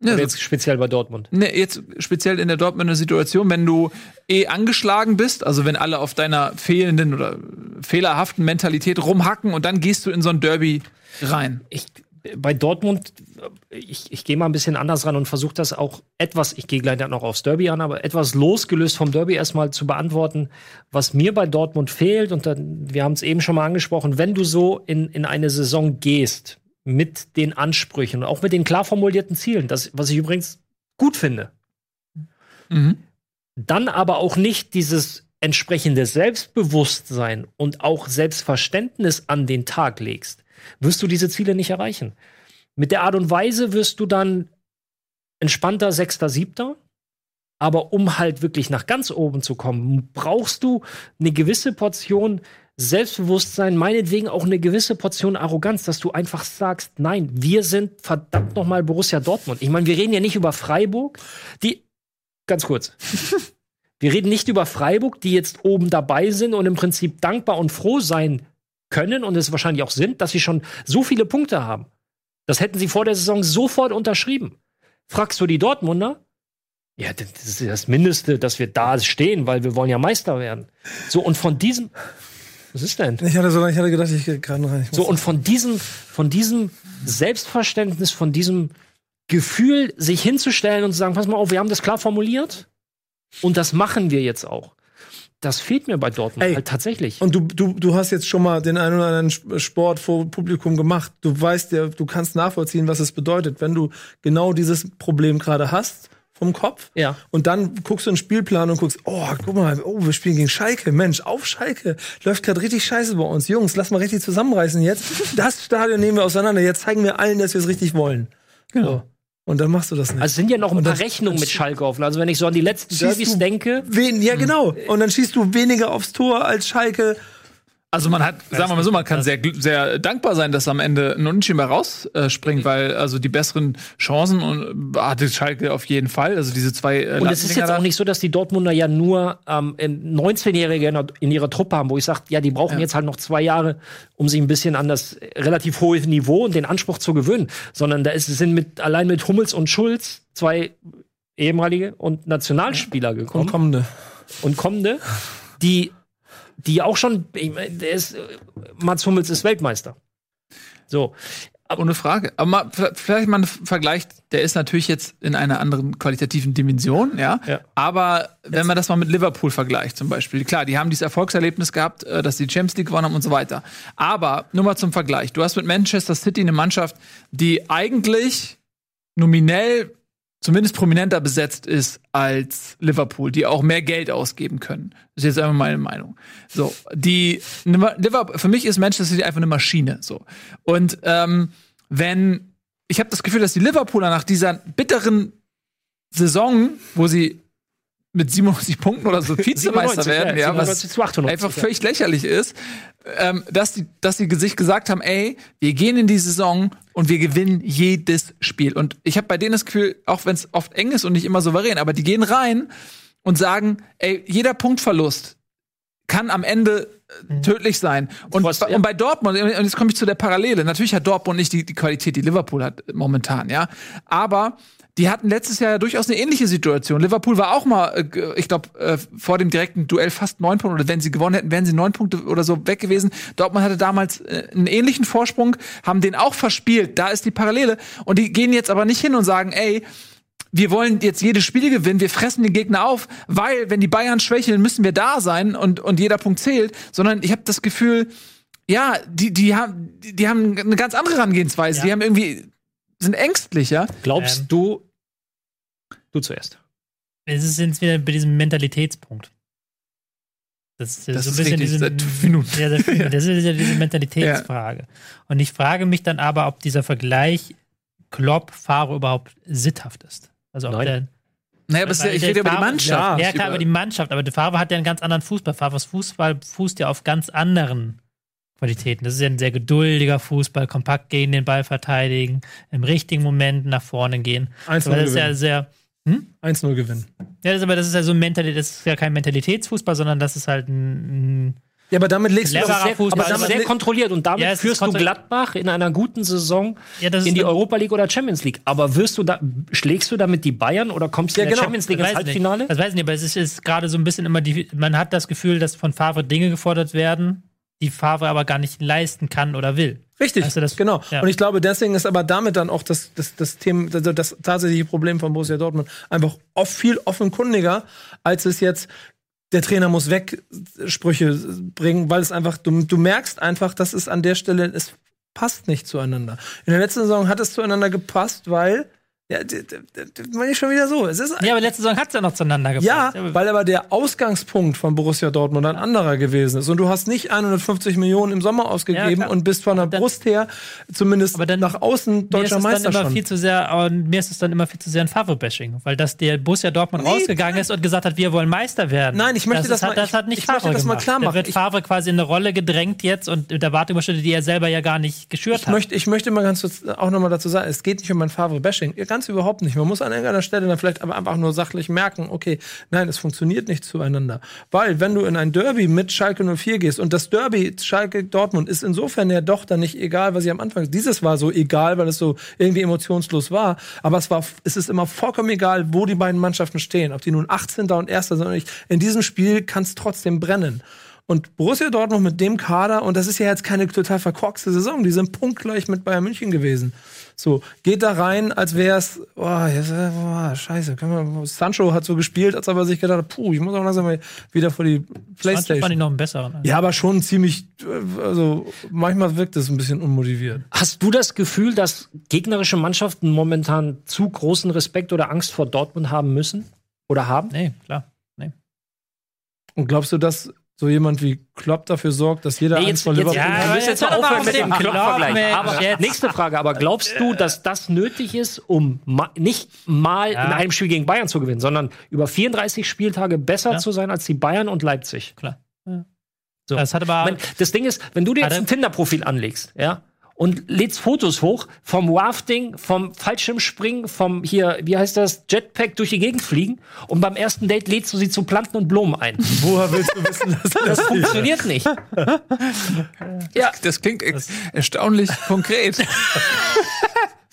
S1: Ja,
S3: jetzt speziell bei Dortmund?
S1: Ne, jetzt speziell in der Dortmunder Situation, wenn du eh angeschlagen bist, also wenn alle auf deiner fehlenden oder fehlerhaften Mentalität rumhacken und dann gehst du in so ein Derby rein.
S3: ich, bei Dortmund, ich, ich gehe mal ein bisschen anders ran und versuche das auch etwas, ich gehe gleich dann noch aufs Derby an, aber etwas losgelöst vom Derby erstmal zu beantworten, was mir bei Dortmund fehlt. Und dann, wir haben es eben schon mal angesprochen, wenn du so in, in eine Saison gehst mit den Ansprüchen und auch mit den klar formulierten Zielen, das, was ich übrigens gut finde,
S1: Mhm.
S3: dann aber auch nicht dieses entsprechende Selbstbewusstsein und auch Selbstverständnis an den Tag legst, wirst du diese Ziele nicht erreichen. Mit der Art und Weise wirst du dann entspannter Sechster, Siebter. Aber um halt wirklich nach ganz oben zu kommen, brauchst du eine gewisse Portion Selbstbewusstsein, meinetwegen auch eine gewisse Portion Arroganz, dass du einfach sagst, nein, wir sind verdammt nochmal Borussia Dortmund. Ich meine, wir reden ja nicht über Freiburg, die, ganz kurz, wir reden nicht über Freiburg, die jetzt oben dabei sind und im Prinzip dankbar und froh sein können und es wahrscheinlich auch sind, dass sie schon so viele Punkte haben. Das hätten sie vor der Saison sofort unterschrieben. Fragst du die Dortmunder? Ja, das ist das Mindeste, dass wir da stehen, weil wir wollen ja Meister werden. So, und von diesem. Was ist denn?
S4: Ich hatte so ich hatte gedacht, ich gerade rein. Ich
S3: So, und von diesem, von diesem Selbstverständnis, von diesem Gefühl, sich hinzustellen und zu sagen, pass mal auf, wir haben das klar formuliert und das machen wir jetzt auch. Das fehlt mir bei Dortmund
S4: Ey,
S3: halt tatsächlich.
S4: Und du, du, du hast jetzt schon mal den einen oder anderen Sp- Sport vor Publikum gemacht. Du weißt ja, du kannst nachvollziehen, was es bedeutet, wenn du genau dieses Problem gerade hast vom Kopf.
S3: Ja.
S4: Und dann guckst du in den Spielplan und guckst, oh, guck mal, oh, wir spielen gegen Schalke. Mensch, auf Schalke. Läuft gerade richtig scheiße bei uns. Jungs, lass mal richtig zusammenreißen jetzt. Das Stadion nehmen wir auseinander. Jetzt zeigen wir allen, dass wir es richtig wollen. So. Und dann machst du das nicht.
S3: Also es sind ja noch ein paar Rechnungen mit Schalke offen. Also wenn ich so an die letzten Derbys denke,
S4: Wen, ja, genau. Und dann schießt du weniger aufs Tor als Schalke.
S1: Also man hat, sagen wir mal so, man kann sehr, sehr dankbar sein, dass am Ende ein Unentschieden bei rausspringt, weil also die besseren Chancen und hatte Schalke auf jeden Fall. Also diese zwei äh,
S3: Und es ist jetzt auch nicht so, dass die Dortmunder ja nur ähm, 19-Jährige in, ihrer Truppe haben, wo ich sage, ja, die brauchen jetzt halt noch zwei Jahre, um sich ein bisschen an das relativ hohe Niveau und den Anspruch zu gewöhnen. Sondern da ist, sind mit, allein mit Hummels und Schulz zwei ehemalige und Nationalspieler gekommen
S4: Und kommende.
S3: und kommende, die, die auch schon, ich mein, der ist, Mats Hummels ist Weltmeister. So.
S1: Ohne Frage. Aber mal, vielleicht mal ein Vergleich, der ist natürlich jetzt in einer anderen qualitativen Dimension, ja.
S3: Ja.
S1: Aber wenn man das mal mit Liverpool vergleicht, zum Beispiel, klar, die haben dieses Erfolgserlebnis gehabt, äh, dass die Champions League gewonnen haben und so weiter. Aber nur mal zum Vergleich. Du hast mit Manchester City eine Mannschaft, die eigentlich nominell zumindest prominenter besetzt ist als Liverpool, die auch mehr Geld ausgeben können. Das ist jetzt einfach meine Meinung. So, die Liverpool, für mich ist Manchester City einfach eine Maschine. So und ähm, wenn ich habe das Gefühl, dass die Liverpooler nach dieser bitteren Saison, wo sie mit 97 Punkten oder so Vizemeister
S3: 97,
S1: werden,
S3: ja,
S1: ja, was
S3: 97 zu 98,
S1: einfach völlig lächerlich ist, ähm, dass die, dass sie sich gesagt haben, ey, wir gehen in die Saison und wir gewinnen jedes Spiel. Und ich habe bei denen das Gefühl, auch wenn es oft eng ist und nicht immer souverän, aber die gehen rein und sagen, ey, jeder Punktverlust kann am Ende äh, tödlich sein. Und,
S3: Was-
S1: und bei Dortmund, und jetzt komme ich zu der Parallele, natürlich hat Dortmund nicht die, die Qualität, die Liverpool hat momentan, ja. Aber die hatten letztes Jahr ja durchaus eine ähnliche Situation. Liverpool war auch mal, äh, ich glaube, äh, vor dem direkten Duell fast neun Punkte, oder wenn sie gewonnen hätten, wären sie neun Punkte oder so weg gewesen. Dortmund hatte damals einen ähnlichen Vorsprung, haben den auch verspielt. Da ist die Parallele. Und die gehen jetzt aber nicht hin und sagen, ey, wir wollen jetzt jedes Spiel gewinnen, wir fressen den Gegner auf, weil wenn die Bayern schwächeln, müssen wir da sein und, und jeder Punkt zählt, sondern ich habe das Gefühl, ja, die, die, haben, die, haben eine ganz andere Herangehensweise.
S5: Ja.
S1: Die haben irgendwie, sind ängstlicher.
S3: Glaubst
S5: Ähm.
S3: du, du zuerst.
S5: Es ist jetzt wieder bei diesem Mentalitätspunkt. Das ist,
S1: Das
S5: so ein
S1: ist
S5: bisschen
S1: richtig,
S5: diese,
S1: seit fünf Minuten.
S5: Ja, das, das ist ja diese Mentalitätsfrage. Und ich frage mich dann aber, ob dieser Vergleich Klopp-Fahrer überhaupt sitthaft ist. Also ob
S3: Nein.
S5: der,
S1: Naja, aber es ist ja-
S5: Weil
S1: ich rede über die Mannschaft.
S5: Ja, klar, über die Mannschaft, aber der Favre hat ja einen ganz anderen Fußball. Favres Fußball fußt ja auf ganz anderen Qualitäten. Das ist ja ein sehr geduldiger Fußball, kompakt gegen den Ball verteidigen, im richtigen Moment nach vorne gehen.
S4: 1-0
S5: Aber das ist ja
S4: gewinnen.
S5: sehr,
S4: 1-0 gewinnen.
S5: ja, das ist aber das ist ja so ein Mentalität, das ist ja kein Mentalitätsfußball, sondern das ist halt ein, ein
S4: Ja, aber damit legst du
S5: Cleverer
S4: doch
S3: Sehr,
S5: Fußball,
S3: aber das ist sehr
S4: le-
S3: kontrolliert und damit
S5: Ja,
S3: führst du Gladbach in einer guten Saison
S5: Ja, das
S3: in die Europa League oder Champions League. Aber wirst du da, schlägst du damit die Bayern oder kommst du
S4: Ja,
S3: in der
S4: genau.
S3: Champions League
S5: Das
S3: ins
S5: weiß ich
S3: Halbfinale?
S5: Nicht. Das weiß ich nicht, aber es ist, ist gerade so ein bisschen immer die, man hat das Gefühl, dass von Favre Dinge gefordert werden, die Favre aber gar nicht leisten kann oder will.
S4: Richtig,
S5: Weißt du, das-
S4: genau.
S5: ja.
S4: Und ich glaube, deswegen ist aber damit dann auch das, das, das Thema, also das tatsächliche Problem von Borussia Dortmund einfach oft viel offenkundiger, als es jetzt der Trainer muss weg Sprüche bringen, weil es einfach, du, du merkst einfach, dass es an der Stelle, es passt nicht zueinander. In der letzten Saison hat es zueinander gepasst, weil, ja, meine ich schon wieder so. Es ist
S5: Ja, aber letzte Saison hat es ja noch zueinander
S4: ja,
S5: gepasst.
S4: weil aber der Ausgangspunkt von Borussia Dortmund ein anderer gewesen ist. Und du hast nicht 150 Millionen im Sommer ausgegeben
S5: klar.
S4: und bist von der
S5: Dann-
S4: Brust her zumindest
S5: Aber dann-
S4: nach außen
S5: mir ist
S4: deutscher
S5: dann
S4: Meister
S5: immer
S4: schon.
S5: viel zu sehr, mir ist es dann immer viel zu sehr ein Favre-Bashing, weil dass der Bus ja Dortmund
S4: Nee,
S5: rausgegangen ist und gesagt hat, wir wollen Meister werden.
S4: Nein, ich möchte das
S5: ist,
S4: mal-
S5: das
S4: ich-
S5: hat nicht
S4: ich möchte
S5: Favre
S4: das mal klar
S5: Da
S4: machen.
S5: wird
S4: Ich-
S5: Favre quasi in eine Rolle gedrängt jetzt und mit Erwartungsschritte, die er selber ja gar nicht geschürt
S4: Ich
S5: hat.
S4: möchte, ich möchte mal ganz kurz auch nochmal dazu sagen, es geht nicht um ein Favre-Bashing. Ja, Ganz überhaupt nicht. Man muss an irgendeiner Stelle dann vielleicht aber einfach nur sachlich merken, okay, nein, es funktioniert nicht zueinander. Weil, wenn du in ein Derby mit Schalke 04 gehst und das Derby Schalke-Dortmund ist insofern ja doch dann nicht egal, was ich am Anfang, dieses war so egal, weil es so irgendwie emotionslos war, aber es war, es ist immer vollkommen egal, wo die beiden Mannschaften stehen, ob die nun 18. und 1. sind oder nicht. In diesem Spiel kann es trotzdem brennen. Und Borussia Dortmund mit dem Kader, und das ist ja jetzt keine total verkorkste Saison, die sind punktgleich mit Bayern München gewesen. So, geht da rein, als wäre es, oh, jetzt, äh, oh, scheiße, können wir, Sancho hat so gespielt, als ob er sich gedacht hat, puh, ich muss auch langsam mal wieder vor die
S5: Manche fand ich
S4: Playstation.
S5: noch einen besseren.
S4: Ja, aber schon ziemlich, äh, also manchmal wirkt es ein bisschen unmotiviert.
S3: Hast du das Gefühl, dass gegnerische Mannschaften momentan zu großen Respekt oder Angst vor Dortmund haben müssen? Oder haben?
S5: Nee, klar. Nee.
S4: Und glaubst du, dass so jemand wie Klopp dafür sorgt, dass jeder
S3: Nee, jetzt,
S4: vor
S3: jetzt,
S4: Liverpool
S3: ja,
S5: aber
S3: wir müssen
S5: jetzt
S3: jetzt mal aufhören
S5: auf
S3: mit dem Klopp-Vergleich.
S5: Klopp,
S3: Aber
S5: jetzt.
S3: nächste Frage, aber glaubst du, dass das nötig ist, um ma nicht mal
S5: Ja.
S3: in einem Spiel gegen Bayern zu gewinnen, sondern über 34 Spieltage besser
S5: Ja.
S3: zu sein als die Bayern und Leipzig?
S5: Klar. Ja.
S3: So.
S5: Das hat aber.
S3: Das Ding ist, wenn du dir jetzt ein Tinder-Profil anlegst, ja, und lädst Fotos hoch vom Wafting, vom Fallschirmspringen, vom hier, wie heißt das, Jetpack durch die Gegend fliegen und beim ersten Date lädst du sie zu Planten und Blumen ein.
S4: Woher willst du wissen, dass
S3: Das funktioniert nicht. ja,
S1: Das klingt ex- erstaunlich konkret.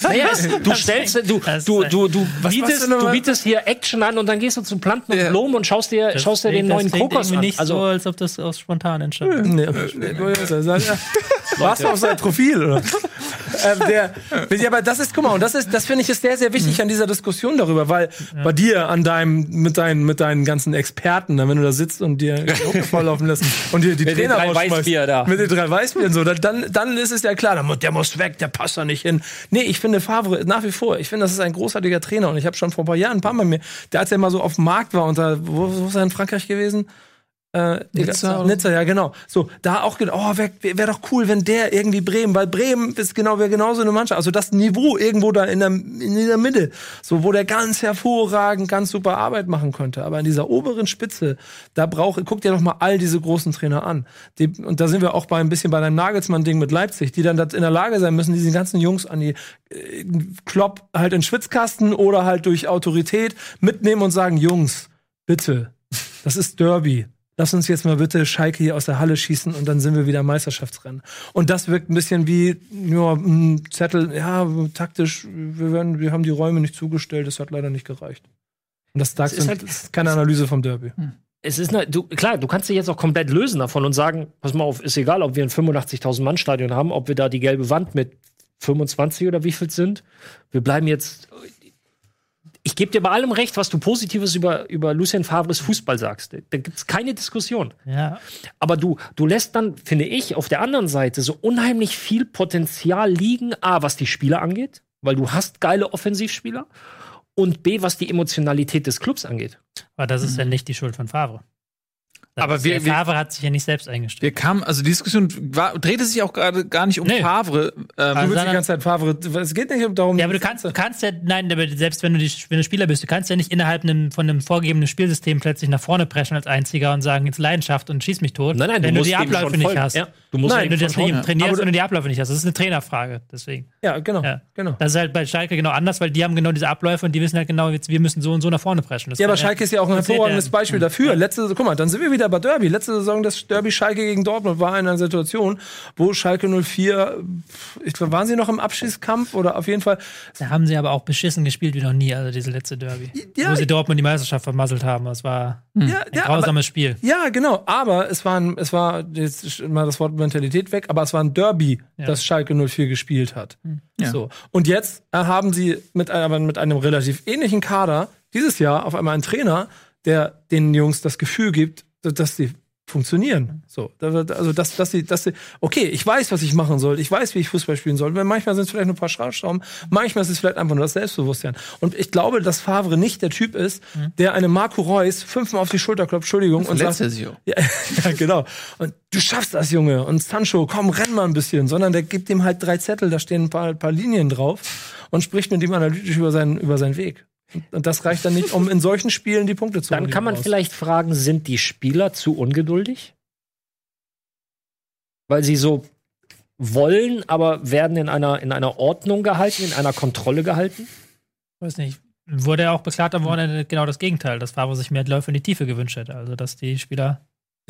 S3: naja, es, du stellst, du, du, du, du, bietest,
S4: du
S3: bietest hier Action an und dann gehst du zu Planten und. Blumen und schaust dir, schaust dir den neuen Kokos an.
S5: nicht so,
S3: Also,
S5: als ob das aus spontan entstand.
S4: Nee, ja. Warst du auf sein Profil, oder? ähm, der, aber das ist, guck mal, und das ist, das finde ich ist sehr, sehr wichtig an dieser Diskussion darüber, weil bei dir an deinem, mit deinen, mit deinen ganzen Experten, wenn du da sitzt und dir volllaufen lässt und dir die
S3: Mit den
S4: Trainer
S3: drei
S4: rausschmeißt,
S3: Weißbier da.
S4: Mit den drei Weißbieren so, dann, dann, ist es ja klar, der muss weg, der passt da nicht hin. Nee, ich finde Favre nach wie vor, ich finde, das ist ein großartiger Trainer und ich habe schon vor ein paar Jahren ein paar Mal mir, der als er mal so auf dem Markt war und da, wo, wo ist er in Frankreich gewesen? Äh,
S1: Nizza
S4: Nizza, ja, genau. So, da auch oh, wäre wär doch cool, wenn der irgendwie Bremen, weil Bremen ist genau, wäre genauso eine Mannschaft. Also das Niveau irgendwo da in der, in der Mitte, so, wo der ganz hervorragend, ganz super Arbeit machen könnte. Aber in dieser oberen Spitze, da braucht, guck dir doch mal all diese großen Trainer an. Die, und da sind wir auch bei ein bisschen bei deinem Nagelsmann-Ding mit Leipzig, die dann das in der Lage sein müssen, diese ganzen Jungs an die äh, Klopp halt in Schwitzkasten oder halt durch Autorität mitnehmen und sagen, Jungs, bitte, das ist Derby. Lass uns jetzt mal bitte Schalke hier aus der Halle schießen und dann sind wir wieder Meisterschaftsrennen. Und das wirkt ein bisschen wie ja, ein Zettel, ja, taktisch, wir, werden, wir haben die Räume nicht zugestellt, das hat leider nicht gereicht. Und das, das
S3: ist
S4: ist
S3: halt-
S4: keine Analyse vom Derby.
S3: Es ist ne, du, klar, du kannst dich jetzt auch komplett lösen davon und sagen, pass mal auf, ist egal, ob wir ein 85.000 Mann Stadion haben, ob wir da die gelbe Wand mit 25 oder wie viel sind. Wir bleiben jetzt ich gebe dir bei allem recht, was du Positives über, über Lucien Favres Fußball sagst. Da gibt es keine Diskussion.
S5: Ja,
S3: Aber du, du lässt dann, finde ich, auf der anderen Seite so unheimlich viel Potenzial liegen, A, was die Spieler angeht, weil du hast geile Offensivspieler, und B, was die Emotionalität des Clubs angeht.
S5: aber das ist ja nicht die Schuld von Favre. Das
S1: Aber wir-
S5: der
S1: wir-
S5: Favre hat sich ja nicht selbst eingestellt.
S1: Wir kamen, also die Diskussion war, drehte sich auch gerade gar nicht um
S5: Nee.
S1: Favre. Ähm,
S4: Du willst die ganze Zeit Favre. Es geht nicht darum.
S5: Ja, aber du kannst, du kannst ja, nein, aber selbst wenn du, die, wenn du Spieler bist, du kannst ja nicht innerhalb einem, von einem vorgegebenen Spielsystem plötzlich nach vorne preschen als Einziger und sagen, jetzt Leidenschaft und schieß mich tot.
S3: Nein, nein, du
S5: wenn du
S3: musst
S5: die Abläufe nicht
S3: folgen.
S5: hast.
S3: Ja, du musst
S5: Nein, du das
S3: schon
S5: trainierst
S4: Aber-
S5: und du die Abläufe nicht hast. Das ist eine Trainerfrage, deswegen.
S4: Ja, genau.
S5: Ja.
S4: genau.
S5: Das ist halt bei Schalke genau anders, weil die haben genau diese Abläufe und die wissen halt genau, jetzt, wir müssen so und so nach vorne preschen. Das
S4: Ja, aber Schalke ist ja auch ein hervorragendes Beispiel dafür. Letzte, guck mal, dann sind wir wieder bei Derby. Letzte Saison das Derby Schalke gegen Dortmund war in einer Situation, wo Schalke 04, ich glaube, waren sie noch im Abschießkampf oder auf jeden Fall.
S5: Da haben sie aber auch beschissen gespielt wie noch nie, also diese letzte Derby.
S4: Ja,
S5: wo sie Dortmund die Meisterschaft vermasselt haben. Das war
S4: ja,
S5: ein
S4: ja, aber,
S5: grausames Spiel.
S4: ja, genau. Aber es war, ein, es war jetzt mal das Wort Mentalität weg, aber es war ein Derby,
S5: Ja.
S4: das Schalke 04 gespielt hat.
S1: Ja.
S4: So. Und jetzt äh, haben sie mit, aber mit einem relativ ähnlichen Kader dieses Jahr auf einmal einen Trainer, der den Jungs das Gefühl gibt, dass sie funktionieren. So, also dass, dass sie, dass sie, okay, ich weiß, was ich machen soll, ich weiß, wie ich Fußball spielen soll. Manchmal sind es vielleicht nur ein paar Schraubschrauben, manchmal ist es vielleicht einfach nur das Selbstbewusstsein. Und ich glaube, dass Favre nicht der Typ ist, der einem Marco Reus fünfmal auf die Schulter klopft, Entschuldigung, und sagt,
S1: sich auch.
S4: ja, ja, genau. Und du schaffst das, Junge. Und Sancho, komm, renn mal ein bisschen. Sondern der gibt ihm halt drei Zettel, da stehen ein paar, paar Linien drauf und spricht mit ihm analytisch über seinen, über seinen Weg. Und- das reicht dann nicht, um in solchen Spielen die Punkte zu
S3: Dann kann man
S4: raus.
S3: vielleicht fragen, sind die Spieler zu ungeduldig? Weil sie so wollen, aber werden in einer, in einer Ordnung gehalten, in einer Kontrolle gehalten?
S5: weiß nicht, wurde ja auch beklagt am Wochenende genau das Gegenteil, dass Favre sich mehr Läufe in die Tiefe gewünscht hätte. Also, dass die Spieler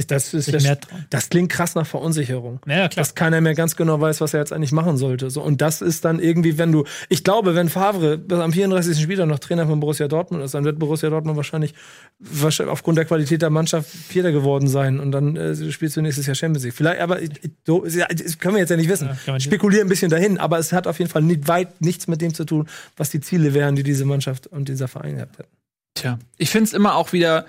S4: Das, ist das, das klingt krass nach Verunsicherung.
S5: Ja, klar.
S4: Dass keiner mehr ganz genau weiß, was er jetzt eigentlich machen sollte. So, und das ist dann irgendwie, wenn du, ich glaube, wenn Favre bis am 34. Spieltag noch Trainer von Borussia Dortmund ist, dann wird Borussia Dortmund wahrscheinlich, wahrscheinlich aufgrund der Qualität der Mannschaft Vierter geworden sein und dann äh, spielst du nächstes Jahr Champions League. Vielleicht, aber ich- ich- so, das können wir jetzt ja nicht wissen.
S5: Ja,
S4: Spekuliere ein bisschen dahin, aber es hat auf jeden Fall nicht, weit nichts mit dem zu tun, was die Ziele wären, die diese Mannschaft und dieser Verein gehabt hätten.
S1: Tja, ich finde es immer auch wieder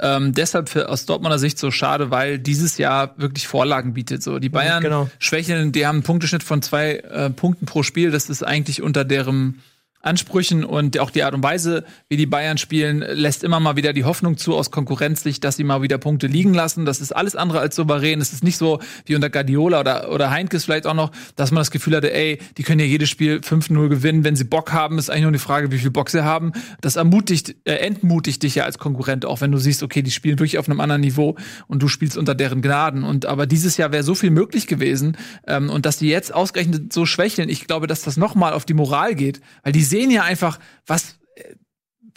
S1: ähm, deshalb für, aus Dortmunder Sicht so schade, weil dieses Jahr wirklich Vorlagen bietet. So die Bayern
S4: genau.
S1: schwächeln, die haben einen Punkteschnitt von zwei äh, Punkten pro Spiel. Das ist eigentlich unter deren Ansprüchen und auch die Art und Weise, wie die Bayern spielen, lässt immer mal wieder die Hoffnung zu aus Konkurrenzsicht, dass sie mal wieder Punkte liegen lassen. Das ist alles andere als souverän. Es ist nicht so wie unter Guardiola oder, oder Heinkes vielleicht auch noch, dass man das Gefühl hatte, ey, die können ja jedes Spiel 5-0 gewinnen, wenn sie Bock haben. Ist eigentlich nur die Frage, wie viel Bock sie haben. Das ermutigt, äh, entmutigt dich ja als Konkurrent auch, wenn du siehst, okay, die spielen wirklich auf einem anderen Niveau und du spielst unter deren Gnaden. Und aber dieses Jahr wäre so viel möglich gewesen ähm, und dass die jetzt ausgerechnet so schwächeln, ich glaube, dass das noch mal auf die Moral geht, weil die sehen ja einfach, was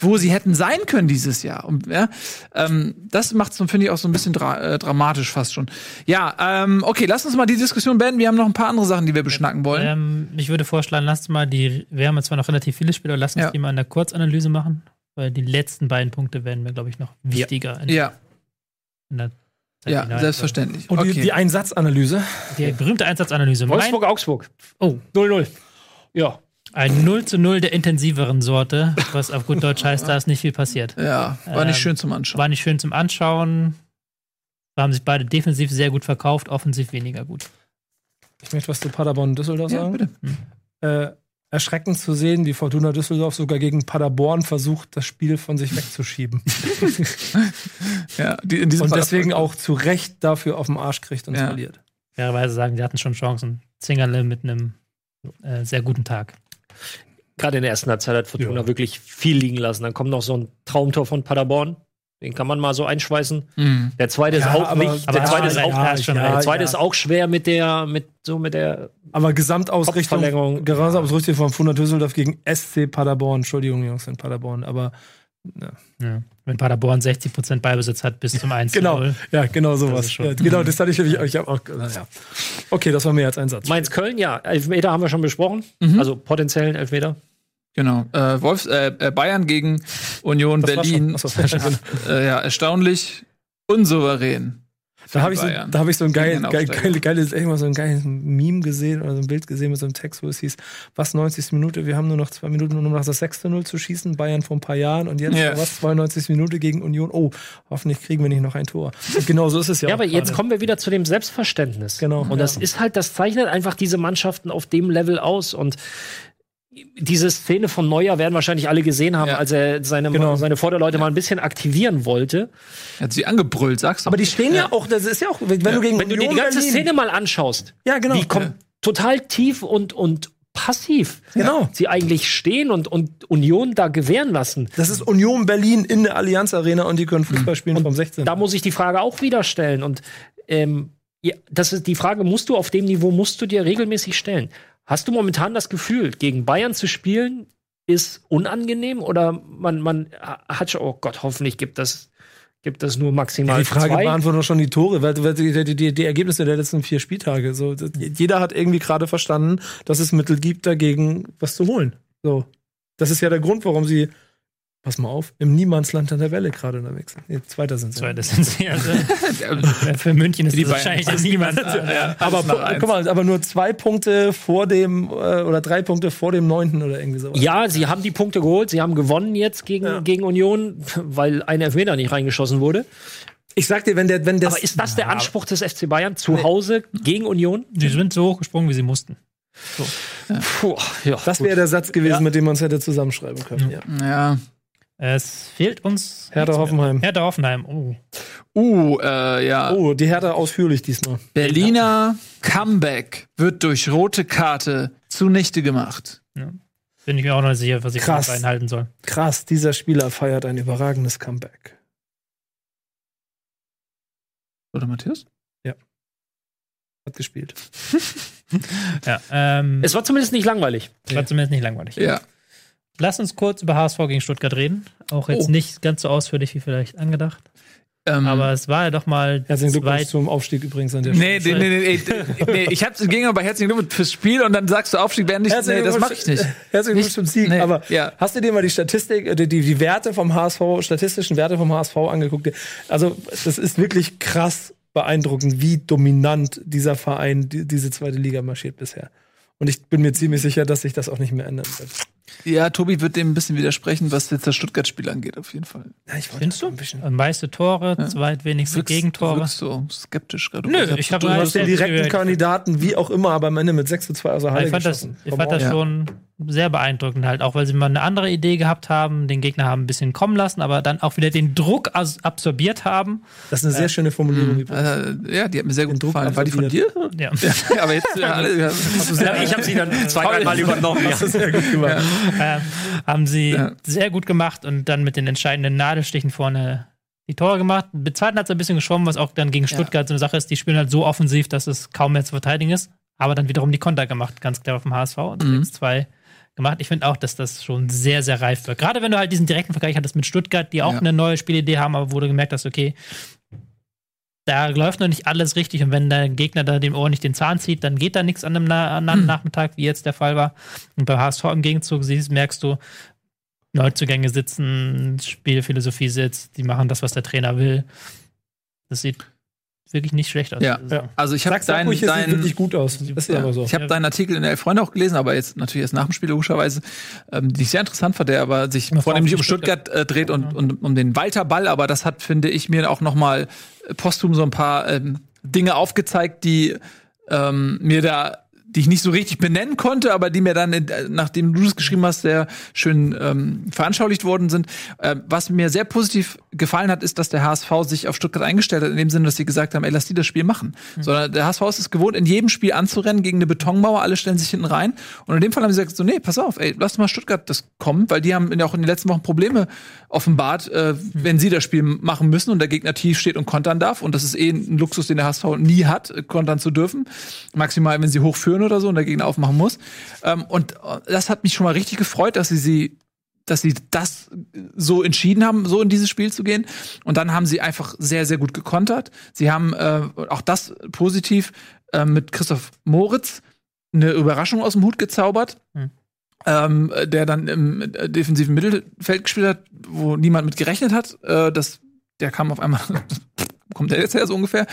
S1: wo sie hätten sein können dieses Jahr. Und, ja, ähm, das macht es, finde ich, auch so ein bisschen dra äh, dramatisch fast schon. Ja, ähm, okay, lass uns mal die Diskussion beenden. Wir haben noch ein paar andere Sachen, die wir beschnacken wollen.
S5: Ähm, ich würde vorschlagen, lasst mal die, wir haben jetzt zwar noch relativ viele Spieler, lasst uns
S1: Ja.
S5: die mal in der Kurzanalyse machen, weil die letzten beiden Punkte werden mir, glaube ich, noch wichtiger in,
S1: Ja,
S5: in der Zeit
S1: ja,
S5: hinein.
S1: selbstverständlich.
S4: Und die,
S1: okay.
S4: die Einsatzanalyse.
S5: Die berühmte Einsatzanalyse. Mein,
S3: Wolfsburg, Augsburg.
S5: oh,
S3: 0-0. Ja.
S5: Ein 0 zu 0 der intensiveren Sorte, was auf gut Deutsch heißt, da ist nicht viel passiert.
S1: ja, war nicht
S5: Ähm,
S1: schön zum Anschauen.
S5: War nicht schön zum Anschauen. Da haben sich beide defensiv sehr gut verkauft, offensiv weniger gut.
S4: Ich möchte was zu Paderborn und Düsseldorf
S1: Ja,
S4: sagen.
S1: bitte.
S4: äh, erschreckend zu sehen, die Fortuna Düsseldorf sogar gegen Paderborn versucht, das Spiel von sich wegzuschieben.
S1: Ja, die, in diesem
S4: und deswegen auch zu Recht dafür auf den Arsch kriegt und
S1: Ja.
S4: verliert.
S5: Fairerweise sagen, die hatten schon Chancen. Zingerle mit einem äh, sehr guten Tag.
S3: Gerade in der ersten Halbzeit hat Fortuna wirklich viel liegen lassen. Dann kommt noch so ein Traumtor von Paderborn. Den kann man mal so einschweißen.
S1: Mhm.
S3: Der zweite ist
S4: Ja,
S3: auch
S4: aber-
S3: nicht.
S5: aber
S3: Der zweite ist
S5: ja,
S3: auch,
S5: ja, ist
S3: der zweite
S4: ja.
S3: ist auch schwer mit der, mit so mit der.
S4: Aber Gesamtausrichtung. Gesamtausrichtung von Fortuna Düsseldorf gegen SC Paderborn. Entschuldigung, Jungs in Paderborn, aber
S5: Ja. Wenn Paderborn 60% Beibesitz hat bis zum 1
S4: Genau, ja, genau sowas.
S5: schon-
S4: Ja, genau, das hatte ich, ich, ich hab auch, ja. Okay, das war mehr als ein Satz.
S3: Mainz-Köln, ja. Elfmeter haben wir schon besprochen.
S1: Mhm.
S3: Also potenziellen Elfmeter.
S1: Genau. Äh, Wolfs, äh, äh, Bayern gegen Union
S4: Das war
S1: Berlin.
S4: schon- Achso, ja,
S1: Äh, ja, erstaunlich unsouverän.
S4: Da habe ich, so, da hab ich so ein geil, geil, geil, geiles, irgendwann so ein geiles Meme gesehen oder so ein Bild gesehen mit so einem Text, wo es hieß, was 90. Minute, wir haben nur noch zwei Minuten, um noch das 6. 0 zu schießen, Bayern vor ein paar Jahren und jetzt
S1: Ja.
S4: was, 92. Minute gegen Union, oh, hoffentlich kriegen wir nicht noch ein Tor. Und genau so ist es ja.
S3: Ja,
S4: auch
S3: aber jetzt
S4: gerade.
S3: kommen wir wieder zu dem Selbstverständnis.
S4: Genau,
S3: Und das
S4: ja.
S3: ist halt, das zeichnet einfach diese Mannschaften auf dem Level aus. Und diese Szene von Neuer werden wahrscheinlich alle gesehen haben,
S1: Ja.
S3: als er seine,
S4: Genau.
S3: seine Vorderleute mal ein bisschen aktivieren wollte.
S1: Er hat sie angebrüllt, sagst du.
S4: Aber die stehen ja, auch, das ist ja auch, wenn du gegen
S3: Wenn du dir die ganze
S4: Berlin-
S3: Szene mal anschaust,
S4: Ja, genau.
S3: wie kom total tief und, und passiv
S4: Genau.
S3: sie eigentlich stehen und, und Union da gewähren lassen.
S4: Das ist Union Berlin in der Allianz Arena und die können Fußball spielen vom 16.
S3: Da muss ich die Frage auch wieder stellen. Und ähm, ja, das ist die Frage, musst du auf dem Niveau, musst du dir regelmäßig stellen. Hast du momentan das Gefühl, gegen Bayern zu spielen, ist unangenehm oder man, man hat schon, oh Gott, hoffentlich gibt das, gibt das nur maximal
S4: Ja, die Frage
S3: zwei.
S4: beantwortet doch schon die Tore, weil, weil die, die, die, die Ergebnisse der letzten vier Spieltage. So, jeder hat irgendwie gerade verstanden, dass es Mittel gibt, dagegen was zu holen. So. Das ist ja der Grund, warum sie, pass mal auf, im Niemandsland an der Welle gerade unterwegs sind. Nee, Zweiter sind sie.
S5: Zweite sind sie. Also, für München ist
S1: Die
S5: das wahrscheinlich
S1: passen.
S5: niemand.
S1: ja,
S4: Aber guck mal, aber nur zwei Punkte vor dem, äh, oder drei Punkte vor dem Neunten oder irgendwie sowas.
S3: Ja, sie haben die Punkte geholt, sie haben gewonnen jetzt gegen,
S4: Ja.
S3: gegen Union, weil ein Elfmeter nicht reingeschossen wurde.
S4: Ich sag dir, wenn der, wenn das,
S3: Aber ist das der Anspruch des FC Bayern zu Hause gegen Union?
S5: Sie sind so hochgesprungen, wie sie mussten.
S3: Puh, ja,
S4: das wäre der Satz gewesen, mit dem man es hätte zusammenschreiben können. Ja.
S1: Ja.
S5: Es fehlt uns.
S4: Hertha. Hoffenheim.
S5: Hertha Hoffenheim. Oh.
S1: Uh, äh, ja.
S4: Oh, die Hertha ausführlich diesmal.
S1: Berliner Comeback wird durch rote Karte zunichte gemacht.
S5: Bin ich mir auch noch nicht sicher, was ich
S4: Krass.
S5: Krass. reinhalten soll.
S4: Krass, dieser Spieler feiert ein überragendes Comeback.
S1: Oder Matthias?
S4: Hat gespielt.
S5: Ja, ähm,
S3: Es war zumindest nicht langweilig.
S5: es war zumindest nicht langweilig.
S1: Ja.
S5: Lass uns kurz über HSV gegen Stuttgart reden. Auch jetzt
S1: Oh.
S5: nicht ganz so ausführlich wie vielleicht angedacht.
S1: Ähm,
S5: Aber es war ja doch mal
S4: Herzlichen Glückwunsch zum Aufstieg übrigens an der
S1: Nee, nee,
S4: Stelle.
S1: nee, nee, nee, nee. Ich hab's ging aber herzlichen Glückwunsch fürs Spiel und dann sagst du Aufstieg wäre nicht. Nee, das mach
S4: Glückwunsch-
S1: ich nicht.
S4: Herzlichen Glückwunsch zum Sieg.
S1: nee,
S4: Aber
S1: ja.
S4: hast du dir mal die Statistik, äh, die, die, die Werte vom HSV, statistischen Werte vom HSV angeguckt? Also, das ist wirklich krass beeindruckend, wie dominant dieser Verein die, diese zweite Liga marschiert bisher. Und ich bin mir ziemlich sicher, dass sich das auch nicht mehr ändern wird.
S1: Ja, Tobi wird dem ein bisschen widersprechen, was jetzt das Stuttgart-Spiel angeht, auf jeden Fall.
S4: Ja, ich
S5: Findest du?
S4: ein bisschen.
S5: meiste Tore, zweitwenigste
S1: Wirkst- Du
S5: Gegentore.
S1: wirkst so skeptisch gerade.
S5: Nö, ich hab
S4: Du
S5: Ja,
S4: hast den direkten
S5: ja,
S4: Kandidaten, wie auch immer, aber am Ende mit 6 zu 2 aus der Halle
S5: ich fand das, ich fand das
S4: on.
S1: Ja.
S5: schon sehr beeindruckend halt, auch weil sie mal eine andere Idee gehabt haben, den Gegner haben ein bisschen kommen lassen, aber dann auch wieder den Druck absorbiert haben.
S4: Das ist eine sehr schöne Formulierung. übrigens.
S1: Äh, ja, die hat mir sehr gut
S4: Den Druck
S1: gefallen. War die von dir?
S5: Ja.
S1: Ja, aber jetzt ja, alle, ja, hast du sehr,
S3: ich habe sie dann zwei, dreimal übernommen.
S4: Das ist sehr gut gemacht.
S5: ähm, haben sie
S1: Ja.
S5: sehr gut gemacht und dann mit den entscheidenden Nadelstichen vorne die Tore gemacht. Mit zweiten hat es ein bisschen geschwommen, was auch dann gegen Stuttgart so eine Sache ist. Die spielen halt so offensiv, dass es kaum mehr zu verteidigen ist. Aber dann wiederum die Konter gemacht, ganz klar vom HSV und
S1: Mhm.
S5: 6-2 gemacht. Ich finde auch, dass das schon sehr, sehr reif wird. Gerade wenn du halt diesen direkten Vergleich hattest mit Stuttgart, die auch
S1: Ja.
S5: eine neue Spielidee haben, aber wo du gemerkt hast, okay, da läuft noch nicht alles richtig und wenn der Gegner da dem Ohr nicht den Zahn zieht, dann geht da nichts an einem, Na einem Nachmittag, wie jetzt der Fall war. Und bei HSV im Gegenzug siehst, merkst du, Neuzugänge sitzen, Spielphilosophie sitzt, die machen das, was der Trainer will. Das sieht wirklich nicht schlecht aus.
S1: Ja.
S5: Saison.
S1: Also ich habe dein,
S4: ruhig,
S1: dein
S4: wirklich gut aus. Das ist
S1: Ja.
S4: aber so.
S1: Ich habe deinen Artikel in der Elf Freunde auch gelesen, aber jetzt natürlich erst nach dem Spiel logischerweise, ähm, die ich sehr interessant fand, der aber sich vornehmlich um Stuttgart äh, dreht und, und um den Walter Ball, aber das hat, finde ich, mir auch noch mal äh, posthum so ein paar ähm, Dinge aufgezeigt, die ähm, mir da die ich nicht so richtig benennen konnte, aber die mir dann, äh, nachdem du es geschrieben hast, sehr schön ähm, veranschaulicht worden sind. Äh, was mir sehr positiv gefallen hat, ist, dass der HSV sich auf Stuttgart eingestellt hat, in dem Sinne, dass sie gesagt haben, ey, lass die das Spiel machen. Sondern der HSV ist es gewohnt, in jedem Spiel anzurennen gegen eine Betonmauer, alle stellen sich hinten rein. Und in dem Fall haben sie gesagt, so, nee, pass auf, ey, lass mal Stuttgart das kommen, weil die haben ja auch in den letzten Wochen Probleme offenbart, äh, wenn sie das Spiel machen müssen und der Gegner tief steht und kontern darf. Und das ist eh ein Luxus, den der HSV nie hat, äh, kontern zu dürfen. Maximal, wenn sie hochführen oder so und der Gegner aufmachen muss. Ähm, und äh, das hat mich schon mal richtig gefreut, dass sie sie dass sie das so entschieden haben, so in dieses Spiel zu gehen. Und dann haben sie einfach sehr, sehr gut gekontert. Sie haben äh, auch das positiv äh, mit Christoph Moritz eine Überraschung aus dem Hut gezaubert.
S5: Hm.
S1: Ähm, der dann im defensiven Mittelfeld gespielt hat, wo niemand mit gerechnet hat. Äh, das, der kam auf einmal, kommt der jetzt her so ungefähr.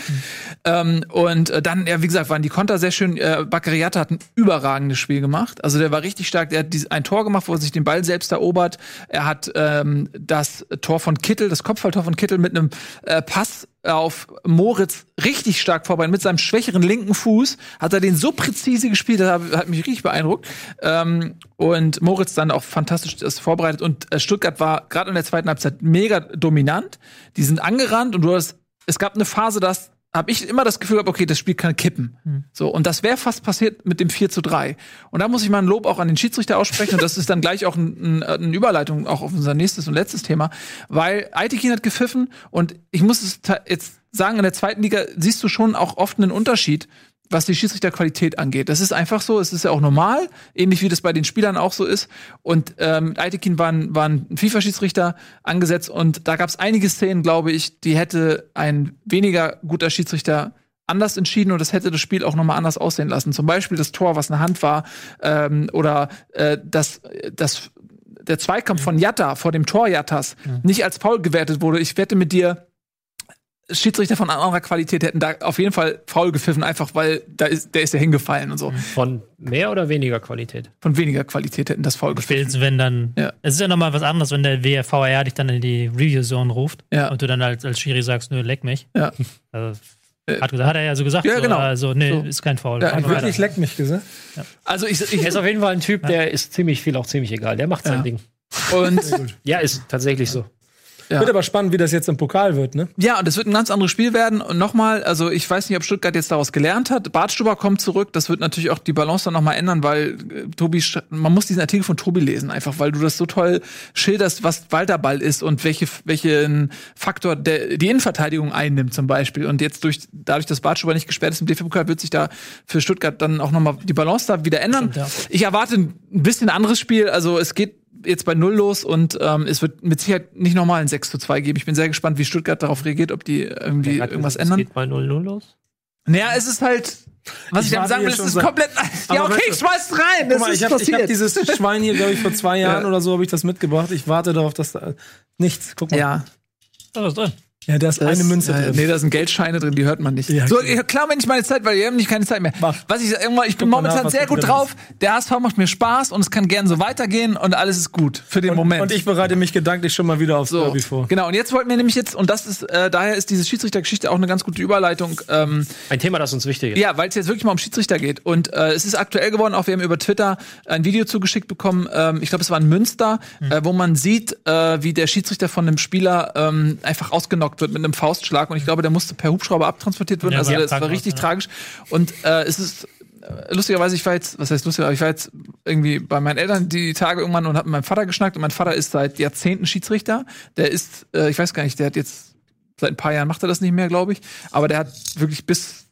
S1: Ähm, und äh, dann, ja, wie gesagt, waren die Konter sehr schön. Äh, Baccariata hat ein überragendes Spiel gemacht. Also der war richtig stark. Der hat ein Tor gemacht, wo er sich den Ball selbst erobert. Er hat ähm, das Tor von Kittel, das Kopfballtor von Kittel mit einem äh, Pass auf Moritz richtig stark vorbereitet. Mit seinem schwächeren linken Fuß hat er den so präzise gespielt, das hat, hat mich richtig beeindruckt. Ähm, und Moritz dann auch fantastisch das vorbereitet. Und äh, Stuttgart war gerade in der zweiten Halbzeit mega dominant. Die sind angerannt und du hast, es gab eine Phase, dass habe ich immer das Gefühl gehabt, okay, das Spiel kann kippen. So, und das wäre fast passiert mit dem 4 zu 3. Und da muss ich mal ein Lob auch an den Schiedsrichter aussprechen. und das ist dann gleich auch ein, ein, eine Überleitung auch auf unser nächstes und letztes Thema. Weil Aitekin hat gepfiffen und ich muss es jetzt sagen, in der zweiten Liga siehst du schon auch oft einen Unterschied, was die Schiedsrichterqualität angeht. Das ist einfach so, es ist ja auch normal, ähnlich wie das bei den Spielern auch so ist. Und ähm, Aitekin war ein, war ein FIFA-Schiedsrichter angesetzt und da gab es einige Szenen, glaube ich, die hätte ein weniger guter Schiedsrichter anders entschieden und das hätte das Spiel auch nochmal anders aussehen lassen. Zum Beispiel das Tor, was eine Hand war, ähm, oder äh, das, das, der Zweikampf von Jatta vor dem Tor Jattas nicht als Foul gewertet wurde. Ich wette mit dir, Schiedsrichter von anderer Qualität hätten da auf jeden Fall faul gepfiffen, einfach weil da ist, der ist ja hingefallen und so.
S3: Von mehr oder weniger Qualität?
S1: Von weniger Qualität hätten das faul gepfiffen.
S5: Spätestens wenn dann.
S1: Ja.
S5: Es ist ja nochmal was anderes, wenn der WVR dich dann in die Review-Zone ruft
S1: Ja.
S5: und du dann als, als Schiri sagst, nö, leck mich.
S1: Ja.
S5: Also, hat, gesagt- hat er ja so gesagt.
S1: Ja,
S5: so,
S1: genau.
S5: Also, nee,
S1: So.
S5: ist kein Foul.
S1: Ja,
S5: wir
S4: Wirklich leck mich gesagt.
S1: Also ich, ich
S3: Er ist auf jeden Fall ein Typ, der ist ziemlich viel auch ziemlich egal. Der macht sein
S1: Ja.
S3: Ding.
S1: und
S3: Ja, ist tatsächlich so.
S1: Ja.
S4: Wird aber spannend, wie das jetzt im Pokal wird, ne?
S1: ja, und es wird ein ganz anderes Spiel werden. Und nochmal, also ich weiß nicht, ob Stuttgart jetzt daraus gelernt hat. Bartstuber kommt zurück. Das wird natürlich auch die Balance dann nochmal ändern, weil äh, Tobi, man muss diesen Artikel von Tobi lesen, einfach, weil du das so toll schilderst, was Walterball ist und welche, welchen Faktor der, die Innenverteidigung einnimmt zum Beispiel. Und jetzt durch, dadurch, dass Bartstuber nicht gesperrt ist im DFB-Pokal, wird sich da für Stuttgart dann auch nochmal die Balance da wieder ändern.
S5: Stimmt, ja.
S1: Ich erwarte ein bisschen anderes Spiel. Also es geht jetzt bei Null los und ähm, es wird mit Sicherheit nicht nochmal ein 6 zu 2 geben. Ich bin sehr gespannt, wie Stuttgart darauf reagiert, ob die irgendwie
S3: hat
S1: irgendwas
S3: gesagt,
S1: ändern.
S3: Es geht bei 0-0 los.
S1: Naja, es ist halt, was ich,
S4: Ich
S1: sagen will, es ist komplett. Ja, okay,
S4: weißt
S1: ich schmeiß rein.
S4: Guck
S1: Das
S4: mal,
S1: ist
S4: ich habe hab dieses Schwein hier, glaube ich, vor zwei Jahren
S1: Ja.
S4: oder so habe ich das mitgebracht. Ich warte darauf, dass da nichts. Guck mal.
S1: ja,
S5: Da ist drin.
S4: Ja, da ist
S1: das-
S4: eine Münze drin.
S1: Nee, da sind Geldscheine drin, die hört man nicht.
S4: Ja,
S1: so, ja, klar, wenn ich meine Zeit, weil wir haben nicht keine Zeit mehr.
S4: Mach.
S1: Was ich irgendwann, ich bin
S4: Guck
S1: momentan
S4: nach,
S1: sehr gut drauf. Der HSV macht mir Spaß und es kann gern so weitergehen und alles ist gut für den Moment.
S4: Und ich bereite mich gedanklich schon mal wieder aufs
S1: So,
S4: Derby vor.
S1: genau. Und jetzt wollten wir nämlich jetzt, und das ist, äh, daher ist diese Schiedsrichtergeschichte auch eine ganz gute Überleitung. Ähm,
S3: Ein Thema, das uns wichtig ist.
S1: ja, weil es jetzt wirklich mal um Schiedsrichter geht. Und äh, es ist aktuell geworden, auch wir haben über Twitter ein Video zugeschickt bekommen, ähm, ich glaube, es war in Münster, äh, wo man sieht, äh, wie der Schiedsrichter von einem Spieler ähm, einfach ausgenockt wird mit einem Faustschlag. Und ich glaube, der musste per Hubschrauber abtransportiert werden.
S5: Ja,
S1: also das war richtig
S5: ja.
S1: tragisch. Und äh, es ist äh, lustigerweise, ich war jetzt, was heißt lustiger, ich war jetzt irgendwie bei meinen Eltern die Tage irgendwann und habe mit meinem Vater geschnackt. Und mein Vater ist seit Jahrzehnten Schiedsrichter. Der ist, äh, ich weiß gar nicht, der hat jetzt seit ein paar Jahren macht er das nicht mehr, glaube ich. Aber der hat wirklich bis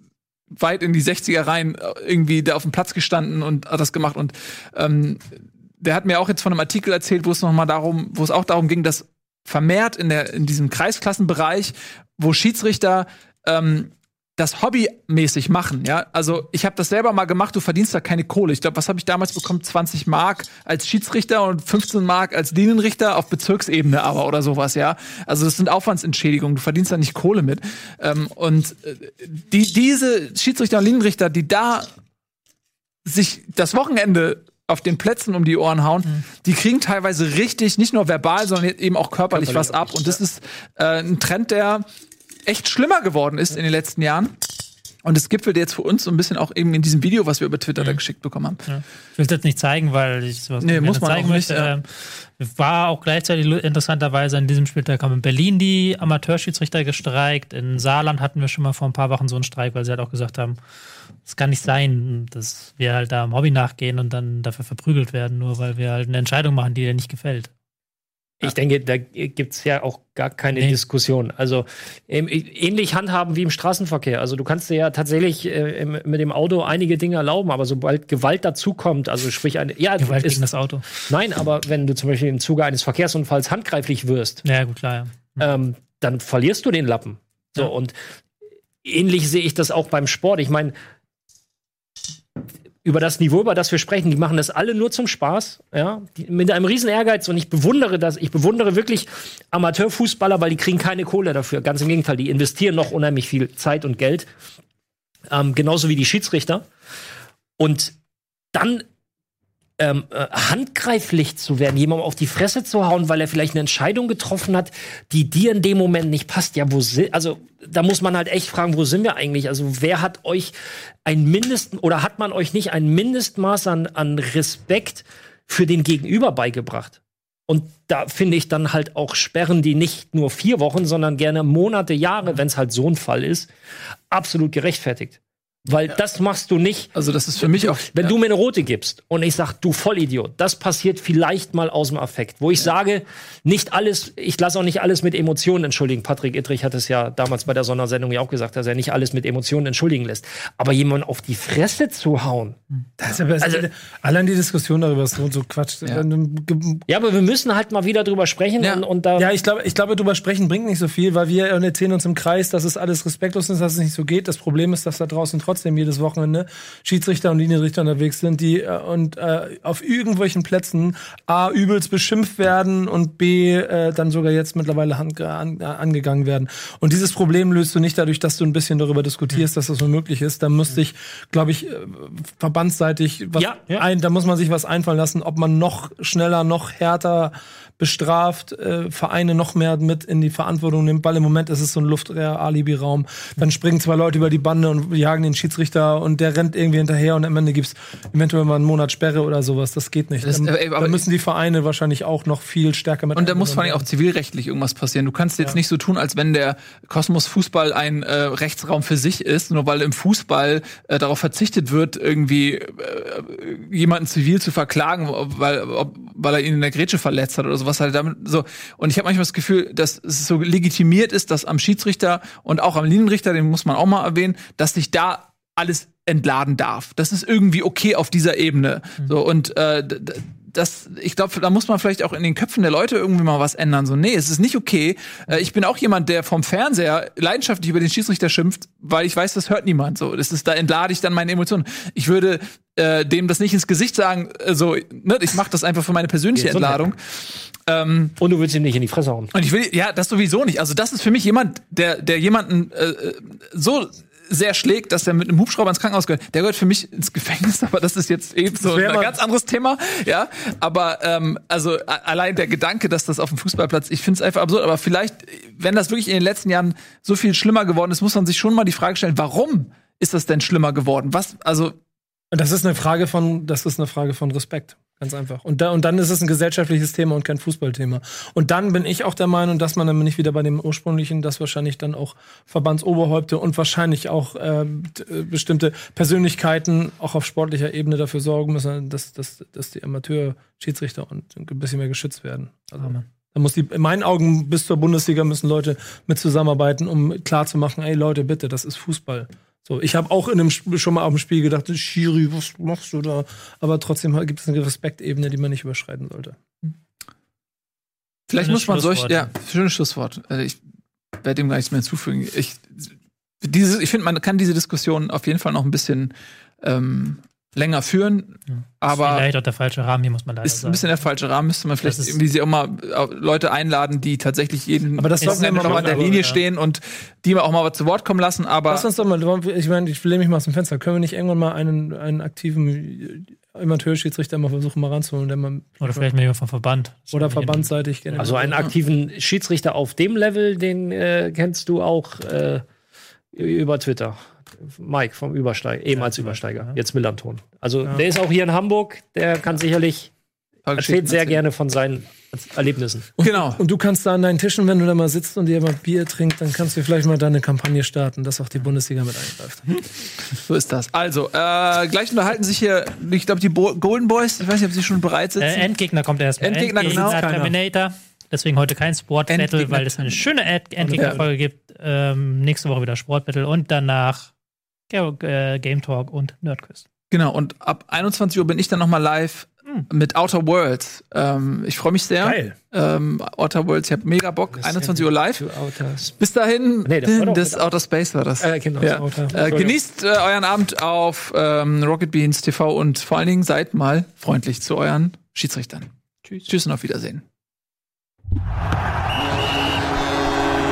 S1: weit in die 60er rein äh, irgendwie da auf dem Platz gestanden und hat das gemacht. Und ähm, der hat mir auch jetzt von einem Artikel erzählt, wo es noch mal darum, wo es auch darum ging, dass vermehrt in der in diesem Kreisklassenbereich, wo Schiedsrichter ähm, das hobbymäßig machen, ja. Also ich habe das selber mal gemacht, du verdienst da keine Kohle. Ich glaube, was habe ich damals bekommen? 20 Mark als Schiedsrichter und 15 Mark als Linienrichter auf Bezirksebene aber oder sowas, ja. Also das sind Aufwandsentschädigungen, du verdienst da nicht Kohle mit. Ähm, und äh, die, diese Schiedsrichter und Linienrichter, die da sich das Wochenende auf den Plätzen um die Ohren hauen, die kriegen teilweise richtig, nicht nur verbal, sondern eben auch körperlich, was ab. Und das ist äh, ein Trend, der echt schlimmer geworden ist in den letzten Jahren. Und es gipfelt jetzt für uns so ein bisschen auch eben in diesem Video, was wir über Twitter da geschickt bekommen haben.
S5: Ich will es jetzt nicht zeigen, weil ich sowas
S1: Nee, muss man
S5: zeigen
S1: auch nicht,
S5: möchte.
S1: ja.
S5: Ähm, War auch gleichzeitig interessanterweise an diesem Spieltag haben in Berlin die Amateurschiedsrichter gestreikt. In Saarland hatten wir schon mal vor ein paar Wochen so einen Streik, weil sie halt auch gesagt haben, es kann nicht sein, dass wir halt da am Hobby nachgehen und dann dafür verprügelt werden, nur weil wir halt eine Entscheidung machen, die dir nicht gefällt.
S3: Ich denke, da gibt's ja auch gar keine
S5: Nee.
S3: Diskussion. Also ähm, ähnlich handhaben wie im Straßenverkehr. Also du kannst dir ja tatsächlich äh, im- mit dem Auto einige Dinge erlauben, aber sobald Gewalt dazukommt, also sprich eine, ja,
S5: Gewalt
S3: ist,
S5: gegen das Auto.
S3: nein, aber wenn du zum Beispiel im Zuge eines Verkehrsunfalls handgreiflich wirst,
S5: Ja, gut, klar, ja.
S3: ähm, dann verlierst du den Lappen. So
S5: Ja.
S3: und ähnlich sehe ich das auch beim Sport. Ich meine, über das Niveau, über das wir sprechen, die machen das alle nur zum Spaß, ja, die, mit einem riesen Ehrgeiz und ich bewundere das, ich bewundere wirklich Amateurfußballer, weil die kriegen keine Kohle dafür. Ganz im Gegenteil, die investieren noch unheimlich viel Zeit und Geld, ähm, genauso wie die Schiedsrichter. Und dann ähm, äh, handgreiflich zu werden, jemandem auf die Fresse zu hauen, weil er vielleicht eine Entscheidung getroffen hat, die dir in dem Moment nicht passt. Ja, wo sind, also da muss man halt echt fragen, wo sind wir eigentlich? Also wer hat euch ein Mindest oder hat man euch nicht ein Mindestmaß an, an Respekt für den Gegenüber beigebracht? Und da finde ich dann halt auch Sperren, die nicht nur vier Wochen, sondern gerne Monate, Jahre, wenn es halt so ein Fall ist, absolut gerechtfertigt. Weil das machst du nicht,
S1: Also das ist für mich auch.
S3: wenn du mir eine rote gibst und ich sag, du Vollidiot, das passiert vielleicht mal aus dem Affekt. Wo ich sage, nicht alles, ich lasse auch nicht alles mit Emotionen entschuldigen. Patrick Ittrich hat es ja damals bei der Sondersendung ja auch gesagt, dass er nicht alles mit Emotionen entschuldigen lässt. Aber jemanden auf die Fresse zu hauen,
S4: Das ist ja besser.
S3: Also-
S4: allein die Diskussion darüber ist so, so Quatsch.
S3: ja, aber wir müssen halt mal wieder drüber sprechen
S1: Ja.
S3: und, und da.
S4: Ja, ich glaube, ich glaube, drüber sprechen bringt nicht so viel, weil wir erzählen uns im Kreis, dass es alles respektlos ist, dass es nicht so geht. Das Problem ist, dass da draußen trotzdem jedes Wochenende Schiedsrichter und Linienrichter unterwegs sind, die äh, und äh, auf irgendwelchen Plätzen A übelst beschimpft werden und B äh, dann sogar jetzt mittlerweile hand, an, angegangen werden. Und dieses Problem löst du nicht dadurch, dass du ein bisschen darüber diskutierst, dass das so möglich ist. Da müsste ich, glaube ich, äh, verbandsseitig was
S3: Ja, ja.
S4: ein, da muss man sich was einfallen lassen, ob man noch schneller, noch härter bestraft, äh, Vereine noch mehr mit in die Verantwortung nimmt, weil im Moment ist es so ein Luft-Alibi-Raum. Dann springen zwei Leute über die Bande und jagen den Schiedsrichter und der rennt irgendwie hinterher und am Ende gibt's eventuell mal einen Monat Sperre oder sowas. Das geht nicht.
S1: Das-
S4: da,
S1: äh, aber-
S4: da müssen die Vereine wahrscheinlich auch noch viel stärker mit
S1: Und da muss vor allem auch zivilrechtlich irgendwas passieren. Du kannst jetzt nicht so tun, als wenn der Kosmos Fußball ein äh, Rechtsraum für sich ist, nur weil im Fußball äh, darauf verzichtet wird, irgendwie äh, jemanden zivil zu verklagen, weil, ob, weil er ihn in der Grätsche verletzt hat oder sowas halt damit so. Und ich habe manchmal das Gefühl, dass es so legitimiert ist, dass am Schiedsrichter und auch am Linienrichter, den muss man auch mal erwähnen, dass sich da alles entladen darf. Das ist irgendwie okay auf dieser Ebene. So und äh, das, ich glaube, da muss man vielleicht auch in den Köpfen der Leute irgendwie mal was ändern. So, nee, es ist nicht okay. Äh, ich bin auch jemand, der vom Fernseher leidenschaftlich über den Schiedsrichter schimpft, weil ich weiß, das hört niemand. So, das ist, da entlade ich dann meine Emotionen. Ich würde äh, dem das nicht ins Gesicht sagen. äh, So, ne, ich mache das einfach für meine persönliche. Entladung. Ähm,
S3: Und du willst ihm nicht in die Fresse hauen.
S1: und ich will, ja, das sowieso nicht. Also das ist für mich jemand, der, der jemanden äh, äh, so sehr schlägt, dass er mit einem Hubschrauber ins Krankenhaus gehört. Der gehört für mich ins Gefängnis, aber das ist jetzt eben so ein ganz anderes Thema. Ja, aber ähm, also allein der Gedanke, dass das auf dem Fußballplatz, ich finde es einfach absurd. Aber vielleicht, wenn das wirklich in den letzten Jahren so viel schlimmer geworden ist, muss man sich schon mal die Frage stellen, warum ist das denn schlimmer geworden? Was, also
S4: das ist eine Frage von, das ist eine Frage von Respekt. Ganz einfach. Und, da, und dann ist es ein gesellschaftliches Thema und kein Fußballthema. Und dann bin ich auch der Meinung, dass man dann bin ich wieder bei dem ursprünglichen, dass wahrscheinlich dann auch Verbandsoberhäupte und wahrscheinlich auch ähm, äh, bestimmte Persönlichkeiten auch auf sportlicher Ebene dafür sorgen müssen, dass, dass, dass die Amateur-Schiedsrichter und ein bisschen mehr geschützt werden. Also, da muss die, in meinen Augen bis zur Bundesliga müssen Leute mit zusammenarbeiten, um klarzumachen, ey Leute, bitte, das ist Fußball. So, ich habe auch in einem schon mal auf dem Spiel gedacht, Schiri, was machst du da? Aber trotzdem gibt es eine Respektebene, die man nicht überschreiten sollte.
S1: Vielleicht
S5: Schönes
S1: muss man solch, ja, schönes Schlusswort. Also ich werde dem gar nichts mehr hinzufügen. Ich, dieses, ich finde, man kann diese Diskussion auf jeden Fall noch ein bisschen ähm, länger führen, aber
S5: Vielleicht auch der falsche Rahmen, hier muss man leider
S1: ist ein
S5: sagen.
S1: bisschen der falsche Rahmen. Müsste man vielleicht irgendwie sie auch mal äh, Leute einladen, die tatsächlich jeden
S4: Aber das sollten wir
S1: Wochenende
S4: mal
S1: noch an der Linie
S4: ja.
S1: stehen und die auch mal was zu Wort kommen lassen. Aber
S4: Lass uns doch mal, ich meine, ich lehne mich mal aus dem Fenster. Können wir nicht irgendwann mal einen, einen aktiven Amateurschiedsrichter mal versuchen, mal ranzuholen, der mal
S5: Oder vielleicht mal jemand vom Verband.
S4: oder verbandsseitig generell.
S3: Also einen aktiven Schiedsrichter auf dem Level, den äh, kennst du auch äh, über Twitter. Mike vom Übersteiger, ehemals Übersteiger, jetzt Millanton. Also der ist auch hier in Hamburg, der kann sicherlich, erzählt sehr gerne von seinen Erlebnissen.
S1: Genau.
S4: Und du kannst da an deinen Tischen, wenn du da mal sitzt und dir mal Bier trinkst, dann kannst du vielleicht mal deine Kampagne starten, dass auch die Bundesliga mit eingreift.
S1: So ist das. Also, äh, gleich unterhalten sich hier, ich glaube, die Bo Golden Boys, ich weiß nicht, ob sie schon bereit sitzen.
S5: Äh, Endgegner kommt erst.
S1: Endgegner, genau.
S5: Terminator. Deswegen heute kein Sport Battle,
S1: Endgegner.
S5: weil es eine schöne End- Endgegnerfolge gibt. Ähm, nächste Woche wieder Sport Battle und danach äh, Game Talk und Nerdquiz.
S1: Genau, und ab 21 Uhr bin ich dann noch mal live mit Outer Worlds. Ähm, ich freue mich sehr.
S4: Geil.
S1: Ähm, Outer Worlds, ich habe mega Bock. 21 Uhr live. Bis dahin,
S4: Nee, das
S1: das Outer Space war das.
S4: Äh, genau,
S1: ja.
S4: Outer.
S1: äh, genießt äh, euren Abend auf ähm, Rocket Beans TV und vor allen Dingen seid mal freundlich zu euren Schiedsrichtern. Tschüss. Tschüss und auf Wiedersehen.